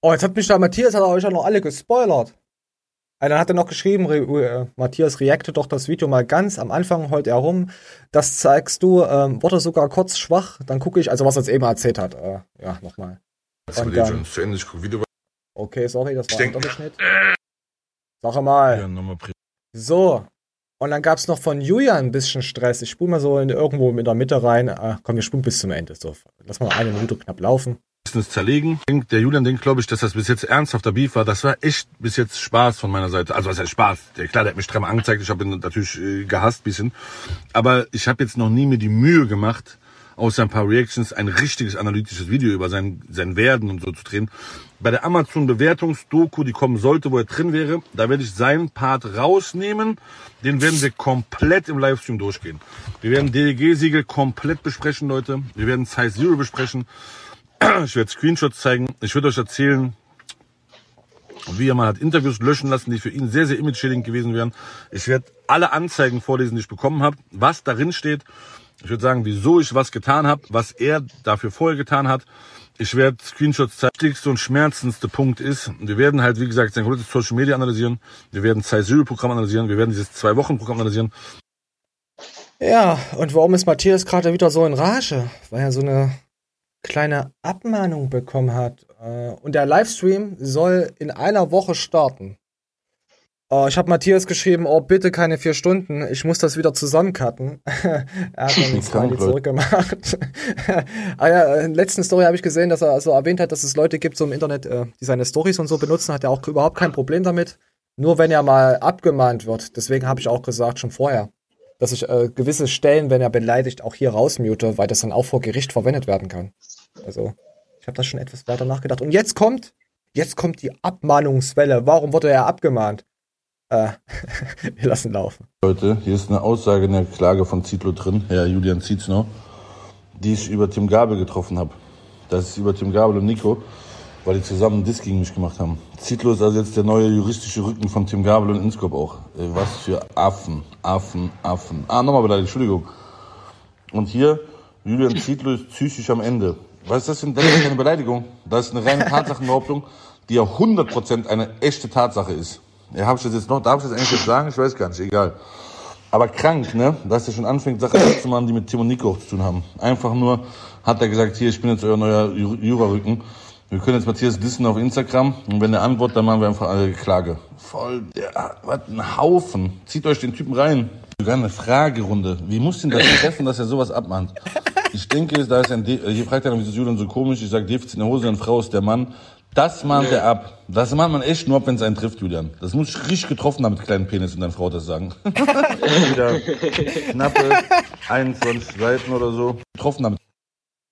Speaker 2: Oh, jetzt hat mich da Matthias, hat er euch ja noch alle gespoilert. Äh, dann hat er noch geschrieben, re, äh, Matthias reacte doch das Video mal ganz. Am Anfang heult er rum. Das zeigst du, ähm, wurde sogar kurz schwach. Dann gucke ich, also was er jetzt eben erzählt hat. Äh, ja, nochmal. Und
Speaker 12: CBD
Speaker 2: dann,
Speaker 12: Joint ist zu Ende, ich gucke Video weiter.
Speaker 2: okay, sorry, das war ein Doppelschnitt. Sag mal.
Speaker 12: Ja,
Speaker 2: So. Und dann gab's noch von Julian ein bisschen Stress. Ich spule mal so in, irgendwo in der Mitte rein. Ah, komm, wir spulen bis zum Ende. So, lass mal eine Minute knapp laufen.
Speaker 12: Business zerlegen. Der Julian denkt, glaube ich, dass das bis jetzt ernsthafter Beef war. Das war echt bis jetzt Spaß von meiner Seite. Also was heißt Spaß? Der, klar, der hat mich dreimal angezeigt. Ich habe ihn natürlich äh, gehasst bisschen. Aber ich habe jetzt noch nie mir die Mühe gemacht, außer ein paar Reactions, ein richtiges analytisches Video über sein, sein Werden und so zu drehen. Bei der Amazon-Bewertungsdoku, die kommen sollte, wo er drin wäre, da werde ich seinen Part rausnehmen. Den werden wir komplett im Livestream durchgehen. Wir werden DLG-Siegel komplett besprechen, Leute. Wir werden Size Zero besprechen. Ich werde Screenshots zeigen. Ich würde euch erzählen, wie er mal hat Interviews löschen lassen, die für ihn sehr, sehr image-schädigend gewesen wären. Ich werde alle Anzeigen vorlesen, die ich bekommen habe, was darin steht. Ich würde sagen, wieso ich was getan habe, was er dafür vorher getan hat. Ich werde Screenshots zeigen. Der wichtigste und schmerzendste Punkt ist, wir werden halt, wie gesagt, sein komplettes Social Media analysieren. Wir werden Size Zero Programm analysieren. Wir werden dieses Zwei-Wochen-Programm analysieren.
Speaker 2: Ja, und warum ist Matthias gerade wieder so in Rage? Weil er so eine kleine Abmahnung bekommen hat. Äh, Und der Livestream soll in einer Woche starten. Äh, Ich habe Matthias geschrieben, oh bitte keine vier Stunden, ich muss das wieder zusammencutten. *laughs* er hat dann
Speaker 25: Leute.
Speaker 2: zurückgemacht. *laughs* ah ja, in der letzten Story habe ich gesehen, dass er so erwähnt hat, dass es Leute gibt so im Internet, äh, die seine Stories und so benutzen, hat er auch überhaupt kein Problem damit. Nur wenn er mal abgemahnt wird. Deswegen habe ich auch gesagt, schon vorher, dass ich äh, gewisse Stellen, wenn er beleidigt, auch hier rausmute, weil das dann auch vor Gericht verwendet werden kann. Also, ich habe da schon etwas weiter nachgedacht. Und jetzt kommt, jetzt kommt die Abmahnungswelle. Warum wurde er abgemahnt? Äh, *laughs* wir lassen laufen.
Speaker 12: Leute, hier ist eine Aussage in der Klage von Zitlo drin, Herr Julian Zietzner, die ich über Tim Gabel getroffen habe. Das ist über Tim Gabel und Nico, weil die zusammen einen Diss gegen mich gemacht haben. Zitlo ist also jetzt der neue juristische Rücken von Tim Gabel und Inscope auch. Was für Affen, Affen, Affen. Ah, nochmal beleidigt, Entschuldigung. Und hier, Julian Zietlow ist psychisch am Ende. Weißt du, das, sind- das ist keine Beleidigung. Das ist eine reine *laughs* Tatsachenbehauptung, die ja 100% eine echte Tatsache ist. Ja, hab ich das jetzt noch, darf ich das eigentlich jetzt sagen? Ich weiß gar nicht, egal. Aber krank, ne? Dass er schon anfängt, Sachen *coughs* zu machen, die mit Tim und Nico zu tun haben. Einfach nur hat er gesagt, hier, ich bin jetzt euer neuer Ju- Jurarücken. Wir können jetzt Matthias dissen auf Instagram und wenn er antwortet, dann machen wir einfach alle Klage. Voll, der, was ein Haufen. Zieht euch den Typen rein. Sogar eine Fragerunde. Wie muss ihn das treffen, dass er sowas abmahnt? Ich denke, da ist ein, De hier fragt er, wieso ist Julian so komisch? Ich sage, Defizit in der Hose, eine Frau ist der Mann. Das mahnt er ab. Das mahnt man echt nur ab, wenn es einen trifft, Julian. Das muss ich richtig getroffen haben mit kleinen Penis und deine Frau das sagen. *laughs* Wieder knappe 21 Seiten oder so. Getroffen damit.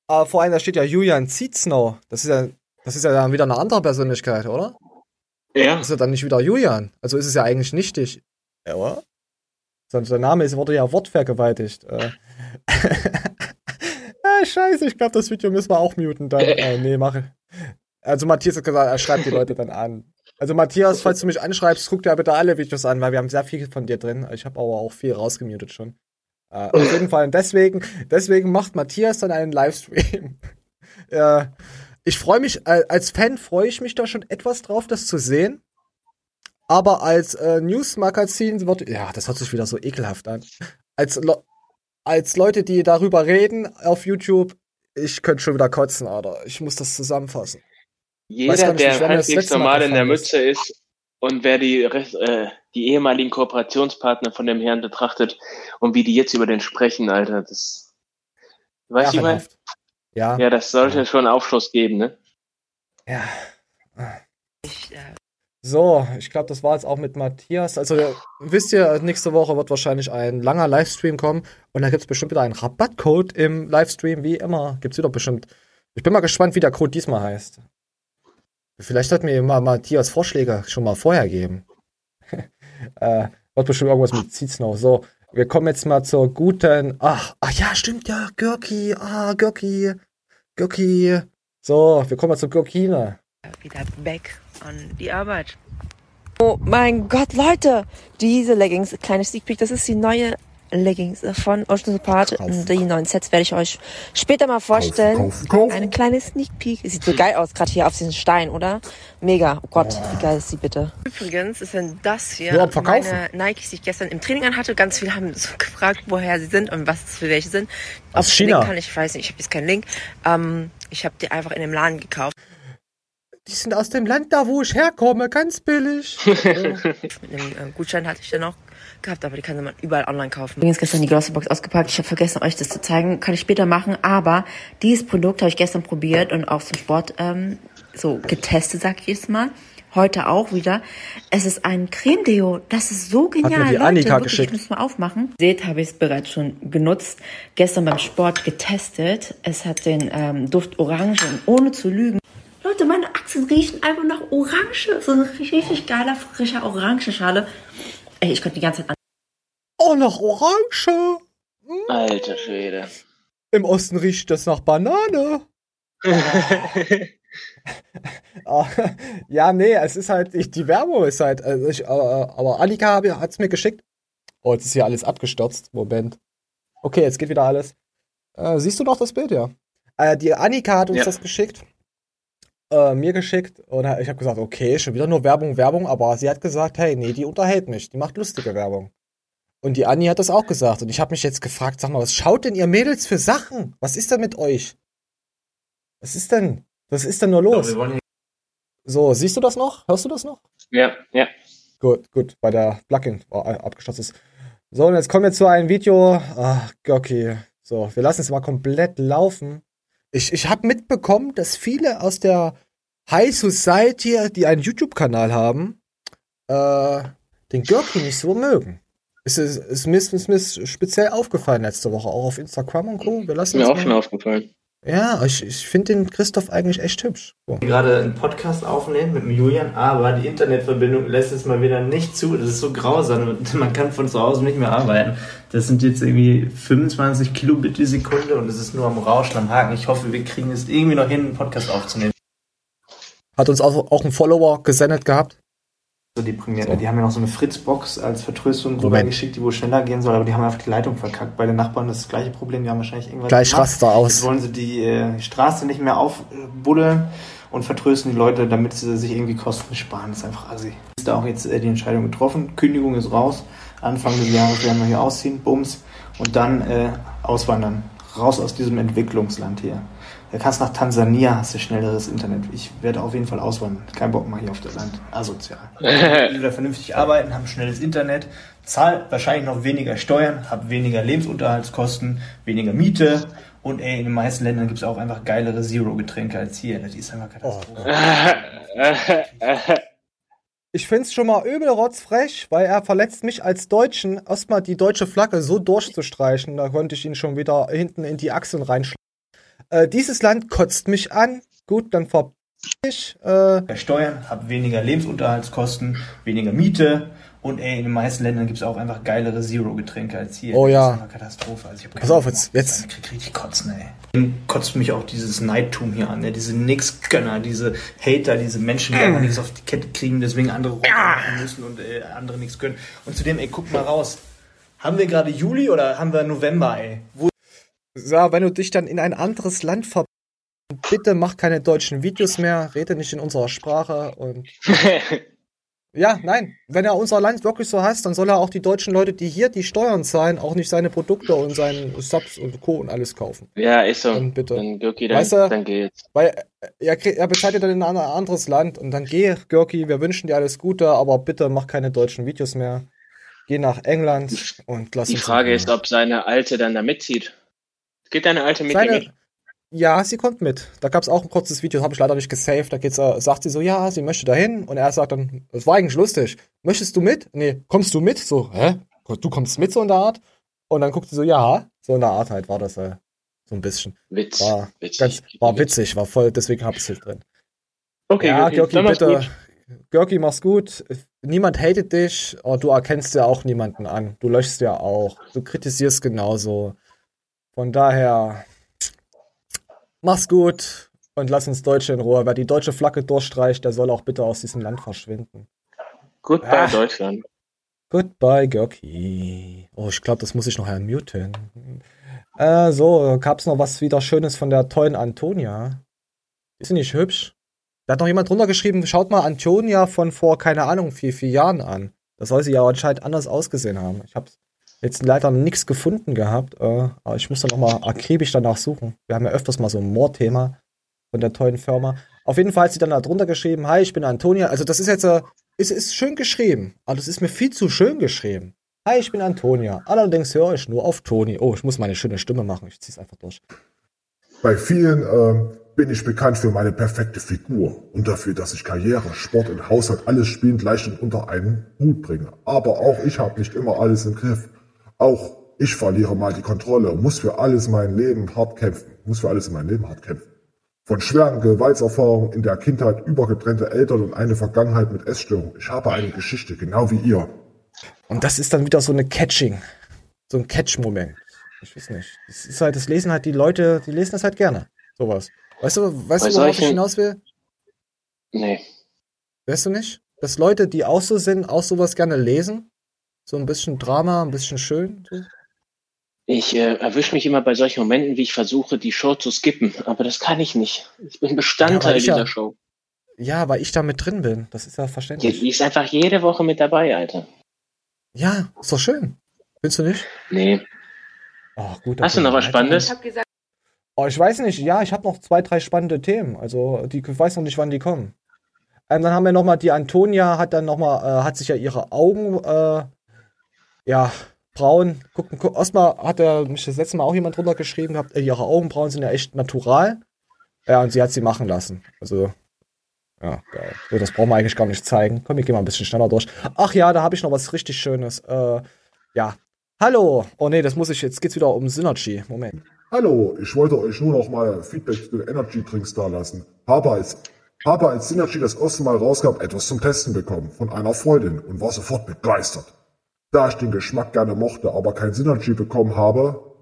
Speaker 2: Aber vor allem, da steht ja Julian Zietznow. Das ist ja, das ist ja dann wieder eine andere Persönlichkeit, oder?
Speaker 1: Ja.
Speaker 2: Das ist ja dann nicht wieder Julian. Also ist es ja eigentlich nichtig. Ja, oder? Sonst der Name ist, wurde ja wortvergewaltigt. Äh. ah, *laughs* scheiße, ich glaube, das Video müssen wir auch muten dann. Äh, nee, mache. Also Matthias hat gesagt, er schreibt die *laughs* Leute dann an. Also Matthias, falls du mich anschreibst, guck dir bitte alle Videos an, weil wir haben sehr viel von dir drin. Ich habe aber auch viel rausgemutet schon. Äh, auf jeden Fall. Und deswegen, deswegen macht Matthias dann einen Livestream. *laughs* äh, ich freue mich, als Fan freue ich mich da schon etwas drauf, das zu sehen. Aber als äh, Newsmagazin wird, ja, das hört sich wieder so ekelhaft an. Als, Le als Leute, die darüber reden auf YouTube, ich könnte schon wieder kotzen, Alter. Ich muss das zusammenfassen.
Speaker 1: Jeder,
Speaker 2: nicht,
Speaker 1: der
Speaker 2: das
Speaker 1: halbwegs normal in der
Speaker 2: gefallen ist.
Speaker 1: Mütze ist und wer die, äh, die ehemaligen Kooperationspartner von dem Herrn betrachtet und wie die jetzt über den sprechen, Alter, das. Weißt du, ich mein?
Speaker 2: Ja.
Speaker 1: Ja, das sollte schon Aufschluss geben, ne?
Speaker 2: Ja. So, ich glaube, das war jetzt auch mit Matthias. Also, wisst ihr, nächste Woche wird wahrscheinlich ein langer Livestream kommen und da gibt es bestimmt wieder einen Rabattcode im Livestream, wie immer. Gibt es wieder bestimmt. Ich bin mal gespannt, wie der Code diesmal heißt. Vielleicht hat mir mal Matthias Vorschläge schon mal vorher gegeben. *laughs* äh, wird bestimmt irgendwas mit Ziehtsnow. So, wir kommen jetzt mal zur guten. Ach, ach ja, stimmt ja, Görki. Ah, Görki. Görki. So, wir kommen mal zur Görkine.
Speaker 27: wieder back an die Arbeit. Oh mein Gott, Leute! Diese Leggings, kleine Sneak Peek, das ist die neue Leggings von Ocean Support. Die neuen Sets werde ich euch später mal vorstellen.
Speaker 28: kaufen, kaufen.
Speaker 27: Eine kleine Sneak Peek. Sieht so geil aus, gerade hier auf diesen Stein, oder? Mega. Oh Gott, wie geil ist sie bitte. Übrigens ist denn das hier
Speaker 2: Ja,
Speaker 27: meine Nikes, die ich gestern im Training anhatte. Ganz viele haben so gefragt, woher sie sind und was es für welche sind.
Speaker 2: Aus
Speaker 27: Ob ich
Speaker 2: China.
Speaker 27: Link kann ich weiß nicht, ich habe jetzt keinen Link. Ähm, ich habe die einfach in dem Laden gekauft.
Speaker 2: Die sind aus dem Land da, wo ich herkomme, ganz billig. *laughs*
Speaker 27: Mit einem äh, Gutschein hatte ich dann auch gehabt, aber die kann man überall online kaufen. Übrigens gestern die Glossybox ausgepackt. Ich habe vergessen, euch das zu zeigen. Kann ich später machen. Aber dieses Produkt habe ich gestern probiert und auch zum Sport ähm, so getestet, sag ich jetzt mal. Heute auch wieder. Es ist ein Creme-Deo. Das ist so
Speaker 2: mir
Speaker 27: genial.
Speaker 2: die
Speaker 27: Leute,
Speaker 2: Annika
Speaker 27: wirklich,
Speaker 2: geschickt.
Speaker 27: Ich muss mal aufmachen. Seht, habe ich es bereits schon genutzt. Gestern beim Sport getestet. Es hat den ähm, Duft Orange und ohne zu lügen. Leute, meine Achseln riechen einfach nach Orange. So ein richtig geiler, frischer Orangenschale. Ey, ich könnte die ganze Zeit an.
Speaker 2: Oh, nach Orange.
Speaker 1: Alter Schwede.
Speaker 2: Im Osten riecht das nach Banane. *laughs* *laughs* Ah, ja, nee, es ist halt, ich, die Werbung ist halt, also ich, äh, aber Annika hat es mir geschickt. Oh, jetzt ist hier alles abgestürzt. Moment. Okay, jetzt geht wieder alles. Äh, siehst du noch das Bild, ja? Äh, die Annika hat uns
Speaker 1: Ja.
Speaker 2: das geschickt. Äh, mir geschickt. Und ich habe gesagt, okay, schon wieder nur Werbung, Werbung. Aber sie hat gesagt, hey, nee, die unterhält mich. Die macht lustige Werbung. Und die Anni hat das auch gesagt. Und ich habe mich jetzt gefragt, sag mal, was schaut denn ihr Mädels für Sachen? Was ist denn mit euch? Was ist denn? Was ist denn nur los? So, siehst du das noch? Hörst du das noch?
Speaker 1: Ja, ja.
Speaker 2: Gut, gut, bei der Plugin oh, abgestürzt ist. So, und jetzt kommen wir zu einem Video. Ach, okay. So, wir lassen es mal komplett laufen. Ich, ich habe mitbekommen, dass viele aus der High Society, die einen YouTube-Kanal haben, äh, den Görki nicht so mögen. Es ist, ist, mir, ist mir speziell aufgefallen letzte Woche, auch auf Instagram und Co. Wir lassen
Speaker 1: Mir
Speaker 2: es
Speaker 1: auch schon aufgefallen.
Speaker 2: Ja, ich, ich finde den Christoph eigentlich echt hübsch. So.
Speaker 17: gerade einen Podcast aufnehmen mit dem Julian, aber die Internetverbindung lässt es mal wieder nicht zu. Das ist so grausam. *laughs* Man kann von zu Hause nicht mehr arbeiten. Das sind jetzt irgendwie 25 Kilobit die Sekunde und es ist nur am Rauschen, am Haken. Ich hoffe, wir kriegen es irgendwie noch hin, einen Podcast aufzunehmen.
Speaker 2: Hat uns auch, auch ein Follower gesendet gehabt.
Speaker 17: So deprimiert. Die haben ja noch so eine Fritzbox als Vertröstung rübergeschickt, die wohl schneller gehen soll, aber die haben einfach die Leitung verkackt. Bei den Nachbarn das gleiche Problem, die haben wahrscheinlich irgendwas
Speaker 2: Gleich
Speaker 17: gemacht.
Speaker 2: Raster aus.
Speaker 17: Jetzt wollen sie die äh, Straße nicht mehr aufbuddeln und vertrösten die Leute, damit sie sich irgendwie Kosten sparen. Das ist einfach assi. Ist da auch jetzt äh, die Entscheidung getroffen. Kündigung ist raus. Anfang des Jahres werden wir hier ausziehen, Bums. Und dann äh, auswandern. Raus aus diesem Entwicklungsland hier. Du kannst nach Tansania, hast du schnelleres Internet. Ich werde auf jeden Fall auswandern. Kein Bock mal hier auf das Land. Asozial. Ich will da vernünftig arbeiten, haben schnelles Internet, zahl wahrscheinlich noch weniger Steuern, hab weniger Lebensunterhaltskosten, weniger Miete. Und ey, in den meisten Ländern gibt es auch einfach geilere Zero-Getränke als hier. Das ist einfach Katastrophe. *laughs*
Speaker 2: Ich find's schon mal übel rotzfrech, weil er verletzt mich als Deutschen, erstmal die deutsche Flagge so durchzustreichen. Da konnte ich ihn schon wieder hinten in die Achseln reinschlagen. Äh, dieses Land kotzt mich an. Gut, dann ver ich. Äh,
Speaker 17: Steuern, hab weniger Lebensunterhaltskosten, weniger Miete. Und ey, in den meisten Ländern gibt es auch einfach geilere Zero-Getränke als hier.
Speaker 2: Oh
Speaker 17: Das
Speaker 2: ja.
Speaker 17: ist einfach Katastrophe. Also
Speaker 2: Pass auf jetzt, jetzt.
Speaker 17: Ich krieg richtig Kotzen, ey. Dann Kotzt mich auch dieses Neidtum hier an, ne? diese Nix-Gönner, diese Hater, diese Menschen, die *clears throat* einfach nichts auf die Kette kriegen, deswegen andere Rock machen müssen und äh, andere nichts können. Und zudem, ey, guck mal raus. Haben wir gerade Juli oder haben wir November, ey? Wo
Speaker 2: so, wenn du dich dann in ein anderes Land ver bitte mach keine deutschen Videos mehr, rede nicht in unserer Sprache und *laughs* ja, nein, wenn er unser Land wirklich so hasst, dann soll er auch die deutschen Leute, die hier die Steuern zahlen, auch nicht seine Produkte und seinen Subs und Co. und alles kaufen.
Speaker 1: Ja, ist so.
Speaker 2: Dann bitte.
Speaker 1: Dann, Gürki, dann,
Speaker 2: Weißt du,
Speaker 1: dann geht's.
Speaker 2: Weil äh, er, er bezahlt ja dann in ein anderes Land und dann geh, Görki, wir wünschen dir alles Gute, aber bitte mach keine deutschen Videos mehr. Geh nach England und lass
Speaker 1: Die. Frage ist, ob seine Alte dann da mitzieht. Geht deine Alte dir
Speaker 2: Seine,
Speaker 1: mit?
Speaker 2: ja, sie kommt mit. Da gab es auch ein kurzes Video, das habe ich leider nicht gesaved. Da geht's, äh, sagt sie so, ja, sie möchte dahin. Und er sagt dann, das war eigentlich lustig. Möchtest du mit? Nee, kommst du mit? So, hä? Du kommst mit so in der Art? Und dann guckt sie so, ja, so in der Art halt war das äh, so ein bisschen.
Speaker 1: Witz.
Speaker 2: War,
Speaker 1: Witzig.
Speaker 2: ganz, war witzig, war voll, deswegen hab ich's halt drin.
Speaker 1: Okay,
Speaker 2: ja,
Speaker 1: Görki,
Speaker 2: Görki, bitte.
Speaker 1: gut.
Speaker 2: Görki, mach's gut. Niemand hatet dich, aber du erkennst ja auch niemanden an. Du löschst ja auch. Du kritisierst genauso. Von daher, mach's gut und lass uns Deutsche in Ruhe. Wer die deutsche Flagge durchstreicht, der soll auch bitte aus diesem Land verschwinden.
Speaker 1: Goodbye,
Speaker 2: Ah.
Speaker 1: Deutschland.
Speaker 2: Goodbye, Görki. Oh, ich glaube, das muss ich noch unmuten. Äh, so, gab's noch was wieder Schönes von der tollen Antonia? Ist sie nicht hübsch? Da hat noch jemand drunter geschrieben, schaut mal Antonia von vor, keine Ahnung, vier, vier Jahren an. Das soll sie ja anscheinend anders ausgesehen haben. Ich habe jetzt leider nichts gefunden gehabt, äh, aber ich muss da nochmal akribisch danach suchen. Wir haben ja öfters mal so ein Mordthema von der tollen Firma. Auf jeden Fall hat sie dann da drunter geschrieben, hi, ich bin Antonia. Also das ist jetzt, äh, es ist schön geschrieben, aber das ist mir viel zu schön geschrieben. Hi, ich bin Antonia. Allerdings höre ich nur auf Toni. Oh, ich muss meine schöne Stimme machen. Ich zieh's einfach durch.
Speaker 28: Bei vielen ähm, bin ich bekannt für meine perfekte Figur und dafür, dass ich Karriere, Sport und Haushalt alles spielend leicht und unter einen Hut bringe. Aber auch ich habe nicht immer alles im Griff. Auch ich verliere mal die Kontrolle und muss für alles mein Leben hart kämpfen. Muss für alles in meinem Leben hart kämpfen. Von schweren Gewaltserfahrungen in der Kindheit über getrennte Eltern und eine Vergangenheit mit Essstörung. Ich habe eine Geschichte, genau wie ihr.
Speaker 2: Und das ist dann wieder so eine Catching. So ein Catch-Moment. Ich weiß nicht. Das ist halt, das lesen halt die Leute, die lesen das halt gerne. Sowas. Weißt du, weißt
Speaker 1: Bei
Speaker 2: du, worauf ich hinaus will?
Speaker 1: Nee.
Speaker 2: Weißt du nicht? Dass Leute, die auch so sind, auch sowas gerne lesen. So ein bisschen Drama, ein bisschen schön. So.
Speaker 1: Ich äh, erwische mich immer bei solchen Momenten, wie ich versuche, die Show zu skippen. Aber das kann ich nicht. Ich bin Bestandteil
Speaker 2: Ja, ich
Speaker 1: dieser
Speaker 2: ja.
Speaker 1: Show.
Speaker 2: Ja, weil ich da mit drin bin. Das ist ja verständlich.
Speaker 1: die ist einfach jede Woche mit dabei, Alter.
Speaker 2: Ja, ist doch schön. Findest du nicht?
Speaker 1: Nee.
Speaker 2: Oh, gut,
Speaker 1: Hast du noch was Spannendes?
Speaker 2: Oh, ich weiß nicht. Ja, ich habe noch zwei, drei spannende Themen. Also, die, ich weiß noch nicht, wann die kommen. Ähm, dann haben wir noch mal die Antonia hat dann noch mal, äh, hat sich ja ihre Augen, äh, ja, braun. Gucken, guck, erstmal hat er mich das letzte Mal auch jemand drunter geschrieben gehabt, ihre Augenbrauen sind ja echt natural. Ja, und sie hat sie machen lassen. Also, ja, geil. So, das brauchen wir eigentlich gar nicht zeigen. Komm, wir gehen mal ein bisschen schneller durch. Ach ja, da habe ich noch was richtig Schönes. Äh, ja. Hallo. Oh nee, das muss ich, jetzt geht's wieder um Synergy. Moment.
Speaker 28: Hallo, ich wollte euch nur noch mal Feedback zu den Energy Drinks da lassen. Habe als, habe als Synergy das erste Mal rausgab, etwas zum Testen bekommen von einer Freundin und war sofort begeistert. Da ich den Geschmack gerne mochte, aber kein Synergy bekommen habe,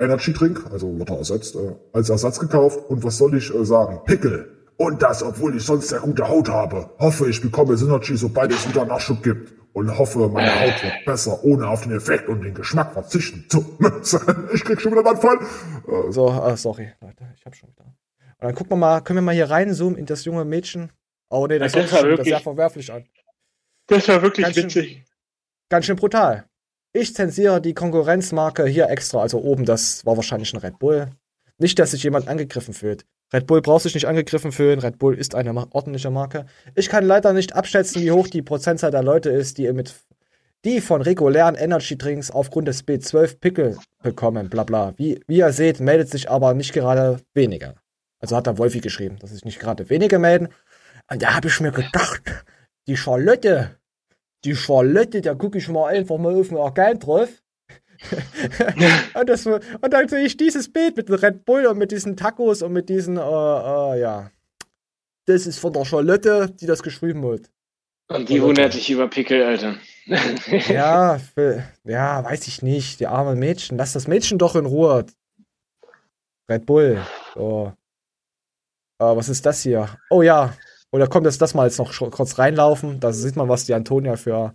Speaker 28: Energy Drink, also wurde ersetzt, äh, als Ersatz gekauft und was soll ich äh, sagen? Pickel. Und das, obwohl ich sonst sehr gute Haut habe. Hoffe, ich bekomme Synergy, sobald es wieder Nachschub gibt. Und hoffe, meine Haut wird besser, ohne auf den Effekt und den Geschmack verzichten zu müssen. *laughs* Ich krieg schon wieder einen Anfall. Äh,
Speaker 2: So, ah, sorry, Leute, ich hab schon wieder. Und dann gucken wir mal, können wir mal hier reinzoomen in das junge Mädchen? Oh nee, das
Speaker 1: Ja,
Speaker 2: hört
Speaker 1: das
Speaker 2: sich
Speaker 1: war
Speaker 2: schon wieder sehr
Speaker 1: wirklich-
Speaker 2: verwerflich an.
Speaker 1: Das war wirklich
Speaker 2: Ganz schön-
Speaker 1: witzig.
Speaker 2: Ganz schön brutal. Ich zensiere die Konkurrenzmarke hier extra, also oben, das war wahrscheinlich ein Red Bull. Nicht, dass sich jemand angegriffen fühlt. Red Bull braucht sich nicht angegriffen fühlen. Red Bull ist eine ordentliche Marke. Ich kann leider nicht abschätzen, wie hoch die Prozentzahl der Leute ist, die mit die von regulären Energy Drinks aufgrund des B12 Pickel bekommen, bla bla. Wie, wie ihr seht, meldet sich aber nicht gerade weniger. Also hat der Wolfi geschrieben, dass sich nicht gerade wenige melden. Und da habe ich mir gedacht, die Charlotte, die Charlotte, da gucke ich mal einfach mal auf den Account drauf. *laughs* und, das, und dann sehe ich dieses Bild mit dem Red Bull und mit diesen Tacos und mit diesen, äh, äh, ja. Das ist von der Charlotte, die das geschrieben hat.
Speaker 1: Und die wundert sich über Pickel, Alter. *laughs*
Speaker 2: Ja, für, ja, weiß ich nicht. Die arme Mädchen. Lass das Mädchen doch in Ruhe. Red Bull. So. Äh, was ist das hier? Oh ja. Oder kommt jetzt das mal jetzt noch kurz reinlaufen? Da sieht man, was die Antonia für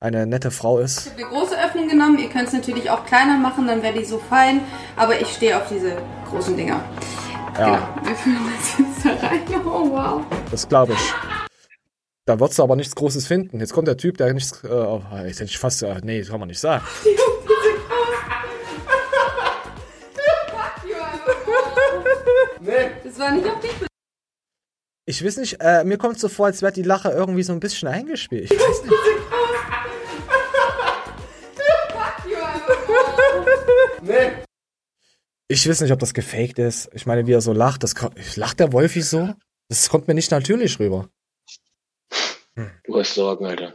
Speaker 2: eine nette Frau ist.
Speaker 29: Ich habe die große Öffnung genommen. Ihr könnt es natürlich auch kleiner machen, dann wäre die so fein. Aber ich stehe auf diese großen Dinger.
Speaker 2: Ja,
Speaker 29: Wir füllen das jetzt da rein. Oh wow.
Speaker 2: das glaube ich. Da wird du aber nichts Großes finden. Jetzt kommt der Typ, der nichts. Äh, oh, jetzt hätte ich fast. Äh, nee, das kann man nicht sagen. *laughs* *laughs* *laughs*
Speaker 29: Das war nicht auf dich.
Speaker 2: Ich weiß nicht, äh, mir kommt so vor, als wäre die Lache irgendwie so ein bisschen eingespielt. Ich weiß nicht. Ich weiß nicht, ob das gefaked ist. Ich meine, wie er so lacht, das lacht der Wolfi so? Das kommt mir nicht natürlich rüber.
Speaker 1: Du hast Sorgen, Alter.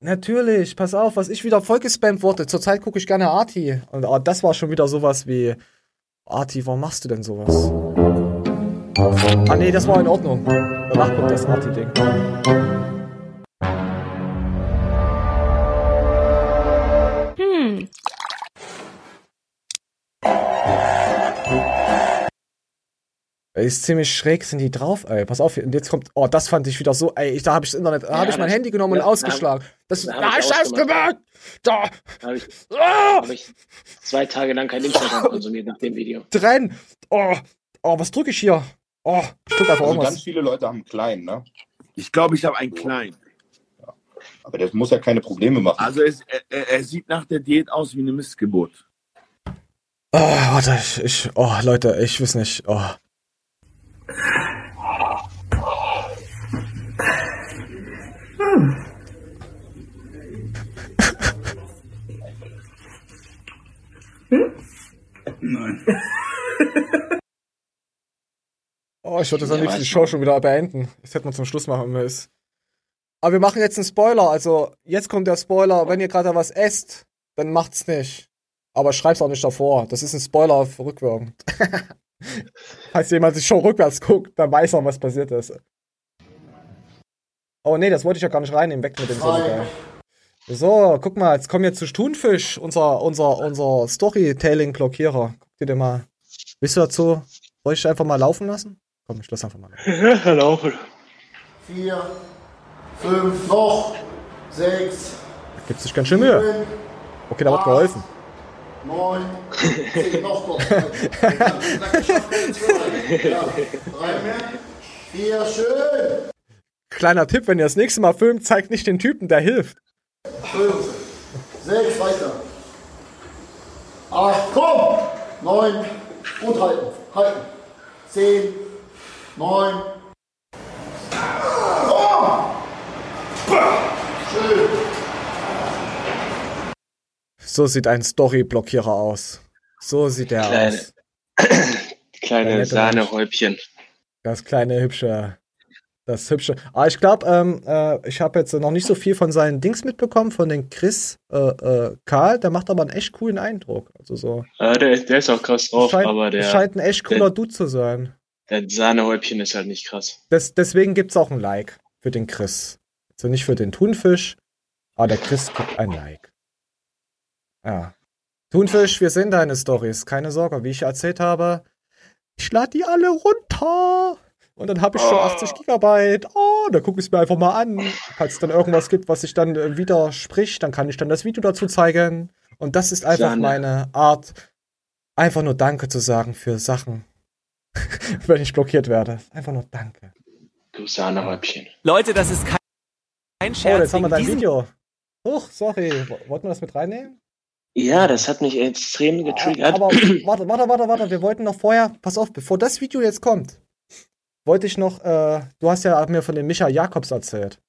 Speaker 2: Natürlich, pass auf, was ich wieder voll gespammt wurde. Zurzeit gucke ich gerne Arti. Und ah, das war schon wieder sowas wie. Arti, warum machst du denn sowas? Ah nee, das war in Ordnung. Danach kommt das Arti-Ding.
Speaker 23: Hm.
Speaker 2: Ey, Ist ziemlich schräg sind die drauf, ey. Pass auf, und jetzt kommt. Oh, das fand ich wieder so, ey. Ich, da habe ich das Internet, da
Speaker 1: Ja,
Speaker 2: habe ich mein Handy genommen
Speaker 1: ja,
Speaker 2: und ausgeschlagen. Das,
Speaker 1: da hab
Speaker 2: da
Speaker 1: ich
Speaker 2: ist das
Speaker 1: ausgemacht.
Speaker 2: Da!
Speaker 1: Da habe ich,
Speaker 2: Ah!
Speaker 1: hab ich zwei Tage lang kein Instagram konsumiert nach dem Video.
Speaker 2: Drenn! Oh, oh, was drücke ich hier? Oh, einfach
Speaker 30: Also
Speaker 2: irgendwas.
Speaker 30: ganz viele Leute haben einen kleinen, ne?
Speaker 5: Ich glaube, ich habe einen kleinen.
Speaker 30: Aber das muss ja keine Probleme machen.
Speaker 5: Also es, er, er sieht nach der Diät aus wie eine Missgeburt.
Speaker 2: Oh, warte, ich, ich, oh, Leute, ich weiß nicht. Oh.
Speaker 5: Nein.
Speaker 2: Oh, ich würde das am liebsten die Show schon wieder beenden. Das hätte man zum Schluss machen müssen. Aber wir machen jetzt einen Spoiler. Also, jetzt kommt der Spoiler. Wenn ihr gerade was esst, dann macht's nicht. Aber schreib's auch nicht davor. Das ist ein Spoiler auf rückwirkend. *laughs* Falls jemand sich schon rückwärts guckt, dann weiß er, was passiert ist. Oh nee, das wollte ich ja gar nicht reinnehmen. Weg mit dem Sonnegeil. So, guck mal, jetzt kommen wir zu Thunfisch, unser, unser, unser Storytelling-Blockierer. Guck dir den mal. Bist du dazu? Soll ich einfach mal laufen lassen? Komm, ich lass einfach mal laufen. *laughs*
Speaker 31: Vier, fünf, noch, sechs,
Speaker 2: Gibt sich ganz schön Mühe. Okay, da wird geholfen.
Speaker 31: neun, zehn, noch kurz. Ja, drei mehr. Vier, schön.
Speaker 2: Kleiner Tipp, wenn ihr das nächste Mal filmt, zeigt nicht den Typen, der hilft.
Speaker 31: Fünf, sechs, weiter. Acht, komm. Neun und halten, halten. Zehn, neun. Komm. Schön.
Speaker 2: So sieht ein Story-Blockierer aus. So sieht er
Speaker 1: Kleine-
Speaker 2: aus. *clears throat*
Speaker 1: Kleine Sahnehäubchen.
Speaker 2: Das kleine hübsche. Das hübsche. Aber ich glaube, ähm, äh, ich habe jetzt noch nicht so viel von seinen Dings mitbekommen, von den Chris äh, äh, Karl. Der macht aber einen echt coolen Eindruck. Also so.
Speaker 1: Der, ist- der ist auch krass drauf,
Speaker 2: scheint,
Speaker 1: aber der,
Speaker 2: scheint ein echt cooler
Speaker 1: der,
Speaker 2: Dude zu sein.
Speaker 1: Der Sahnehäubchen ist halt nicht krass.
Speaker 2: Des, deswegen gibt's auch ein Like für den Chris. Also nicht für den Thunfisch, aber der Chris gibt ein Like. Ja. Thunfisch, wir sehen deine Stories. Keine Sorge, wie ich erzählt habe. Ich lade die alle runter. Und dann habe ich schon
Speaker 1: Oh.
Speaker 2: 80 Gigabyte. Oh, da gucke ich es mir einfach mal an. Falls es dann irgendwas gibt, was sich dann äh, widerspricht, dann kann ich dann das Video dazu zeigen. Und das ist einfach
Speaker 1: Sahne.
Speaker 2: meine Art, einfach nur Danke zu sagen für Sachen, *laughs* wenn ich blockiert werde. Einfach nur Danke.
Speaker 1: Du Sahnehäubchen.
Speaker 32: Leute, das ist kein, kein
Speaker 2: Oh,
Speaker 32: Scherz.
Speaker 2: jetzt haben wir dein Video. Huch, sorry. Wollten wir das mit reinnehmen?
Speaker 1: Ja, das hat mich extrem getriggert.
Speaker 2: Aber *clears throat* warte, warte, warte, warte. Wir wollten noch vorher, pass auf, bevor das Video jetzt kommt, wollte ich noch, äh, du hast ja mir von dem Micha Jakobs erzählt.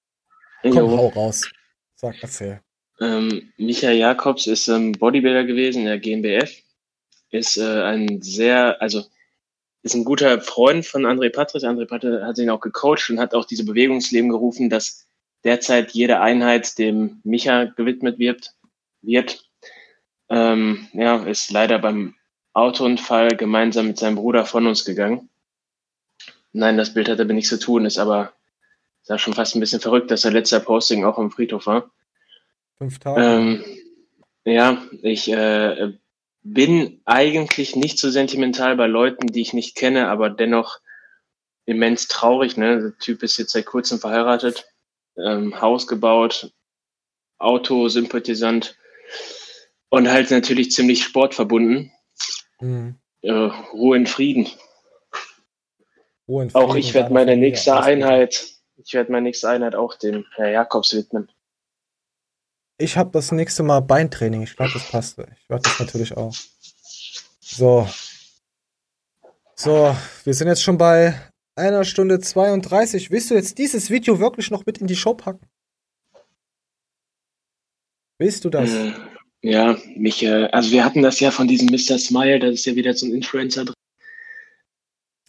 Speaker 2: Komm,
Speaker 1: Jo.
Speaker 2: hau raus. Sag, erzähl.
Speaker 1: Ähm, Michael Jakobs ist ähm, Bodybuilder gewesen in der GmbF. Ist äh, ein sehr, also ist ein guter Freund von André Patris. André Patris hat ihn auch gecoacht und hat auch diese Bewegungsleben gerufen, dass derzeit jede Einheit dem Micha gewidmet wird. wird. Ähm, ja, ist leider beim Autounfall gemeinsam mit seinem Bruder von uns gegangen. Nein, das Bild hat aber nichts zu tun, ist aber ist ja schon fast ein bisschen verrückt, dass der letzte Posting auch im Friedhof war.
Speaker 2: Fünf Tage.
Speaker 1: Ähm, ja, ich äh, bin eigentlich nicht so sentimental bei Leuten, die ich nicht kenne, aber dennoch immens traurig. Ne? Der Typ ist jetzt seit kurzem verheiratet, ähm, Haus gebaut, Autosympathisant und halt natürlich ziemlich sportverbunden.
Speaker 2: Mhm.
Speaker 1: Äh, Ruhe in Frieden.
Speaker 2: Ruhe in
Speaker 1: Auch
Speaker 2: Frieden
Speaker 1: ich werde meine nächste. Einheit, ich werde meine nächste Einheit auch dem Herr Jakobs widmen.
Speaker 2: Ich habe das nächste Mal Beintraining. Ich glaube, das passt. Ich werde das natürlich auch. So. So, wir sind jetzt schon bei einer Stunde 32. Willst du jetzt dieses Video wirklich noch mit in die Show packen? Willst du das?
Speaker 1: Äh, ja, mich, äh, also wir hatten das ja von diesem Mr. Smile, das ist ja wieder so ein Influencer drin.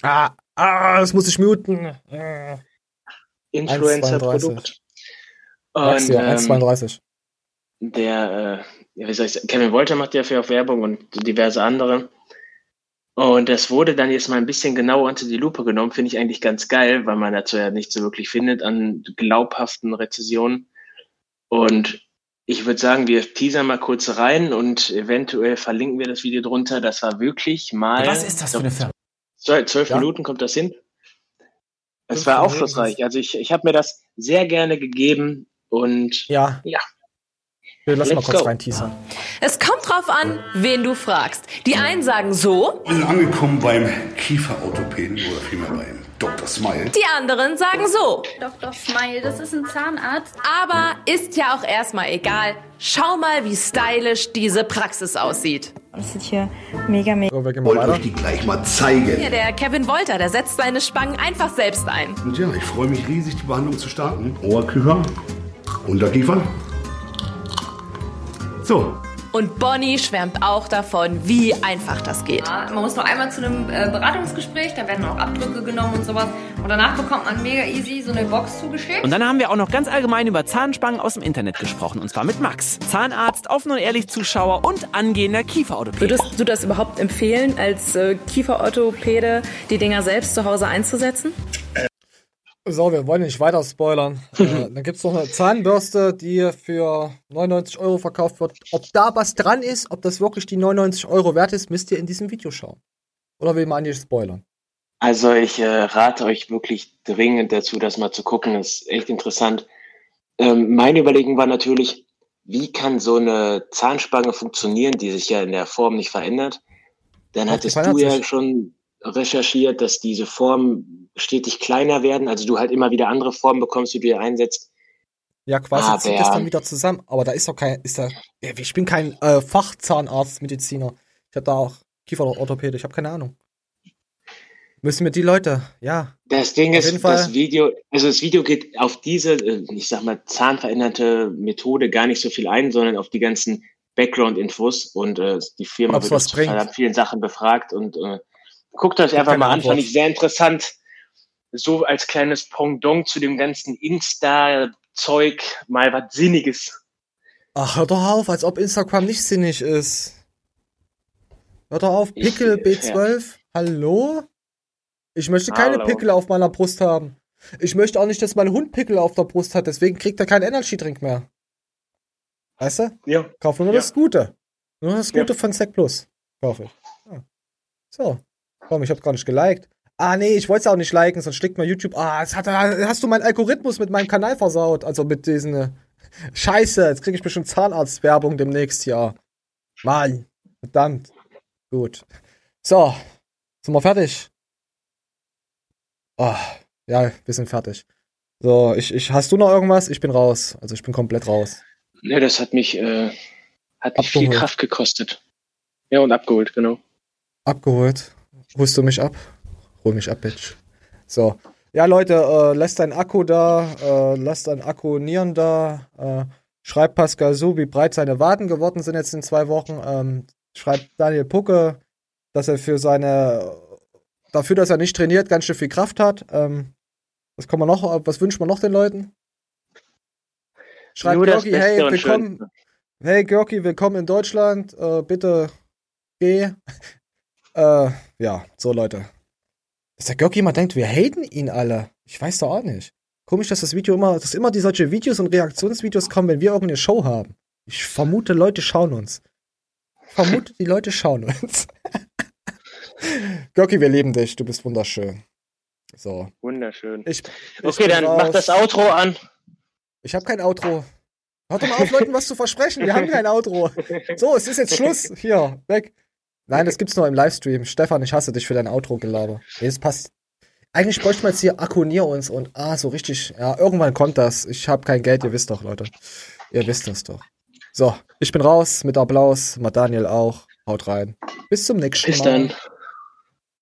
Speaker 2: Ah, ah, das muss ich muten. Äh.
Speaker 1: Influencer-Produkt.
Speaker 2: 1,32.
Speaker 1: Und
Speaker 2: Sag's dir,
Speaker 1: ähm,
Speaker 2: 1,32.
Speaker 1: Der, äh, wie soll ich sagen, Kevin Wolter macht ja für auch Werbung und diverse andere. Und das wurde dann jetzt mal ein bisschen genauer unter die Lupe genommen, finde ich eigentlich ganz geil, weil man dazu ja nicht so wirklich findet an glaubhaften Rezessionen. Und ich würde sagen, wir teasern mal kurz rein und eventuell verlinken wir das Video drunter. Das war wirklich mal.
Speaker 32: Was ist das für eine Firma?
Speaker 1: Zwölf, zwölf
Speaker 32: Ja.
Speaker 1: Minuten kommt das hin. Es war aufschlussreich. Also ich, ich habe mir das sehr gerne gegeben und
Speaker 2: Ja.
Speaker 1: ja.
Speaker 2: Wir lassen mal
Speaker 1: Let's
Speaker 2: kurz
Speaker 1: go.
Speaker 2: rein teasern.
Speaker 33: Es kommt drauf an, wen du fragst. Die einen sagen so,
Speaker 34: Wir sind angekommen beim Kieferorthopäden oder vielmehr beim Dr. Smile.
Speaker 33: die anderen sagen so.
Speaker 23: Dr. Smile, das ist ein Zahnarzt.
Speaker 33: Aber ist ja auch erstmal egal. Schau mal, wie stylisch diese Praxis aussieht.
Speaker 27: Das sieht hier mega, mega.
Speaker 2: So,
Speaker 34: Wollte euch die gleich mal zeigen.
Speaker 33: Hier, der Kevin Wolter, der setzt seine Spangen einfach selbst ein.
Speaker 34: Und ja, ich freue mich riesig, die Behandlung zu starten. Oberkiefer, Unterkiefer. So,
Speaker 33: Und Bonnie schwärmt auch davon, wie einfach das geht.
Speaker 35: Ja, man muss nur einmal zu einem äh, Beratungsgespräch, da werden auch Abdrücke genommen und sowas. Und danach bekommt man mega easy so eine Box zugeschickt.
Speaker 32: Und dann haben wir auch noch ganz allgemein über Zahnspangen aus dem Internet gesprochen. Und zwar mit Max, Zahnarzt, offen und ehrlich Zuschauer und angehender Kieferorthopäde.
Speaker 36: Würdest du das überhaupt empfehlen, als äh, Kieferorthopäde die Dinger selbst zu Hause einzusetzen?
Speaker 2: So, wir wollen nicht weiter spoilern. *laughs* äh, dann gibt's noch eine Zahnbürste, die für 99 Euro verkauft wird. Ob da was dran ist, ob das wirklich die 99 Euro wert ist, müsst ihr in diesem Video schauen. Oder will man nicht spoilern?
Speaker 1: Also ich äh, rate euch wirklich dringend dazu, das mal zu gucken. Das ist echt interessant. Ähm, meine Überlegung war natürlich, wie kann so eine Zahnspange funktionieren, die sich ja in der Form nicht verändert? Dann hattest du ja schon recherchiert, dass diese Formen stetig kleiner werden, also du halt immer wieder andere Formen bekommst, die du dir einsetzt.
Speaker 2: Ja, quasi
Speaker 1: Aber-
Speaker 2: zieht das dann wieder zusammen. Aber da ist doch kein, ist da, ich bin kein äh, Fachzahnarzt, Mediziner. Ich habe da auch Kieferorthopäde, ich habe keine Ahnung. Müssen mir die Leute, ja.
Speaker 1: Das Ding
Speaker 2: Auf
Speaker 1: ist, das Video, also das Video geht auf diese, äh, ich sag mal, zahnveränderte Methode gar nicht so viel ein, sondern auf die ganzen Background-Infos und äh, die Firma
Speaker 2: Ob's
Speaker 1: wird zu vielen Sachen befragt und äh, guckt euch einfach mal an, fand ich sehr interessant. So als kleines Pendant zu dem ganzen Insta-Zeug mal was Sinniges.
Speaker 2: Ach, hör doch auf, als ob Instagram nicht sinnig ist. Hör doch auf, Pickel B12. Hallo? Ich möchte keine
Speaker 1: Hallo.
Speaker 2: Pickel auf meiner Brust haben. Ich möchte auch nicht, dass mein Hund Pickel auf der Brust hat, deswegen kriegt er keinen Energy-Drink mehr. Weißt du?
Speaker 1: Ja.
Speaker 2: Kauf nur
Speaker 1: Ja.
Speaker 2: das Gute. Nur das
Speaker 1: Ja.
Speaker 2: Gute von Sec Plus. Kaufe ich. Ja. So. Komm, ich hab gar nicht geliked. Ah, nee, ich wollte es auch nicht liken, sonst schlägt mir YouTube. Ah, jetzt hat, hast du meinen Algorithmus mit meinem Kanal versaut. Also mit diesen. äh, Scheiße, jetzt kriege ich bestimmt Zahnarztwerbung demnächst hier. Mann. Verdammt. Gut. So. Sind wir fertig? Oh, ja, wir sind fertig. So, ich, ich, hast du noch irgendwas? Ich bin raus. Also ich bin komplett raus.
Speaker 1: Ne, das hat mich, äh, hat mich viel. Kraft gekostet. Ja, und abgeholt, genau.
Speaker 2: Abgeholt. Holst du mich ab? Hol mich ab, Bitch. So. Ja, Leute, äh, lasst dein Akku da, äh, lasst dein Akku Nieren da. Äh, schreibt Pascal so, wie breit seine Waden geworden sind jetzt in zwei Wochen. Ähm, schreibt Daniel Pucke, dass er für seine, dafür, dass er nicht trainiert, ganz schön viel Kraft hat. Ähm, was kann man noch, was wünscht man noch den Leuten? Schreibt
Speaker 1: das
Speaker 2: Georgi, hey, willkommen,
Speaker 1: Schönste.
Speaker 2: hey Georgi, willkommen in Deutschland. Äh, bitte geh. Äh, ja, so Leute. Dass der Görki immer denkt, wir haten ihn alle. Ich weiß doch auch nicht. Komisch, dass das Video immer, dass immer die solche Videos und Reaktionsvideos kommen, wenn wir irgendeine Show haben. Ich vermute, Leute schauen uns. Ich vermute, die Leute schauen uns. *laughs* Görki, wir lieben dich. Du bist wunderschön. So.
Speaker 1: Wunderschön.
Speaker 2: Ich,
Speaker 1: okay,
Speaker 2: bin
Speaker 1: dann mach
Speaker 2: raus.
Speaker 1: das Outro an.
Speaker 2: Ich habe kein Outro. Hört doch mal auf, Leuten was zu versprechen. Wir haben kein Outro. So, es ist jetzt Schluss. Hier, weg. Nein, das gibt's nur im Livestream. Stefan, ich hasse dich für dein Outro-Gelaber. Nee, das passt. Eigentlich bräuchte man jetzt hier Akkunier uns und ah, so richtig. Ja, irgendwann kommt das. Ich habe kein Geld, ihr wisst doch, Leute. Ihr wisst das doch. So, ich bin raus mit Applaus. Mal Daniel auch. Haut rein. Bis zum nächsten
Speaker 1: Bis
Speaker 2: Mal.
Speaker 1: dann.